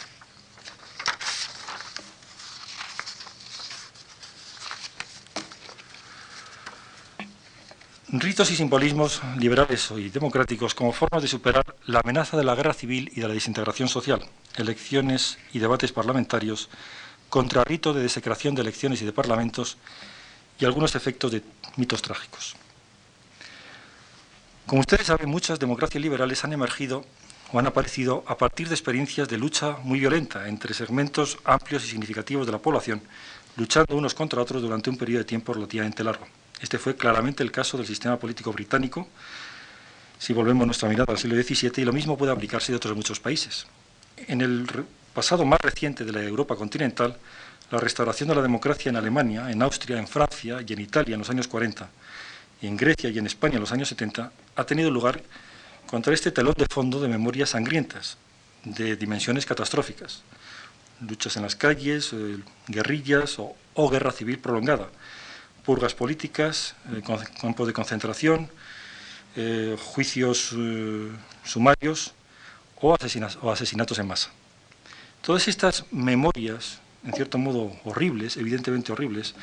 Ritos y simbolismos liberales y democráticos como formas de superar la amenaza de la guerra civil y de la desintegración social, elecciones y debates parlamentarios, contra ritos de desecración de elecciones y de parlamentos y algunos efectos de mitos trágicos. Como ustedes saben, muchas democracias liberales han emergido o han aparecido a partir de experiencias de lucha muy violenta entre segmentos amplios y significativos de la población, luchando unos contra otros durante un periodo de tiempo relativamente largo. Este fue claramente el caso del sistema político británico, si volvemos nuestra mirada al siglo XVII, y lo mismo puede aplicarse de otros muchos países. En el pasado más reciente de la Europa continental, la restauración de la democracia en Alemania, en Austria, en Francia y en Italia en los años 40, y en Grecia y en España en los años 70, ha tenido lugar contra este telón de fondo de memorias sangrientas, de dimensiones catastróficas. Luchas en las calles, eh, guerrillas o guerra civil prolongada, purgas políticas, eh, campos de concentración, eh, juicios sumarios o asesinatos en masa. Todas estas memorias, en cierto modo horribles, evidentemente horribles,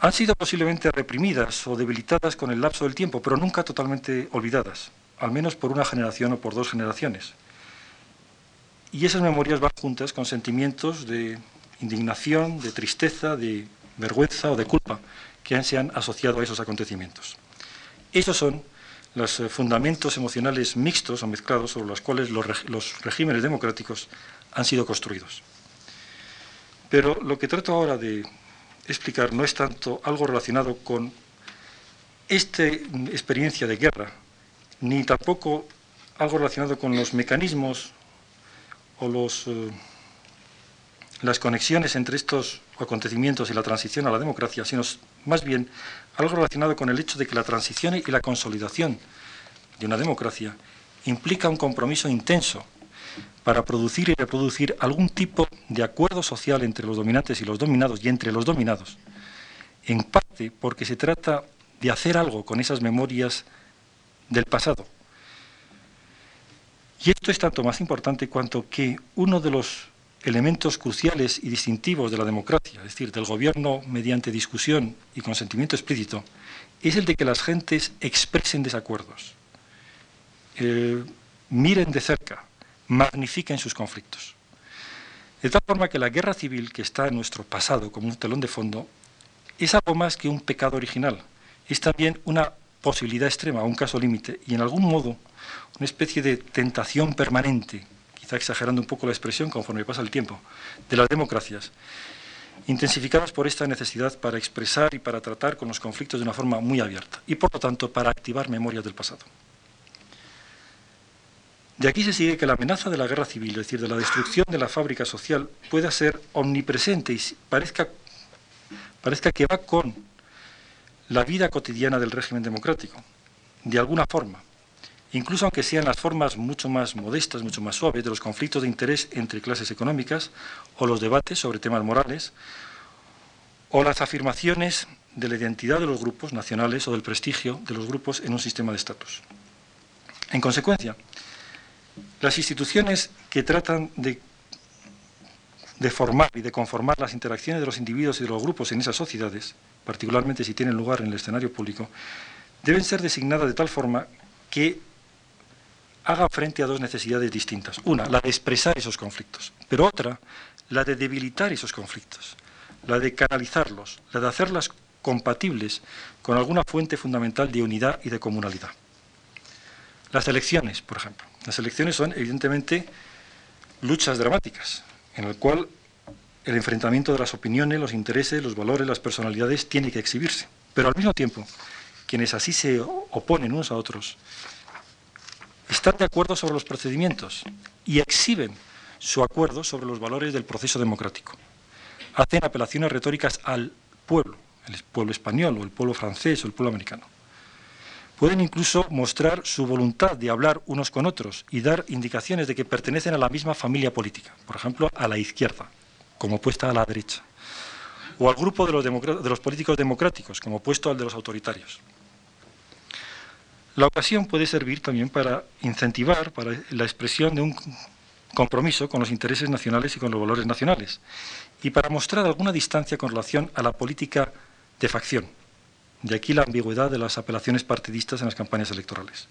han sido posiblemente reprimidas o debilitadas con el lapso del tiempo, pero nunca totalmente olvidadas, al menos por una generación o por dos generaciones. Y esas memorias van juntas con sentimientos de indignación, de tristeza, de vergüenza o de culpa que se han asociado a esos acontecimientos. Esos son los fundamentos emocionales mixtos o mezclados sobre los cuales los, regímenes democráticos han sido construidos. Pero lo que trato ahora de explicar no es tanto algo relacionado con esta experiencia de guerra, ni tampoco algo relacionado con los mecanismos o los eh, las conexiones entre estos acontecimientos y la transición a la democracia, sino más bien algo relacionado con el hecho de que la transición y la consolidación de una democracia implica un compromiso intenso para producir y reproducir algún tipo de acuerdo social entre los dominantes y los dominados y entre los dominados, en parte porque se trata de hacer algo con esas memorias del pasado. Y esto es tanto más importante cuanto que uno de los elementos cruciales y distintivos de la democracia, es decir, del gobierno mediante discusión y consentimiento explícito, es el de que las gentes expresen desacuerdos, eh, miren de cerca, magnifiquen sus conflictos. De tal forma que la guerra civil que está en nuestro pasado como un telón de fondo es algo más que un pecado original, es también una posibilidad extrema, un caso límite, y en algún modo una especie de tentación permanente está exagerando un poco la expresión conforme pasa el tiempo, de las democracias, intensificadas por esta necesidad para expresar y para tratar con los conflictos de una forma muy abierta y por lo tanto para activar memorias del pasado. De aquí se sigue que la amenaza de la guerra civil, es decir, de la destrucción de la fábrica social, pueda ser omnipresente y parezca, parezca que va con la vida cotidiana del régimen democrático, de alguna forma incluso aunque sean las formas mucho más modestas, mucho más suaves de los conflictos de interés entre clases económicas o los debates sobre temas morales o las afirmaciones de la identidad de los grupos nacionales o del prestigio de los grupos en un sistema de estatus. En consecuencia, las instituciones que tratan de, formar y de conformar las interacciones de los individuos y de los grupos en esas sociedades, particularmente si tienen lugar en el escenario público, deben ser designadas de tal forma que haga frente a dos necesidades distintas. Una, la de expresar esos conflictos, pero otra, la de debilitar esos conflictos. la de canalizarlos, la de hacerlas compatibles con alguna fuente fundamental de unidad y de comunalidad. Las elecciones, por ejemplo. Las elecciones son, evidentemente, luchas dramáticas, en el cual el enfrentamiento de las opiniones, los intereses, los valores, las personalidades tiene que exhibirse. Pero al mismo tiempo, quienes así se oponen unos a otros, están de acuerdo sobre los procedimientos y exhiben su acuerdo sobre los valores del proceso democrático. Hacen apelaciones retóricas al pueblo, el pueblo español o el pueblo francés o el pueblo americano. Pueden incluso mostrar su voluntad de hablar unos con otros y dar indicaciones de que pertenecen a la misma familia política, por ejemplo, a la izquierda, como opuesta a la derecha, o al grupo de los, políticos democráticos, como opuesto al de los autoritarios. La ocasión puede servir también para incentivar la expresión de un compromiso con los intereses nacionales y con los valores nacionales, y para mostrar alguna distancia con relación a la política de facción. De aquí la ambigüedad de las apelaciones partidistas en las campañas electorales.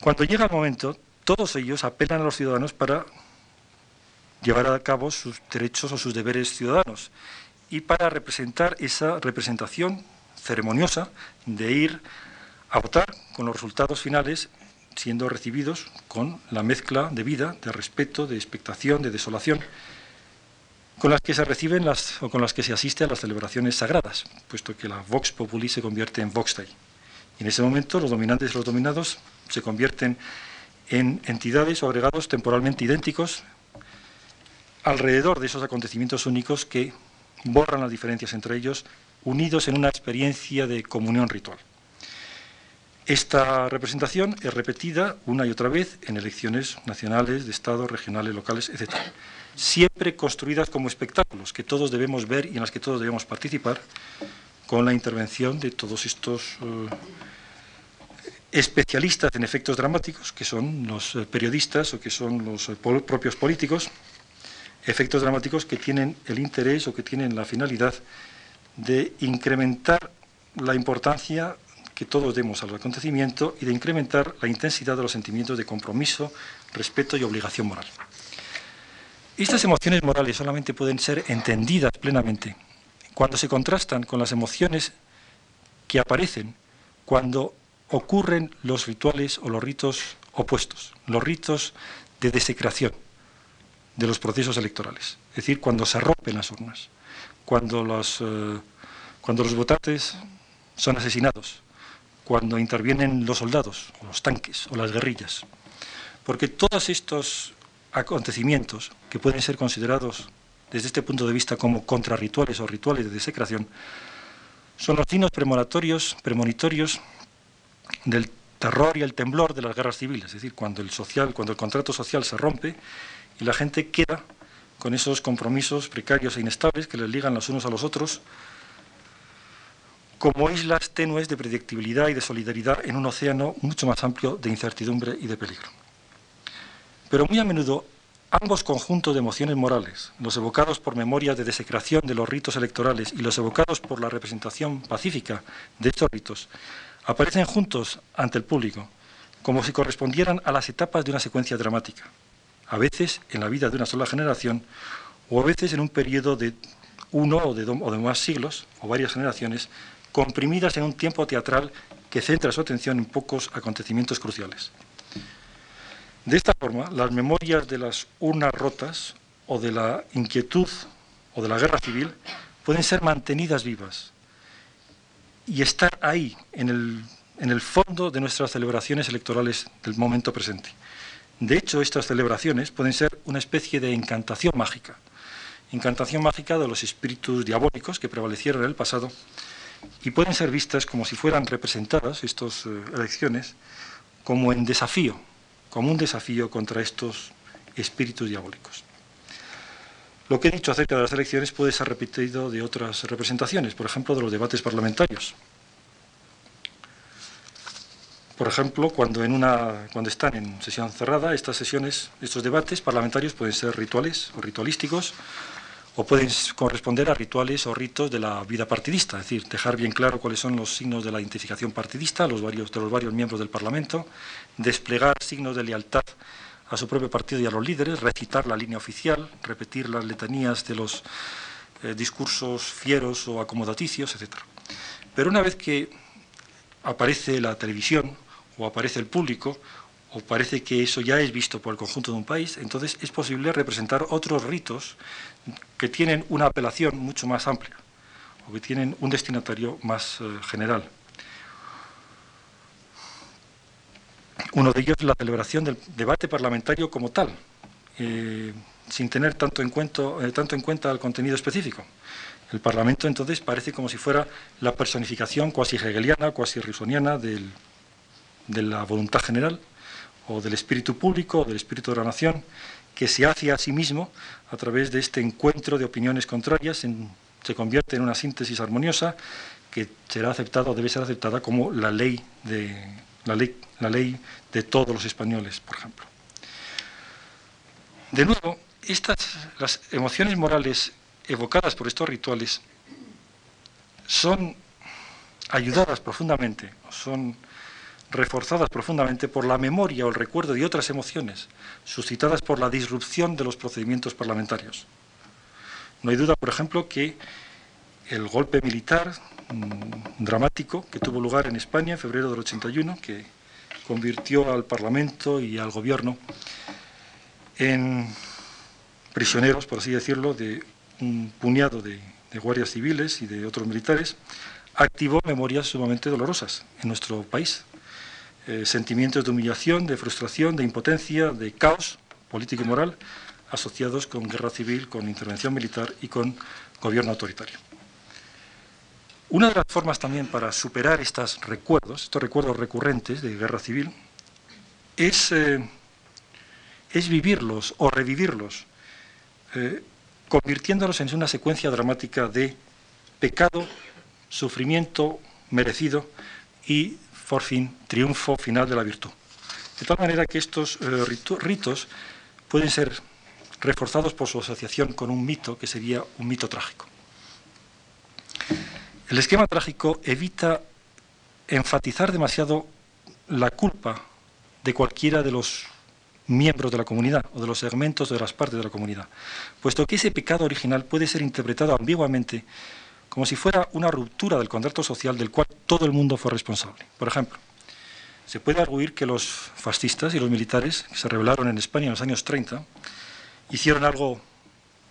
Cuando llega el momento, todos ellos apelan a los ciudadanos para llevar a cabo sus derechos o sus deberes ciudadanos y para representar esa representación ceremoniosa de ir a votar con los resultados finales siendo recibidos con la mezcla de vida, de respeto, de expectación, de desolación, con las que se reciben o con las que se asiste a las celebraciones sagradas, puesto que la Vox Populi se convierte en Vox Dei. Y en ese momento los dominantes y los dominados se convierten en entidades o agregados temporalmente idénticos alrededor de esos acontecimientos únicos que borran las diferencias entre ellos, unidos en una experiencia de comunión ritual. Esta representación es repetida una y otra vez en elecciones nacionales, de Estado, regionales, locales, etc. Siempre construidas como espectáculos que todos debemos ver y en las que todos debemos participar, con la intervención de todos estos eh, especialistas en efectos dramáticos, que son los eh, periodistas o que son los eh, propios políticos, efectos dramáticos que tienen el interés o que tienen la finalidad de incrementar la importancia que todos demos al acontecimiento y de incrementar la intensidad de los sentimientos de compromiso, respeto y obligación moral. Estas emociones morales solamente pueden ser entendidas plenamente cuando se contrastan con las emociones que aparecen cuando ocurren los rituales o los ritos opuestos, los ritos de desecración de los procesos electorales, es decir, cuando se rompen las urnas, cuando los, eh, cuando los votantes son asesinados, cuando intervienen los soldados, o los tanques, o las guerrillas. Porque todos estos acontecimientos, que pueden ser considerados desde este punto de vista como contrarrituales o rituales de desecración, son los signos premonitorios, del terror y el temblor de las guerras civiles, es decir, cuando el, social, cuando el contrato social se rompe y la gente queda con esos compromisos precarios e inestables que les ligan los unos a los otros, como islas tenues de predictibilidad y de solidaridad en un océano mucho más amplio de incertidumbre y de peligro. Pero muy a menudo ambos conjuntos de emociones morales, los evocados por memorias de desecración de los ritos electorales y los evocados por la representación pacífica de estos ritos, aparecen juntos ante el público, como si correspondieran a las etapas de una secuencia dramática, a veces en la vida de una sola generación o a veces en un periodo de uno o de, o de más siglos o varias generaciones comprimidas en un tiempo teatral que centra su atención en pocos acontecimientos cruciales. De esta forma, las memorias de las urnas rotas o de la inquietud o de la guerra civil pueden ser mantenidas vivas y estar ahí, en el, en el fondo de nuestras celebraciones electorales del momento presente. De hecho, estas celebraciones pueden ser una especie de encantación mágica, encantación mágica de los espíritus diabólicos que prevalecieron en el pasado y pueden ser vistas como si fueran representadas estas eh, elecciones como en desafío, como un desafío contra estos espíritus diabólicos. Lo que he dicho acerca de las elecciones puede ser repetido de otras representaciones, por ejemplo, de los debates parlamentarios. Por ejemplo, cuando, en una, cuando están en sesión cerrada, estas sesiones, estos debates parlamentarios pueden ser rituales o ritualísticos, o pueden corresponder a rituales o ritos de la vida partidista, es decir, dejar bien claro cuáles son los signos de la identificación partidista los varios, de los varios miembros del Parlamento, desplegar signos de lealtad a su propio partido y a los líderes, recitar la línea oficial, repetir las letanías de los eh, discursos fieros o acomodaticios, etc. Pero una vez que aparece la televisión o aparece el público, o parece que eso ya es visto por el conjunto de un país, entonces es posible representar otros ritos que tienen una apelación mucho más amplia o que tienen un destinatario más eh, general. Uno de ellos es la celebración del debate parlamentario como tal, eh, sin tener tanto en, cuenta, eh, tanto en cuenta el contenido específico. El Parlamento entonces parece como si fuera la personificación cuasi hegeliana, cuasi risoniana de la voluntad general o del espíritu público o del espíritu de la nación que se hace a sí mismo a través de este encuentro de opiniones contrarias, se convierte en una síntesis armoniosa que será aceptada o debe ser aceptada como la ley de, la ley, la ley de todos los españoles, por ejemplo. De nuevo, estas, las emociones morales evocadas por estos rituales son ayudadas profundamente, son reforzadas profundamente por la memoria o el recuerdo de otras emociones suscitadas por la disrupción de los procedimientos parlamentarios. No hay duda, por ejemplo, que el golpe militar mm, dramático que tuvo lugar en España en febrero del 81, que convirtió al Parlamento y al Gobierno en prisioneros, por así decirlo, de un puñado de, de guardias civiles y de otros militares, activó memorias sumamente dolorosas en nuestro país. Eh, sentimientos de humillación, de frustración, de impotencia, de caos político y moral asociados con guerra civil, con intervención militar y con gobierno autoritario. Una de las formas también para superar estos recuerdos, estos recuerdos recurrentes de guerra civil, es, eh, es vivirlos o revivirlos, eh, convirtiéndolos en una secuencia dramática de pecado, sufrimiento merecido y por fin, triunfo final de la virtud. De tal manera que estos eh, ritos pueden ser reforzados por su asociación con un mito que sería un mito trágico. El esquema trágico evita enfatizar demasiado la culpa de cualquiera de los miembros de la comunidad o de los segmentos de las partes de la comunidad, puesto que ese pecado original puede ser interpretado ambiguamente como si fuera una ruptura del contrato social del cual todo el mundo fue responsable. Por ejemplo, se puede arguir que los fascistas y los militares que se rebelaron en España en los años 30 hicieron algo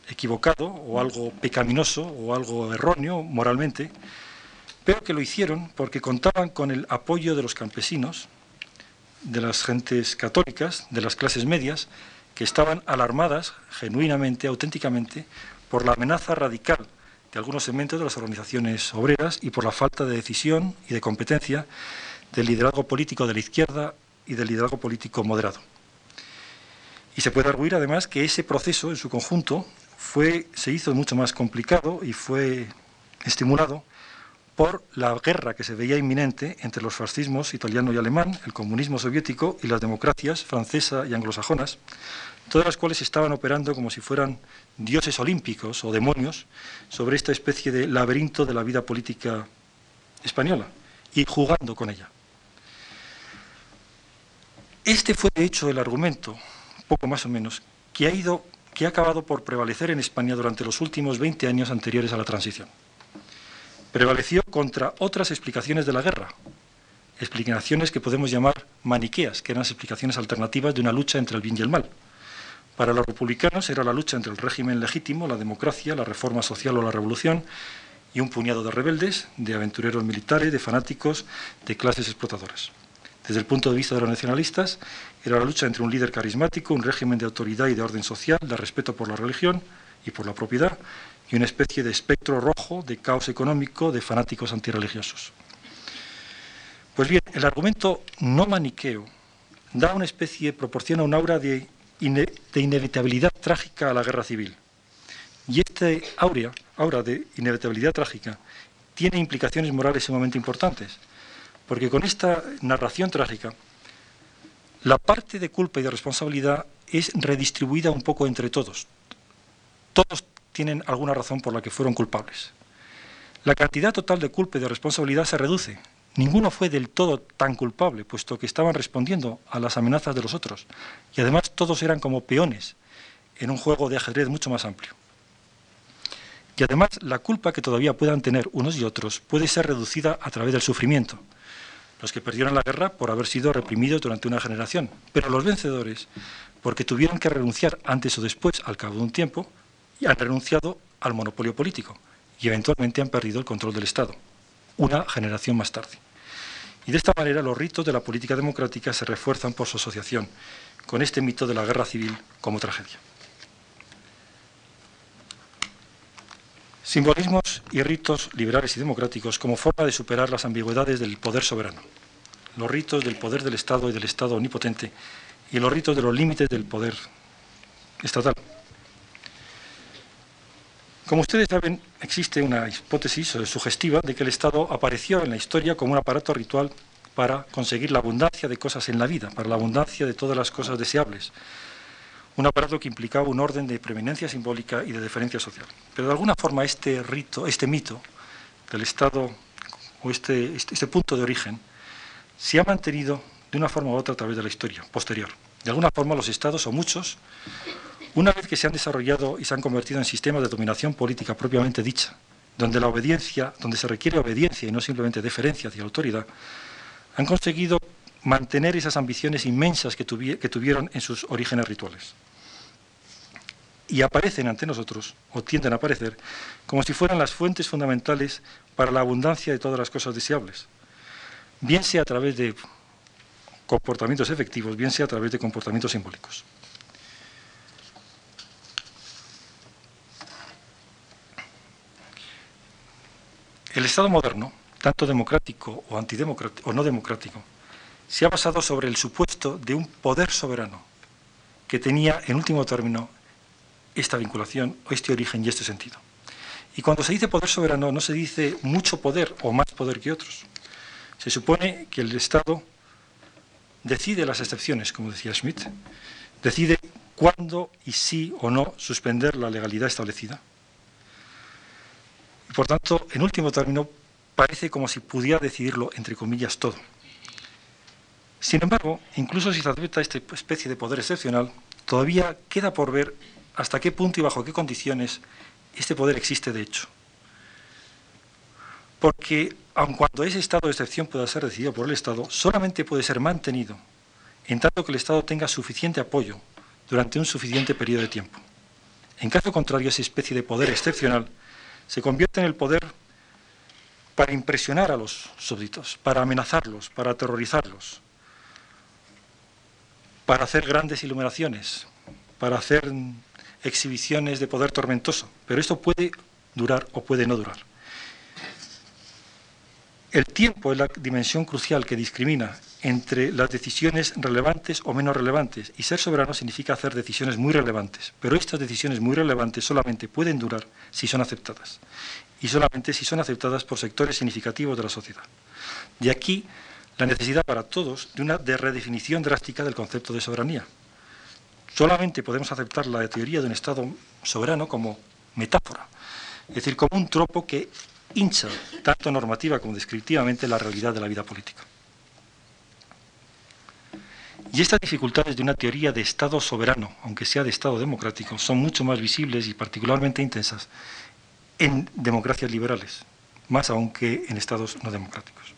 equivocado o algo pecaminoso o algo erróneo moralmente, pero que lo hicieron porque contaban con el apoyo de los campesinos, de las gentes católicas, de las clases medias, que estaban alarmadas genuinamente, auténticamente, por la amenaza radical de algunos segmentos de las organizaciones obreras y por la falta de decisión y de competencia del liderazgo político de la izquierda y del liderazgo político moderado. Y se puede arguir además que ese proceso en su conjunto fue, se hizo mucho más complicado y fue estimulado por la guerra que se veía inminente entre los fascismos italiano y alemán, el comunismo soviético y las democracias francesa y anglosajonas, todas las cuales estaban operando como si fueran dioses olímpicos o demonios sobre esta especie de laberinto de la vida política española y jugando con ella. Este fue de hecho el argumento, poco más o menos, que ha ido que ha acabado por prevalecer en España durante los últimos 20 años anteriores a la transición. Prevaleció contra otras explicaciones de la guerra, explicaciones que podemos llamar maniqueas, que eran las explicaciones alternativas de una lucha entre el bien y el mal. Para los republicanos era la lucha entre el régimen legítimo, la democracia, la reforma social o la revolución, y un puñado de rebeldes, de aventureros militares, de fanáticos, de clases explotadoras. Desde el punto de vista de los nacionalistas, era la lucha entre un líder carismático, un régimen de autoridad y de orden social, de respeto por la religión y por la propiedad, y una especie de espectro rojo de caos económico de fanáticos antirreligiosos. Pues bien, el argumento no maniqueo da una especie, proporciona un aura de, de inevitabilidad trágica a la guerra civil. Y este aura, aura de inevitabilidad trágica tiene implicaciones morales sumamente importantes, porque con esta narración trágica, la parte de culpa y de responsabilidad es redistribuida un poco entre todos. Todos tienen alguna razón por la que fueron culpables. La cantidad total de culpa y de responsabilidad se reduce. Ninguno fue del todo tan culpable, puesto que estaban respondiendo a las amenazas de los otros. Y además todos eran como peones en un juego de ajedrez mucho más amplio. Y además, la culpa que todavía puedan tener unos y otros puede ser reducida a través del sufrimiento. Los que perdieron la guerra por haber sido reprimidos durante una generación, pero los vencedores, porque tuvieron que renunciar antes o después, al cabo de un tiempo, y han renunciado al monopolio político y eventualmente han perdido el control del Estado, una generación más tarde. Y de esta manera los ritos de la política democrática se refuerzan por su asociación con este mito de la guerra civil como tragedia. Simbolismos y ritos liberales y democráticos como forma de superar las ambigüedades del poder soberano. Los ritos del poder del Estado y del Estado omnipotente y los ritos de los límites del poder estatal. Como ustedes saben, existe una hipótesis sugestiva de que el Estado apareció en la historia como un aparato ritual para conseguir la abundancia de cosas en la vida, para la abundancia de todas las cosas deseables. Un aparato que implicaba un orden de preeminencia simbólica y de deferencia social. Pero de alguna forma este rito, este mito del Estado o este, este, este punto de origen se ha mantenido de una forma u otra a través de la historia posterior. De alguna forma los estados, o muchos, una vez que se han desarrollado y se han convertido en sistemas de dominación política propiamente dicha, donde la obediencia, donde se requiere obediencia y no simplemente deferencia hacia la autoridad, han conseguido mantener esas ambiciones inmensas que, que tuvieron en sus orígenes rituales. Y aparecen ante nosotros, o tienden a aparecer, como si fueran las fuentes fundamentales para la abundancia de todas las cosas deseables, bien sea a través de comportamientos efectivos, bien sea a través de comportamientos simbólicos. El Estado moderno, tanto democrático o antidemocrático o no democrático, se ha basado sobre el supuesto de un poder soberano que tenía en último término esta vinculación, este origen y este sentido. Y cuando se dice poder soberano no se dice mucho poder o más poder que otros. Se supone que el Estado decide las excepciones, como decía Schmidt, decide cuándo y si o no suspender la legalidad establecida por tanto, en último término, parece como si pudiera decidirlo, entre comillas, todo. Sin embargo, incluso si se acepta esta especie de poder excepcional, todavía queda por ver hasta qué punto y bajo qué condiciones este poder existe de hecho. Porque, aun cuando ese estado de excepción pueda ser decidido por el Estado, solamente puede ser mantenido en tanto que el Estado tenga suficiente apoyo durante un suficiente periodo de tiempo. En caso contrario, esa especie de poder excepcional se convierte en el poder para impresionar a los súbditos, para amenazarlos, para aterrorizarlos, para hacer grandes iluminaciones, para hacer exhibiciones de poder tormentoso. Pero esto puede durar o puede no durar. El tiempo es la dimensión crucial que discrimina entre las decisiones relevantes o menos relevantes. Y ser soberano significa hacer decisiones muy relevantes. Pero estas decisiones muy relevantes solamente pueden durar si son aceptadas. Y solamente si son aceptadas por sectores significativos de la sociedad. De aquí la necesidad para todos de una redefinición drástica del concepto de soberanía. Solamente podemos aceptar la teoría de un Estado soberano como metáfora, es decir, como un tropo que hincha, tanto normativa como descriptivamente, la realidad de la vida política. Y estas dificultades de una teoría de Estado soberano, aunque sea de Estado democrático, son mucho más visibles y particularmente intensas en democracias liberales, más aún que en Estados no democráticos.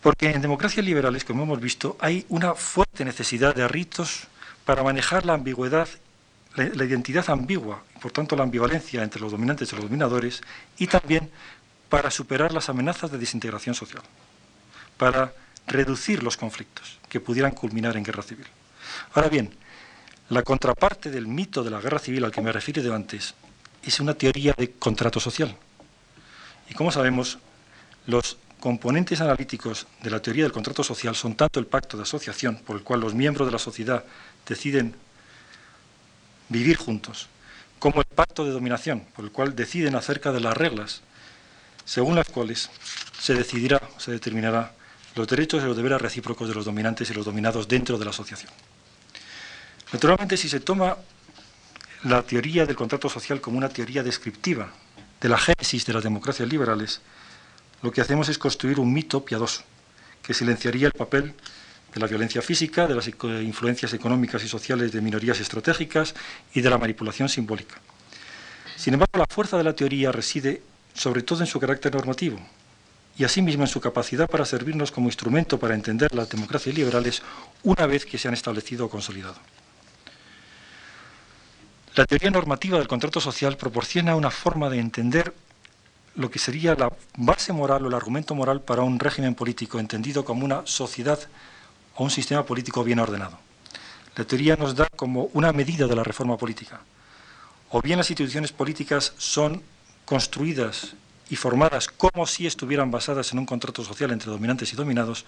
Porque en democracias liberales, como hemos visto, hay una fuerte necesidad de ritos para manejar la ambigüedad, la, identidad ambigua, y por tanto la ambivalencia entre los dominantes y los dominadores, y también para superar las amenazas de desintegración social, para reducir los conflictos que pudieran culminar en guerra civil. Ahora bien, la contraparte del mito de la guerra civil al que me refiero de antes es una teoría de contrato social. Y como sabemos, los componentes analíticos de la teoría del contrato social son tanto el pacto de asociación, por el cual los miembros de la sociedad deciden vivir juntos, como el pacto de dominación, por el cual deciden acerca de las reglas según las cuales se decidirá, se determinará los derechos y los deberes recíprocos de los dominantes y los dominados dentro de la asociación. Naturalmente, si se toma la teoría del contrato social como una teoría descriptiva de la génesis de las democracias liberales, lo que hacemos es construir un mito piadoso que silenciaría el papel de la violencia física, de las influencias económicas y sociales de minorías estratégicas y de la manipulación simbólica. Sin embargo, la fuerza de la teoría reside sobre todo en su carácter normativo y asimismo en su capacidad para servirnos como instrumento para entender las democracias liberales una vez que se han establecido o consolidado. La teoría normativa del contrato social proporciona una forma de entender lo que sería la base moral o el argumento moral para un régimen político entendido como una sociedad o un sistema político bien ordenado. La teoría nos da como una medida de la reforma política. O bien las instituciones políticas son construidas y formadas como si estuvieran basadas en un contrato social entre dominantes y dominados,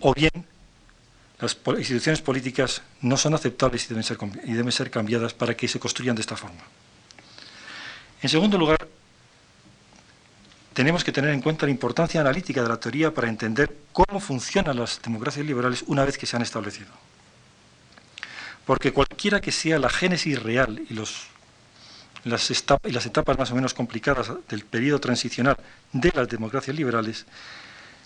o bien las instituciones políticas no son aceptables y deben ser, y deben ser cambiadas para que se construyan de esta forma. En segundo lugar, tenemos que tener en cuenta la importancia analítica de la teoría para entender cómo funcionan las democracias liberales una vez que se han establecido. Porque cualquiera que sea la génesis real y, las etapas más o menos complicadas del periodo transicional de las democracias liberales,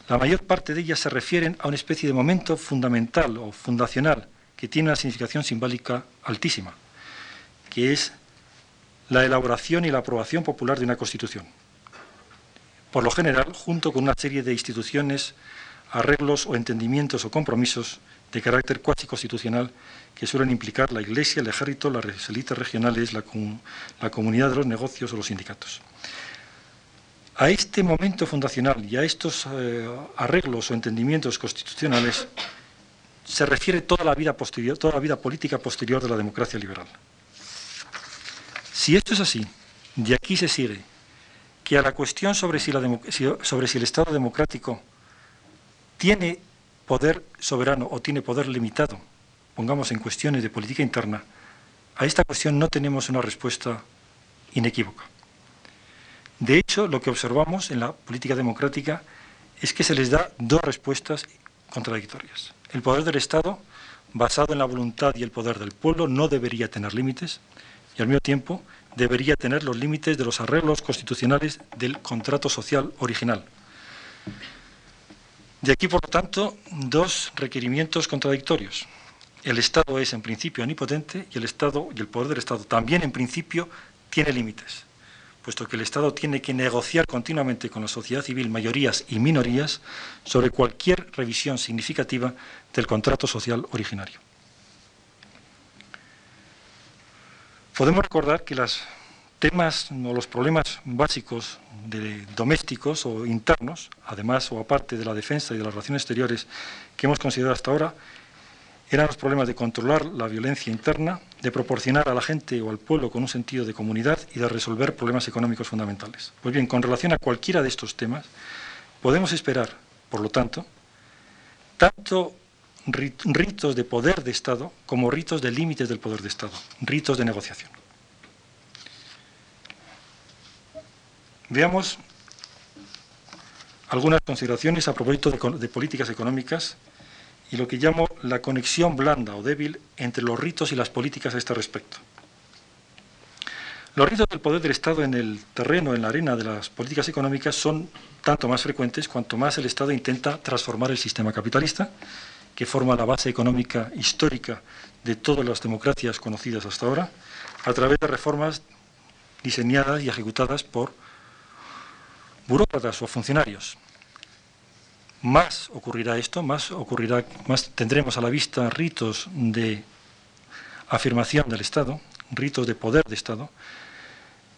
la mayor parte de ellas se refieren a una especie de momento fundamental o fundacional que tiene una significación simbólica altísima, que es la elaboración y la aprobación popular de una constitución por lo general junto con una serie de instituciones, arreglos o entendimientos o compromisos de carácter cuasi constitucional que suelen implicar la Iglesia, el ejército, las élites regionales, la, comunidad de los negocios o los sindicatos. A este momento fundacional y a estos eh, arreglos o entendimientos constitucionales se refiere toda la vida posterior, toda la vida política posterior de la democracia liberal. Si esto es así, de aquí se sigue que a la cuestión sobre si, el Estado democrático tiene poder soberano o tiene poder limitado, pongamos en cuestiones de política interna, a esta cuestión no tenemos una respuesta inequívoca. De hecho, lo que observamos en la política democrática es que se les da dos respuestas contradictorias. El poder del Estado, basado en la voluntad y el poder del pueblo, no debería tener límites y al mismo tiempo debería tener los límites de los arreglos constitucionales del contrato social original. De aquí, por lo tanto, dos requerimientos contradictorios. El Estado es, en principio, omnipotente y el Estado y el poder del Estado también, en principio, tiene límites, puesto que el Estado tiene que negociar continuamente con la sociedad civil, mayorías y minorías, sobre cualquier revisión significativa del contrato social originario. Podemos recordar que los temas o los problemas básicos de domésticos o internos, además o aparte de la defensa y de las relaciones exteriores que hemos considerado hasta ahora, eran los problemas de controlar la violencia interna, de proporcionar a la gente o al pueblo con un sentido de comunidad y de resolver problemas económicos fundamentales. Pues bien, con relación a cualquiera de estos temas, podemos esperar, por lo tanto, tanto ritos de poder de Estado como ritos de límites del poder de Estado, ritos de negociación. Veamos algunas consideraciones a propósito de, políticas económicas y lo que llamo la conexión blanda o débil entre los ritos y las políticas a este respecto. Los ritos del poder del Estado en el terreno, en la arena de las políticas económicas son tanto más frecuentes cuanto más el Estado intenta transformar el sistema capitalista que forma la base económica histórica de todas las democracias conocidas hasta ahora, a través de reformas diseñadas y ejecutadas por burócratas o funcionarios. Más ocurrirá esto, más ocurrirá, más tendremos a la vista ritos de afirmación del Estado, ritos de poder de Estado,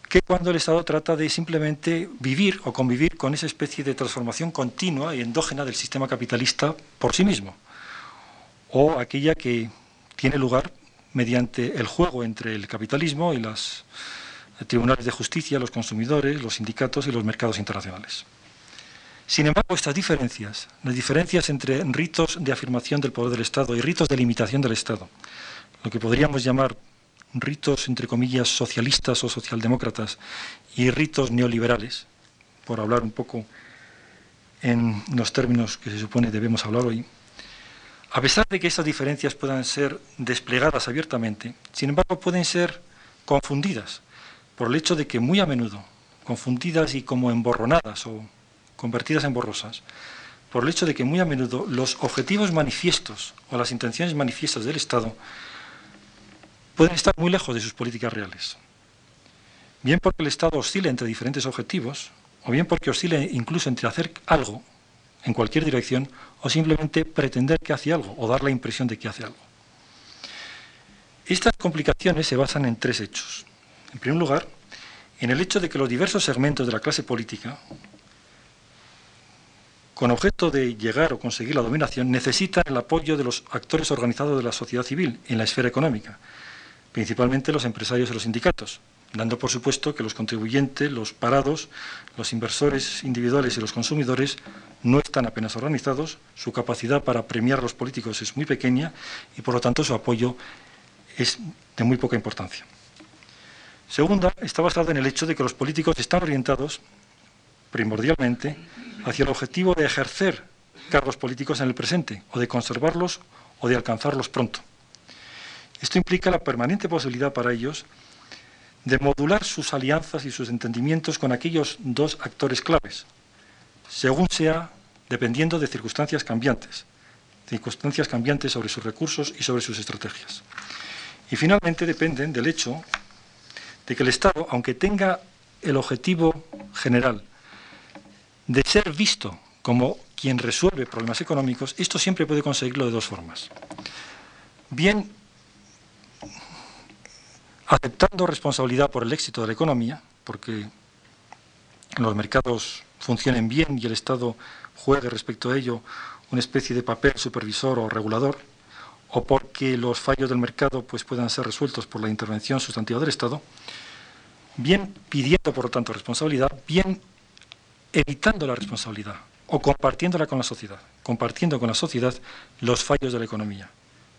que cuando el Estado trata de simplemente vivir o convivir con esa especie de transformación continua y endógena del sistema capitalista por sí mismo o aquella que tiene lugar mediante el juego entre el capitalismo y los tribunales de justicia, los consumidores, los sindicatos y los mercados internacionales. Sin embargo, estas diferencias, las diferencias entre ritos de afirmación del poder del Estado y ritos de limitación del Estado, lo que podríamos llamar ritos, entre comillas, socialistas o socialdemócratas y ritos neoliberales, por hablar un poco en los términos que se supone debemos hablar hoy, a pesar de que estas diferencias puedan ser desplegadas abiertamente, sin embargo pueden ser confundidas por el hecho de que muy a menudo, confundidas y como emborronadas o convertidas en borrosas, por el hecho de que muy a menudo los objetivos manifiestos o las intenciones manifiestas del Estado pueden estar muy lejos de sus políticas reales. bien porque el Estado oscila entre diferentes objetivos, o bien porque oscila incluso entre hacer algo en cualquier dirección, o simplemente pretender que hace algo, o dar la impresión de que hace algo. Estas complicaciones se basan en tres hechos. En primer lugar, en el hecho de que los diversos segmentos de la clase política, con objeto de llegar o conseguir la dominación, necesitan el apoyo de los actores organizados de la sociedad civil en la esfera económica, principalmente los empresarios y los sindicatos, dando por supuesto que los contribuyentes, los parados, los inversores individuales y los consumidores no están apenas organizados, su capacidad para premiar a los políticos es muy pequeña y por lo tanto su apoyo es de muy poca importancia. Segunda, está basada en el hecho de que los políticos están orientados primordialmente hacia el objetivo de ejercer cargos políticos en el presente, o de conservarlos o de alcanzarlos pronto. Esto implica la permanente posibilidad para ellos de modular sus alianzas y sus entendimientos con aquellos dos actores claves, según sea dependiendo de circunstancias cambiantes, circunstancias cambiantes sobre sus recursos y sobre sus estrategias. Y finalmente dependen del hecho de que el Estado, aunque tenga el objetivo general de ser visto como quien resuelve problemas económicos, esto siempre puede conseguirlo de dos formas. Bien, aceptando responsabilidad por el éxito de la economía, porque los mercados funcionen bien y el Estado juegue respecto a ello una especie de papel supervisor o regulador, o porque los fallos del mercado pues, puedan ser resueltos por la intervención sustantiva del Estado, bien pidiendo, por lo tanto, responsabilidad, bien evitando la responsabilidad o compartiéndola con la sociedad, compartiendo con la sociedad los fallos de la economía,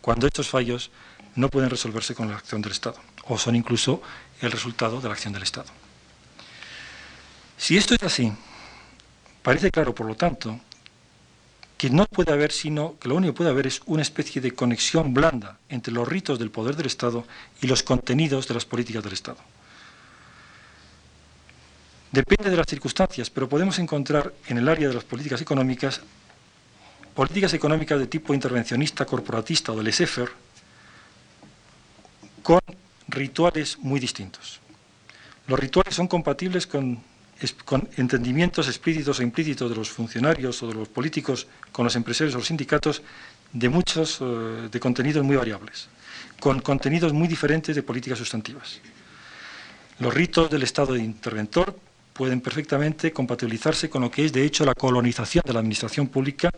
cuando estos fallos no pueden resolverse con la acción del Estado, o son incluso el resultado de la acción del Estado. Si esto es así, parece claro, por lo tanto, que no puede haber sino que lo único que puede haber es una especie de conexión blanda entre los ritos del poder del Estado y los contenidos de las políticas del Estado. Depende de las circunstancias, pero podemos encontrar en el área de las políticas económicas políticas económicas de tipo intervencionista, corporatista o de laissez con rituales muy distintos. Los rituales son compatibles con con entendimientos explícitos e implícitos de los funcionarios o de los políticos con los empresarios o los sindicatos de muchos eh, de contenidos muy variables, con contenidos muy diferentes de políticas sustantivas. Los ritos del Estado de interventor pueden perfectamente compatibilizarse con lo que es, de hecho, la colonización de la administración pública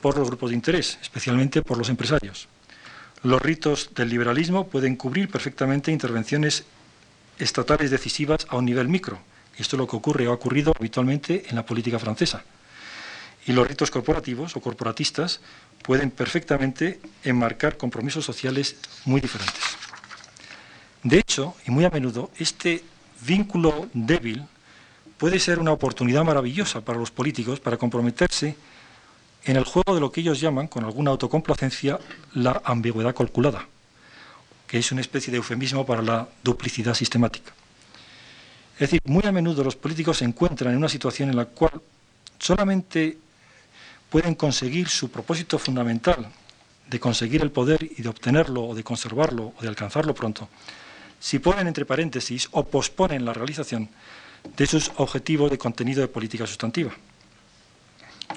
por los grupos de interés, especialmente por los empresarios. Los ritos del liberalismo pueden cubrir perfectamente intervenciones estatales decisivas a un nivel micro, esto es lo que ocurre o ha ocurrido habitualmente en la política francesa. Y los ritos corporativos o corporatistas pueden perfectamente enmarcar compromisos sociales muy diferentes. De hecho, y muy a menudo, este vínculo débil puede ser una oportunidad maravillosa para los políticos para comprometerse en el juego de lo que ellos llaman, con alguna autocomplacencia, la ambigüedad calculada, que es una especie de eufemismo para la duplicidad sistemática. Es decir, muy a menudo los políticos se encuentran en una situación en la cual solamente pueden conseguir su propósito fundamental de conseguir el poder y de obtenerlo o de conservarlo o de alcanzarlo pronto, si ponen entre paréntesis o posponen la realización de sus objetivos de contenido de política sustantiva.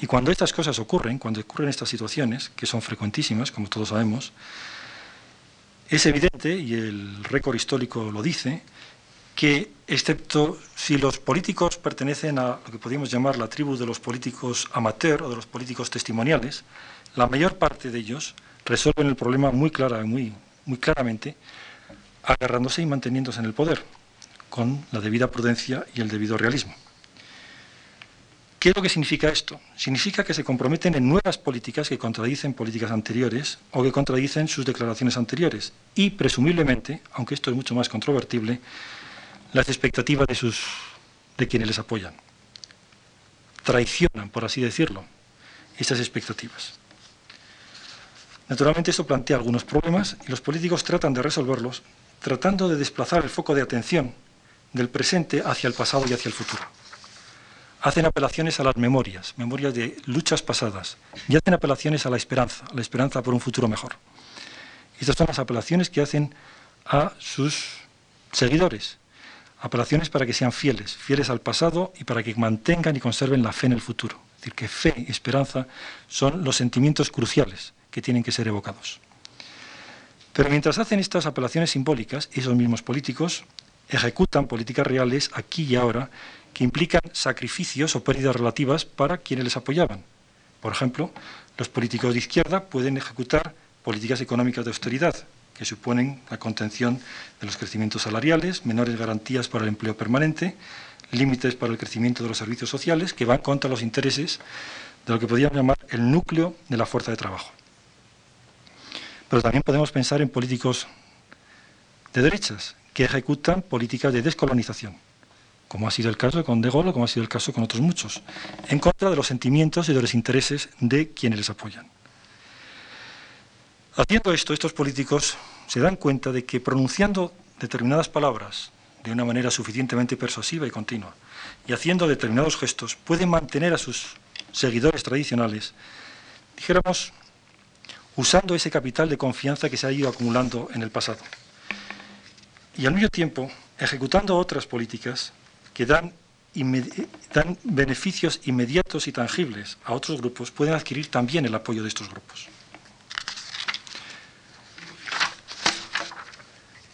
Y cuando estas cosas ocurren, cuando ocurren estas situaciones, que son frecuentísimas, como todos sabemos, es evidente, y el récord histórico lo dice, que, excepto si los políticos pertenecen a lo que podríamos llamar la tribu de los políticos amateur o de los políticos testimoniales, la mayor parte de ellos resuelven el problema muy clara, muy, muy claramente, agarrándose y manteniéndose en el poder, con la debida prudencia y el debido realismo. ¿Qué es lo que significa esto? Significa que se comprometen en nuevas políticas que contradicen políticas anteriores o que contradicen sus declaraciones anteriores y, presumiblemente, aunque esto es mucho más controvertible, las expectativas de, sus, de quienes les apoyan. Traicionan, por así decirlo, esas expectativas. Naturalmente esto plantea algunos problemas y los políticos tratan de resolverlos tratando de desplazar el foco de atención del presente hacia el pasado y hacia el futuro. Hacen apelaciones a las memorias, memorias de luchas pasadas, y hacen apelaciones a la esperanza, a la esperanza por un futuro mejor. Estas son las apelaciones que hacen a sus seguidores, apelaciones para que sean fieles, fieles al pasado y para que mantengan y conserven la fe en el futuro. Es decir, que fe y esperanza son los sentimientos cruciales que tienen que ser evocados. Pero mientras hacen estas apelaciones simbólicas, esos mismos políticos ejecutan políticas reales aquí y ahora que implican sacrificios o pérdidas relativas para quienes les apoyaban. Por ejemplo, los políticos de izquierda pueden ejecutar políticas económicas de austeridad, que suponen la contención de los crecimientos salariales, menores garantías para el empleo permanente, límites para el crecimiento de los servicios sociales, que van contra los intereses de lo que podríamos llamar el núcleo de la fuerza de trabajo. Pero también podemos pensar en políticos de derechas, que ejecutan políticas de descolonización, como ha sido el caso con De Gaulle o como ha sido el caso con otros muchos, en contra de los sentimientos y de los intereses de quienes les apoyan. Haciendo esto, estos políticos se dan cuenta de que pronunciando determinadas palabras de una manera suficientemente persuasiva y continua y haciendo determinados gestos pueden mantener a sus seguidores tradicionales, dijéramos, usando ese capital de confianza que se ha ido acumulando en el pasado y al mismo tiempo ejecutando otras políticas que dan, dan, beneficios inmediatos y tangibles a otros grupos, pueden adquirir también el apoyo de estos grupos.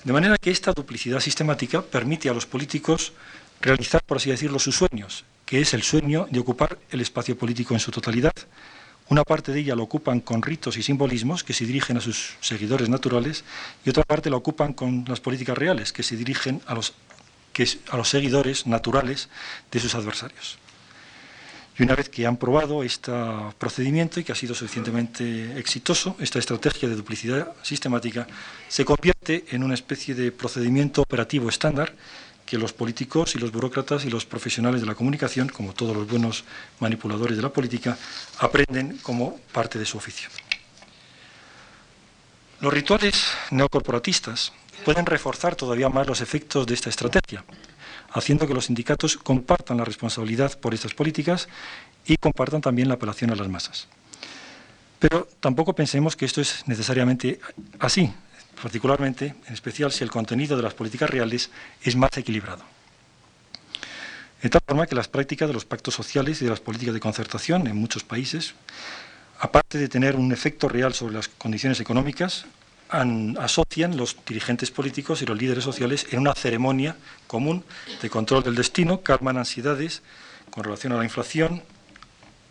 De manera que esta duplicidad sistemática permite a los políticos realizar, por así decirlo, sus sueños, que es el sueño de ocupar el espacio político en su totalidad, una parte de ella la ocupan con ritos y simbolismos que se dirigen a sus seguidores naturales y otra parte la ocupan con las políticas reales que se dirigen a los, a los seguidores naturales de sus adversarios. Y una vez que han probado este procedimiento y que ha sido suficientemente exitoso, esta estrategia de duplicidad sistemática se convierte en una especie de procedimiento operativo estándar que los políticos y los burócratas y los profesionales de la comunicación, como todos los buenos manipuladores de la política, aprenden como parte de su oficio. Los rituales neocorporatistas pueden reforzar todavía más los efectos de esta estrategia, haciendo que los sindicatos compartan la responsabilidad por estas políticas y compartan también la apelación a las masas. Pero tampoco pensemos que esto es necesariamente así particularmente, en especial si el contenido de las políticas reales es más equilibrado. De tal forma que las prácticas de los pactos sociales y de las políticas de concertación en muchos países, aparte de tener un efecto real sobre las condiciones económicas, asocian los dirigentes políticos y los líderes sociales en una ceremonia común de control del destino, calman ansiedades con relación a la inflación,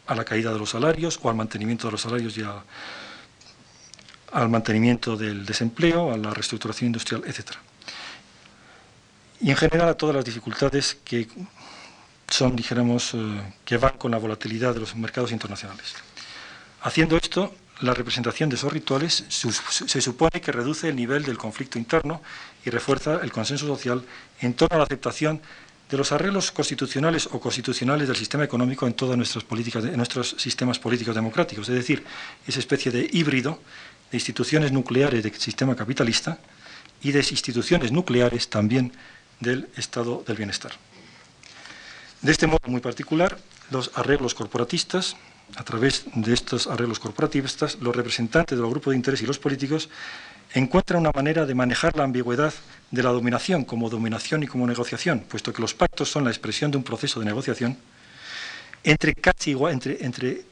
a la caída de los salarios o al mantenimiento de los salarios y a al mantenimiento del desempleo, a la reestructuración industrial, etc. Y en general a todas las dificultades que son, dijéramos, eh, que van con la volatilidad de los mercados internacionales. Haciendo esto, la representación de esos rituales se supone que reduce el nivel del conflicto interno y refuerza el consenso social en torno a la aceptación de los arreglos constitucionales o constitucionales del sistema económico en todas nuestras políticas, en nuestros sistemas políticos democráticos, es decir, esa especie de híbrido de instituciones nucleares del sistema capitalista y de instituciones nucleares también del estado del bienestar. De este modo muy particular, los arreglos corporatistas, a través de estos arreglos corporativistas, los representantes de los grupos de interés y los políticos encuentran una manera de manejar la ambigüedad de la dominación como dominación y como negociación, puesto que los pactos son la expresión de un proceso de negociación entre, casi entre,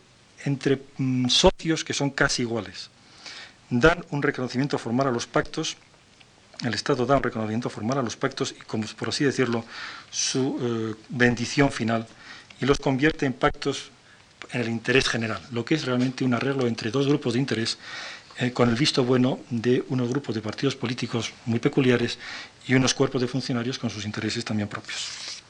entre mm, socios que son casi iguales. Dan un reconocimiento formal a los pactos, el Estado da un reconocimiento formal a los pactos y, como por así decirlo, su eh, bendición final y los convierte en pactos en el interés general, lo que es realmente un arreglo entre dos grupos de interés eh, con el visto bueno de unos grupos de partidos políticos muy peculiares y unos cuerpos de funcionarios con sus intereses también propios.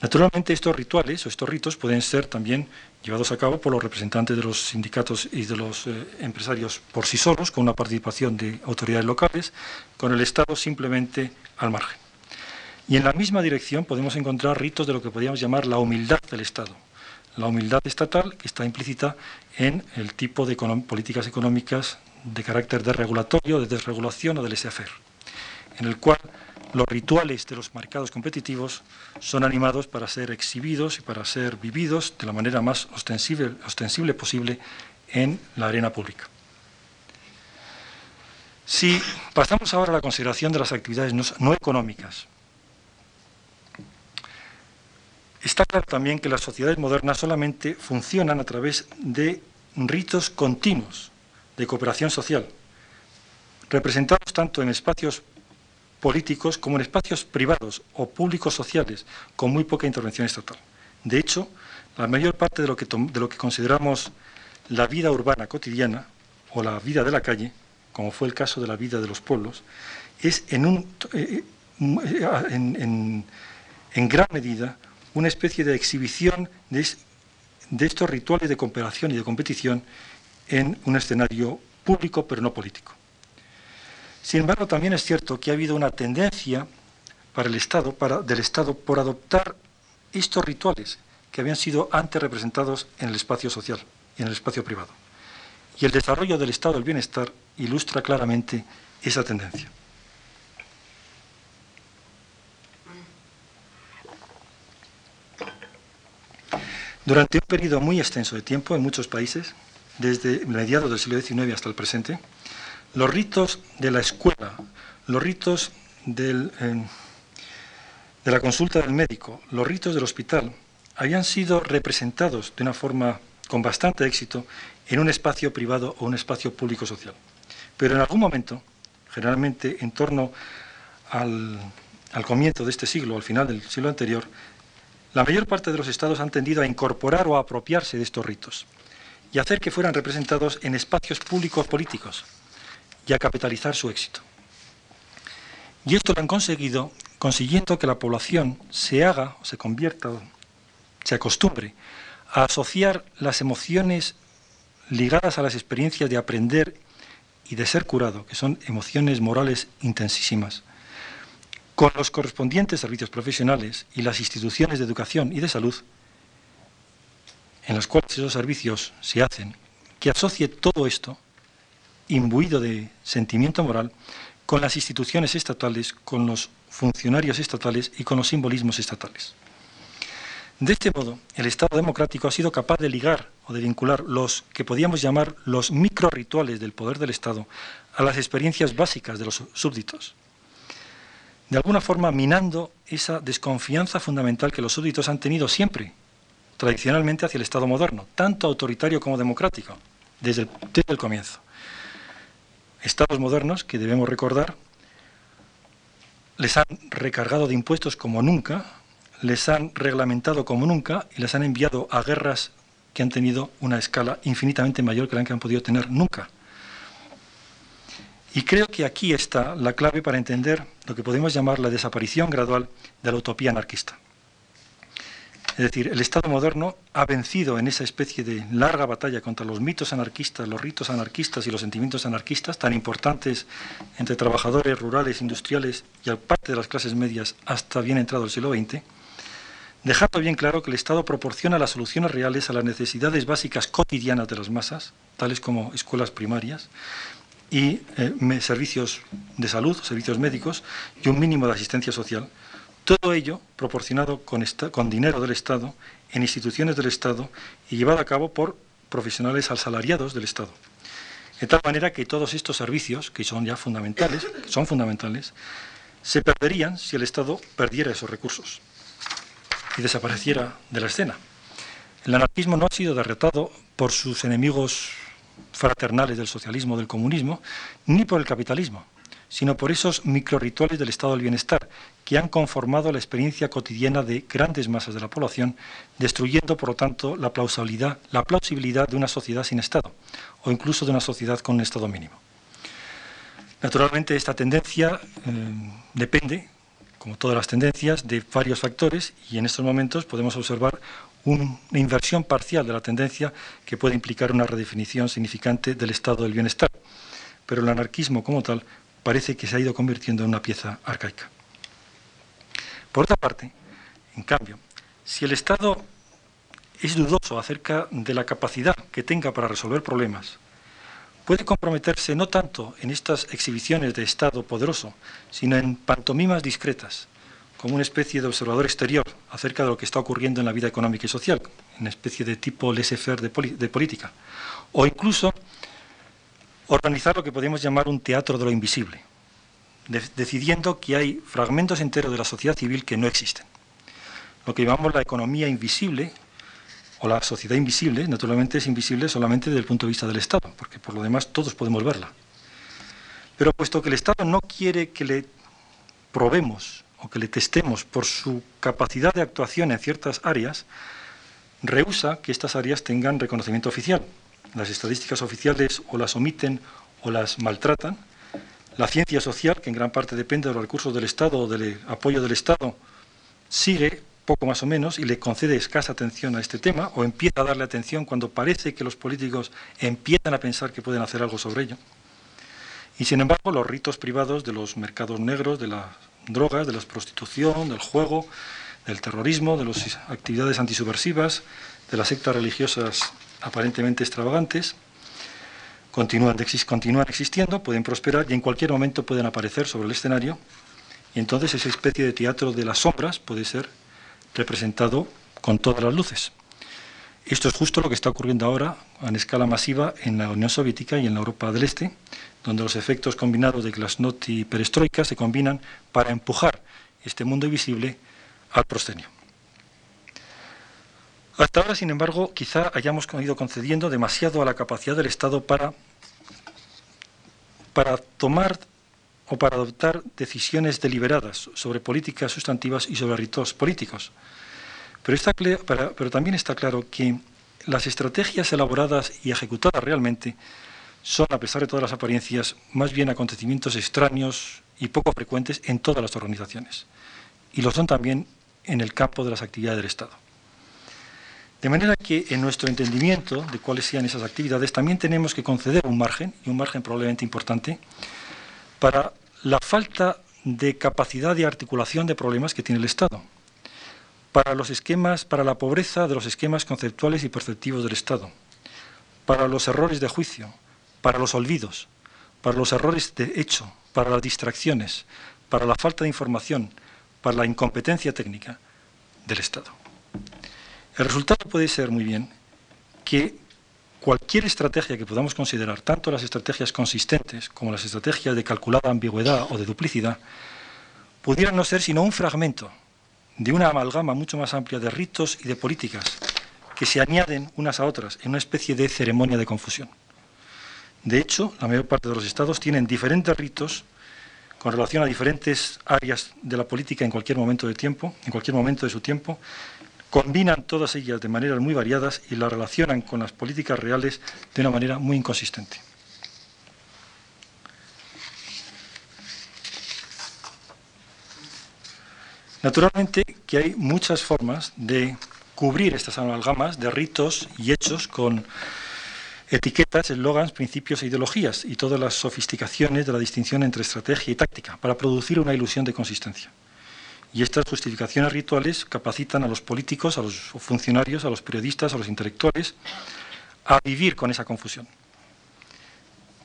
Naturalmente estos rituales o estos ritos pueden ser también llevados a cabo por los representantes de los sindicatos y de los eh, empresarios por sí solos, con una participación de autoridades locales, con el Estado simplemente al margen. Y en la misma dirección podemos encontrar ritos de lo que podríamos llamar la humildad del Estado, la humildad estatal que está implícita en el tipo de políticas económicas de carácter desregulatorio, de desregulación o del laissez en el cual los rituales de los mercados competitivos son animados para ser exhibidos y para ser vividos de la manera más ostensible posible en la arena pública. Si pasamos ahora a la consideración de las actividades no, económicas, Está claro también que las sociedades modernas solamente funcionan a través de ritos continuos de cooperación social, representados tanto en espacios políticos como en espacios privados o públicos sociales, con muy poca intervención estatal. De hecho, la mayor parte de lo que, consideramos la vida urbana cotidiana o la vida de la calle, como fue el caso de la vida de los pueblos, es en, un, eh, eh, en gran medida una especie de exhibición de, estos rituales de cooperación y de competición en un escenario público pero no político. Sin embargo, también es cierto que ha habido una tendencia para el Estado, del Estado, por adoptar estos rituales que habían sido antes representados en el espacio social y en el espacio privado. Y el desarrollo del Estado del bienestar ilustra claramente esa tendencia. Durante un periodo muy extenso de tiempo en muchos países, desde mediados del siglo XIX hasta el presente, los ritos de la escuela, los ritos de la consulta del médico, los ritos del hospital, habían sido representados de una forma con bastante éxito en un espacio privado o un espacio público social. Pero en algún momento, generalmente en torno al, al comienzo de este siglo, al final del siglo anterior, la mayor parte de los estados han tendido a incorporar o a apropiarse de estos ritos y hacer que fueran representados en espacios públicos políticos y a capitalizar su éxito. Y esto lo han conseguido consiguiendo que la población se haga, o se convierta, se acostumbre a asociar las emociones ligadas a las experiencias de aprender y de ser curado, que son emociones morales intensísimas, con los correspondientes servicios profesionales y las instituciones de educación y de salud en las cuales esos servicios se hacen, que asocie todo esto, imbuido de sentimiento moral, con las instituciones estatales, con los funcionarios estatales y con los simbolismos estatales. De este modo, el Estado democrático ha sido capaz de ligar o de vincular los que podíamos llamar los micro rituales del poder del Estado a las experiencias básicas de los súbditos, de alguna forma minando esa desconfianza fundamental que los súbditos han tenido siempre, tradicionalmente, hacia el Estado moderno, tanto autoritario como democrático, desde el, desde el comienzo. Estados modernos que debemos recordar les han recargado de impuestos como nunca, les han reglamentado como nunca y les han enviado a guerras que han tenido una escala infinitamente mayor que la que han podido tener nunca. Y creo que aquí está la clave para entender lo que podemos llamar la desaparición gradual de la utopía anarquista. Es decir, el Estado moderno ha vencido en esa especie de larga batalla contra los mitos anarquistas, los ritos anarquistas y los sentimientos anarquistas, tan importantes entre trabajadores rurales, industriales y parte de las clases medias hasta bien entrado el siglo XX, dejando bien claro que el Estado proporciona las soluciones reales a las necesidades básicas cotidianas de las masas, tales como escuelas primarias, y eh, servicios de salud, servicios médicos y un mínimo de asistencia social. Todo ello proporcionado con, con dinero del Estado, en instituciones del Estado y llevado a cabo por profesionales asalariados del Estado. De tal manera que todos estos servicios, que son ya fundamentales, son fundamentales, se perderían si el Estado perdiera esos recursos y desapareciera de la escena. El anarquismo no ha sido derrotado por sus enemigos fraternales del socialismo, del comunismo, ni por el capitalismo, sino por esos microrituales del estado del bienestar que han conformado la experiencia cotidiana de grandes masas de la población, destruyendo, por lo tanto, la plausibilidad, la plausibilidad de una sociedad sin Estado, o incluso de una sociedad con un Estado mínimo. Naturalmente, esta tendencia eh, depende, como todas las tendencias, de varios factores y en estos momentos podemos observar una inversión parcial de la tendencia que puede implicar una redefinición significante del estado del bienestar. Pero el anarquismo como tal parece que se ha ido convirtiendo en una pieza arcaica. Por otra parte, en cambio, si el Estado es dudoso acerca de la capacidad que tenga para resolver problemas, puede comprometerse no tanto en estas exhibiciones de Estado poderoso, sino en pantomimas discretas, como una especie de observador exterior acerca de lo que está ocurriendo en la vida económica y social, una especie de tipo laissez-faire de, política, o incluso organizar lo que podemos llamar un teatro de lo invisible, decidiendo que hay fragmentos enteros de la sociedad civil que no existen. lo que llamamos la economía invisible o la sociedad invisible, naturalmente es invisible solamente desde el punto de vista del Estado, porque por lo demás todos podemos verla. Pero puesto que el Estado no quiere que le probemos o que le testemos por su capacidad de actuación en ciertas áreas, rehúsa que estas áreas tengan reconocimiento oficial. Las estadísticas oficiales o las omiten o las maltratan. La ciencia social, que en gran parte depende de los recursos del Estado o del apoyo del Estado, sigue poco más o menos y le concede escasa atención a este tema o empieza a darle atención cuando parece que los políticos empiezan a pensar que pueden hacer algo sobre ello. Y sin embargo, los ritos privados de los mercados negros, de las drogas, de la prostitución, del juego, del terrorismo, de las actividades antisubversivas, de las sectas religiosas aparentemente extravagantes, continúan, continúan existiendo, pueden prosperar y en cualquier momento pueden aparecer sobre el escenario. Y entonces esa especie de teatro de las sombras puede ser representado con todas las luces. Esto es justo lo que está ocurriendo ahora en escala masiva en la Unión Soviética y en la Europa del Este, donde los efectos combinados de Glasnost y Perestroika se combinan para empujar este mundo invisible al proscenio. Hasta ahora, sin embargo, quizá hayamos ido concediendo demasiado a la capacidad del Estado para, para tomar o para adoptar decisiones deliberadas sobre políticas sustantivas y sobre ritos políticos. Pero, está, pero también está claro que las estrategias elaboradas y ejecutadas realmente son, a pesar de todas las apariencias, más bien acontecimientos extraños y poco frecuentes en todas las organizaciones. Y lo son también en el campo de las actividades del Estado. De manera que en nuestro entendimiento de cuáles sean esas actividades también tenemos que conceder un margen, y un margen probablemente importante, para la falta de capacidad de articulación de problemas que tiene el Estado, para los esquemas, para la pobreza de los esquemas conceptuales y perceptivos del Estado, para los errores de juicio, para los olvidos, para los errores de hecho, para las distracciones, para la falta de información, para la incompetencia técnica del Estado. El resultado puede ser muy bien que cualquier estrategia que podamos considerar, tanto las estrategias consistentes como las estrategias de calculada ambigüedad o de duplicidad, pudieran no ser sino un fragmento de una amalgama mucho más amplia de ritos y de políticas que se añaden unas a otras en una especie de ceremonia de confusión. De hecho, la mayor parte de los estados tienen diferentes ritos con relación a diferentes áreas de la política en cualquier momento de tiempo, en cualquier momento de su tiempo, combinan todas ellas de maneras muy variadas y las relacionan con las políticas reales de una manera muy inconsistente. Naturalmente que hay muchas formas de cubrir estas amalgamas de ritos y hechos con etiquetas, eslogans, principios e ideologías y todas las sofisticaciones de la distinción entre estrategia y táctica para producir una ilusión de consistencia. Y estas justificaciones rituales capacitan a los políticos, a los funcionarios, a los periodistas, a los intelectuales a vivir con esa confusión.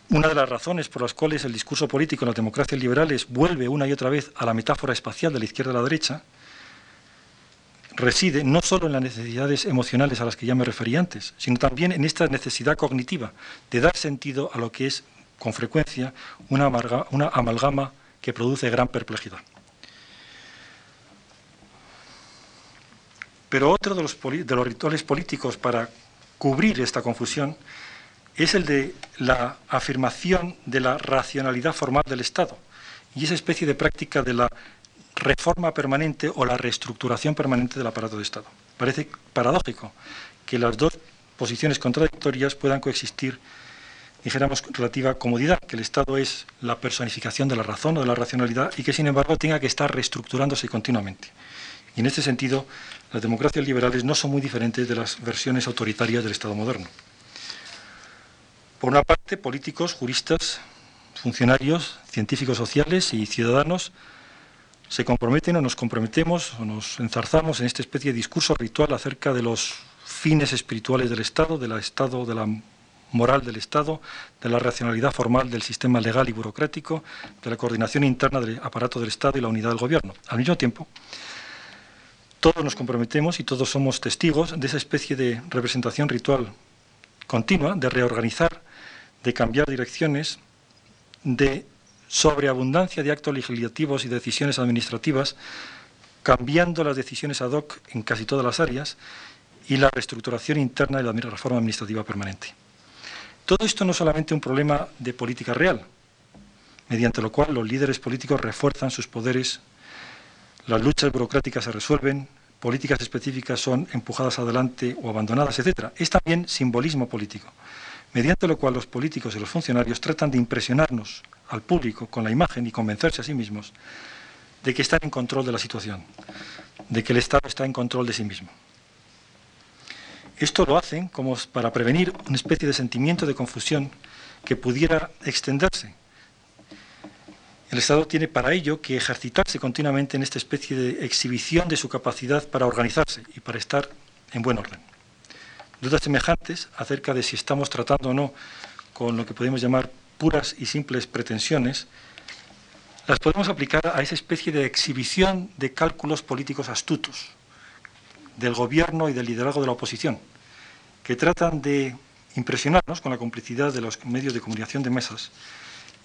Una de las razones por las cuales el discurso político en las democracias liberales vuelve una y otra vez a la metáfora espacial de la izquierda a la derecha reside no solo en las necesidades emocionales a las que ya me referí antes, sino también en esta necesidad cognitiva de dar sentido a lo que es, con frecuencia, una, amalgama que produce gran perplejidad. Pero otro de los, de los rituales políticos para cubrir esta confusión es el de la afirmación de la racionalidad formal del Estado y esa especie de práctica de la reforma permanente o la reestructuración permanente del aparato de Estado. Parece paradójico que las dos posiciones contradictorias puedan coexistir, dijéramos, relativa comodidad, que el Estado es la personificación de la razón o de la racionalidad y que, sin embargo, tenga que estar reestructurándose continuamente. Y en este sentido, las democracias liberales no son muy diferentes de las versiones autoritarias del Estado moderno. Por una parte, políticos, juristas, funcionarios, científicos sociales y ciudadanos se comprometen o nos comprometemos o nos enzarzamos en esta especie de discurso ritual acerca de los fines espirituales del Estado, del Estado, de la moral del Estado, de la racionalidad formal del sistema legal y burocrático, de la coordinación interna del aparato del Estado y la unidad del gobierno. Al mismo tiempo, todos nos comprometemos y todos somos testigos de esa especie de representación ritual continua, de reorganizar, de cambiar direcciones, de sobreabundancia de actos legislativos y decisiones administrativas cambiando las decisiones ad hoc en casi todas las áreas y la reestructuración interna de la reforma administrativa permanente. Todo esto no es solamente un problema de política real, mediante lo cual los líderes políticos refuerzan sus poderes, las luchas burocráticas se resuelven, políticas específicas son empujadas adelante o abandonadas, etc. Es también simbolismo político, mediante lo cual los políticos y los funcionarios tratan de impresionarnos al público con la imagen y convencerse a sí mismos de que están en control de la situación, de que el Estado está en control de sí mismo. Esto lo hacen como para prevenir una especie de sentimiento de confusión que pudiera extenderse. El Estado tiene para ello que ejercitarse continuamente en esta especie de exhibición de su capacidad para organizarse y para estar en buen orden. Dudas semejantes acerca de si estamos tratando o no con lo que podemos llamar puras y simples pretensiones, las podemos aplicar a esa especie de exhibición de cálculos políticos astutos, del gobierno y del liderazgo de la oposición, que tratan de impresionarnos con la complicidad de los medios de comunicación de mesas.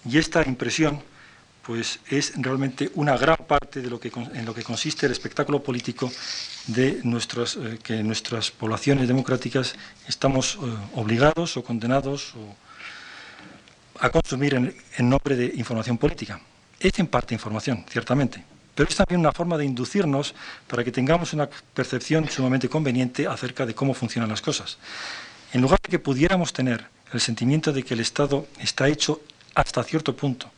Y esta impresión pues es realmente una gran parte de lo que, en lo que consiste el espectáculo político de nuestras, eh, que nuestras poblaciones democráticas estamos eh, obligados o condenados a consumir en nombre de información política. Es en parte información, ciertamente, pero es también una forma de inducirnos para que tengamos una percepción sumamente conveniente acerca de cómo funcionan las cosas. En lugar de que pudiéramos tener el sentimiento de que el Estado está hecho hasta cierto punto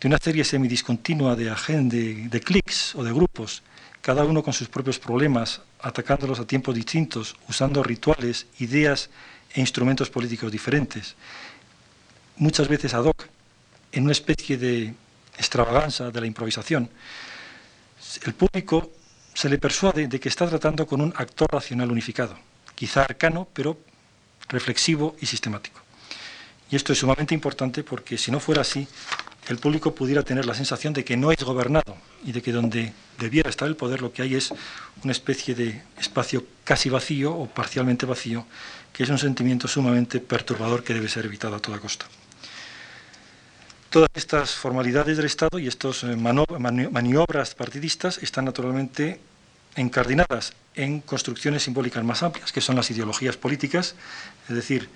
de una serie semidiscontinua de, de, de clics o de grupos, cada uno con sus propios problemas, atacándolos a tiempos distintos, usando rituales, ideas e instrumentos políticos diferentes, muchas veces ad hoc, en una especie de extravaganza de la improvisación, el público se le persuade de que está tratando con un actor racional unificado, quizá arcano, pero reflexivo y sistemático. Y esto es sumamente importante porque si no fuera así, el público pudiera tener la sensación de que no es gobernado y de que donde debiera estar el poder lo que hay es una especie de espacio casi vacío o parcialmente vacío, que es un sentimiento sumamente perturbador que debe ser evitado a toda costa. Todas estas formalidades del Estado y estas eh, maniobras partidistas están naturalmente encardinadas en construcciones simbólicas más amplias, que son las ideologías políticas, es decir,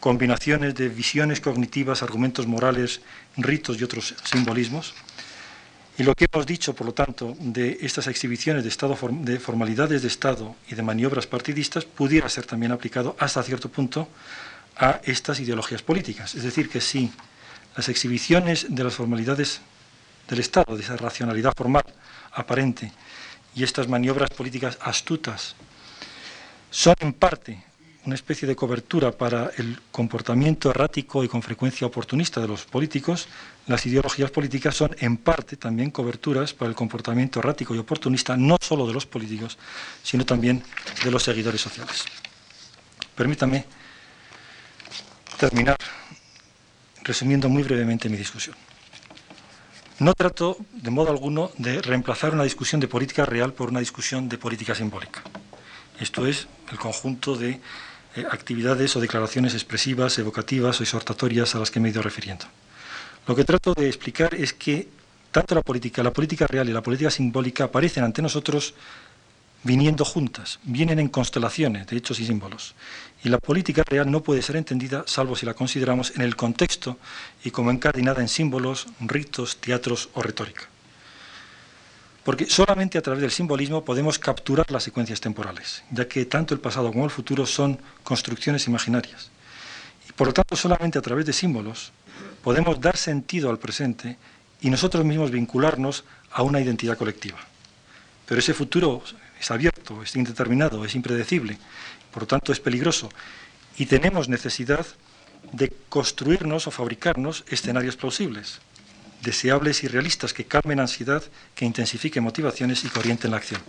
combinaciones de visiones cognitivas, argumentos morales, ritos y otros simbolismos. Y lo que hemos dicho, por lo tanto, de estas exhibiciones de, estado, de formalidades de Estado y de maniobras partidistas pudiera ser también aplicado hasta cierto punto a estas ideologías políticas. Es decir, que si las exhibiciones de las formalidades del Estado, de esa racionalidad formal aparente, y estas maniobras políticas astutas, son en parte una especie de cobertura para el comportamiento errático y con frecuencia oportunista de los políticos, las ideologías políticas son en parte también coberturas para el comportamiento errático y oportunista no solo de los políticos, sino también de los seguidores sociales. Permítame terminar resumiendo muy brevemente mi discusión. No trato de modo alguno de reemplazar una discusión de política real por una discusión de política simbólica. Esto es el conjunto de eh, actividades o declaraciones expresivas, evocativas o exhortatorias a las que me he ido refiriendo. Lo que trato de explicar es que tanto la política, la política real y la política simbólica aparecen ante nosotros viniendo juntas, vienen en constelaciones de hechos y símbolos. Y la política real no puede ser entendida salvo si la consideramos en el contexto y como encardinada en símbolos, ritos, teatros o retórica. Porque solamente a través del simbolismo podemos capturar las secuencias temporales, ya que tanto el pasado como el futuro son construcciones imaginarias. Y por lo tanto, solamente a través de símbolos podemos dar sentido al presente y nosotros mismos vincularnos a una identidad colectiva. Pero ese futuro es abierto, es indeterminado, es impredecible, por lo tanto es peligroso. Y tenemos necesidad de construirnos o fabricarnos escenarios plausibles, deseables y realistas que calmen ansiedad, que intensifiquen motivaciones y que orienten la acción.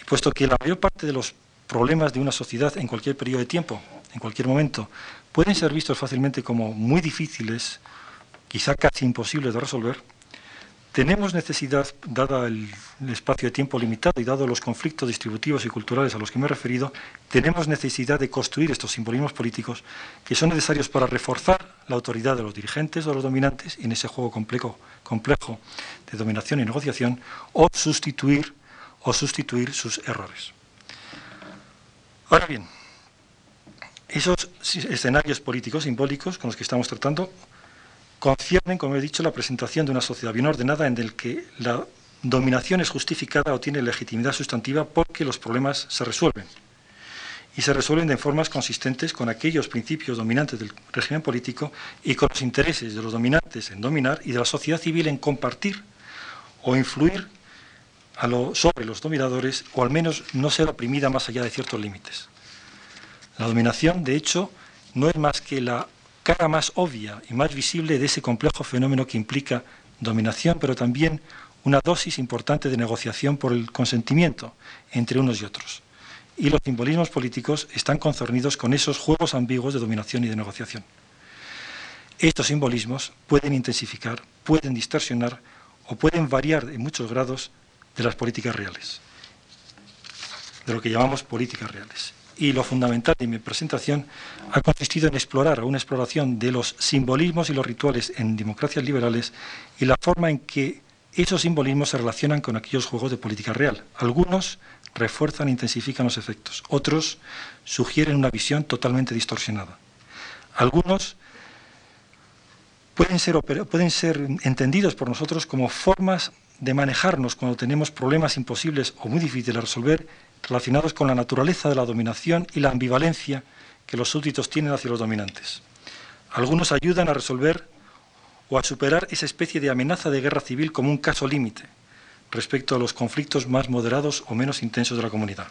Y puesto que la mayor parte de los problemas de una sociedad en cualquier periodo de tiempo, en cualquier momento, pueden ser vistos fácilmente como muy difíciles, quizá casi imposibles de resolver, tenemos necesidad, dada el espacio de tiempo limitado y dado los conflictos distributivos y culturales a los que me he referido, tenemos necesidad de construir estos simbolismos políticos que son necesarios para reforzar la autoridad de los dirigentes o los dominantes en ese juego complejo, complejo de dominación y negociación o sustituir, o sustituir sus errores. Ahora bien, esos escenarios políticos simbólicos con los que estamos tratando conciernen, como he dicho, la presentación de una sociedad bien ordenada en la que la dominación es justificada o tiene legitimidad sustantiva porque los problemas se resuelven. Y se resuelven de formas consistentes con aquellos principios dominantes del régimen político y con los intereses de los dominantes en dominar y de la sociedad civil en compartir o influir sobre los dominadores o al menos no ser oprimida más allá de ciertos límites. La dominación, de hecho, no es más que la cara más obvia y más visible de ese complejo fenómeno que implica dominación, pero también una dosis importante de negociación por el consentimiento entre unos y otros. Y los simbolismos políticos están concernidos con esos juegos ambiguos de dominación y de negociación. Estos simbolismos pueden intensificar, pueden distorsionar o pueden variar en muchos grados de las políticas reales, de lo que llamamos políticas reales. Y lo fundamental de mi presentación ha consistido en explorar una exploración de los simbolismos y los rituales en democracias liberales y la forma en que esos simbolismos se relacionan con aquellos juegos de política real. Algunos refuerzan e intensifican los efectos, otros sugieren una visión totalmente distorsionada. Algunos pueden ser, pueden ser entendidos por nosotros como formas de manejarnos cuando tenemos problemas imposibles o muy difíciles de resolver relacionados con la naturaleza de la dominación y la ambivalencia que los súbditos tienen hacia los dominantes. Algunos ayudan a resolver o a superar esa especie de amenaza de guerra civil como un caso límite respecto a los conflictos más moderados o menos intensos de la comunidad.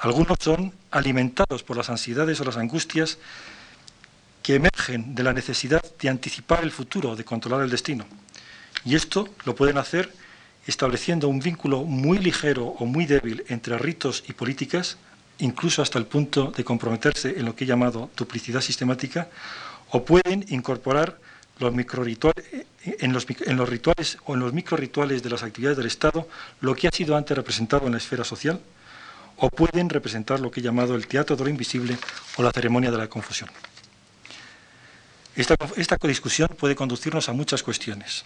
Algunos son alimentados por las ansiedades o las angustias que emergen de la necesidad de anticipar el futuro, de controlar el destino. Y esto lo pueden hacer estableciendo un vínculo muy ligero o muy débil entre ritos y políticas, incluso hasta el punto de comprometerse en lo que he llamado duplicidad sistemática, o pueden incorporar los en, los, en los rituales o en los microrituales de las actividades del Estado lo que ha sido antes representado en la esfera social, o pueden representar lo que he llamado el teatro de lo invisible o la ceremonia de la confusión. Esta, esta discusión puede conducirnos a muchas cuestiones.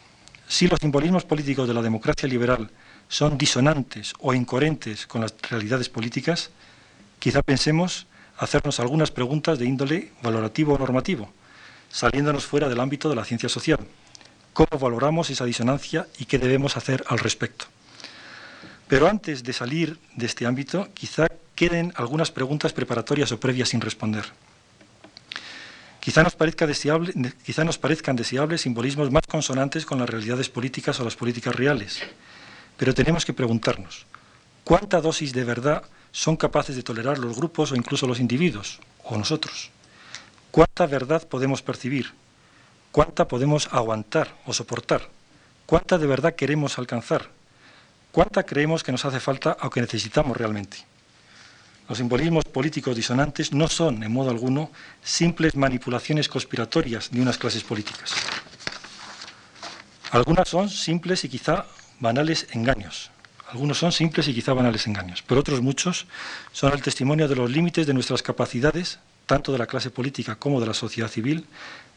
Si los simbolismos políticos de la democracia liberal son disonantes o incoherentes con las realidades políticas, quizá pensemos hacernos algunas preguntas de índole valorativo o normativo saliéndonos fuera del ámbito de la ciencia social. ¿Cómo valoramos esa disonancia y qué debemos hacer al respecto? Pero antes de salir de este ámbito, quizá queden algunas preguntas preparatorias o previas sin responder. Quizá nos, parezcan deseables simbolismos más consonantes con las realidades políticas o las políticas reales, pero tenemos que preguntarnos, ¿cuánta dosis de verdad son capaces de tolerar los grupos o incluso los individuos, o nosotros? ¿Cuánta verdad podemos percibir? ¿Cuánta podemos aguantar o soportar? ¿Cuánta de verdad queremos alcanzar? ¿Cuánta creemos que nos hace falta o que necesitamos realmente? Los simbolismos políticos disonantes no son, en modo alguno, simples manipulaciones conspiratorias de unas clases políticas. Algunas son simples y quizá banales engaños. Algunos son simples y quizá banales engaños, pero otros muchos son el testimonio de los límites de nuestras capacidades tanto de la clase política como de la sociedad civil,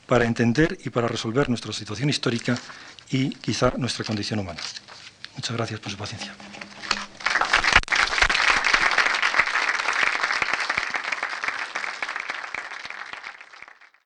para entender y para resolver nuestra situación histórica y quizá nuestra condición humana. Muchas gracias por su paciencia.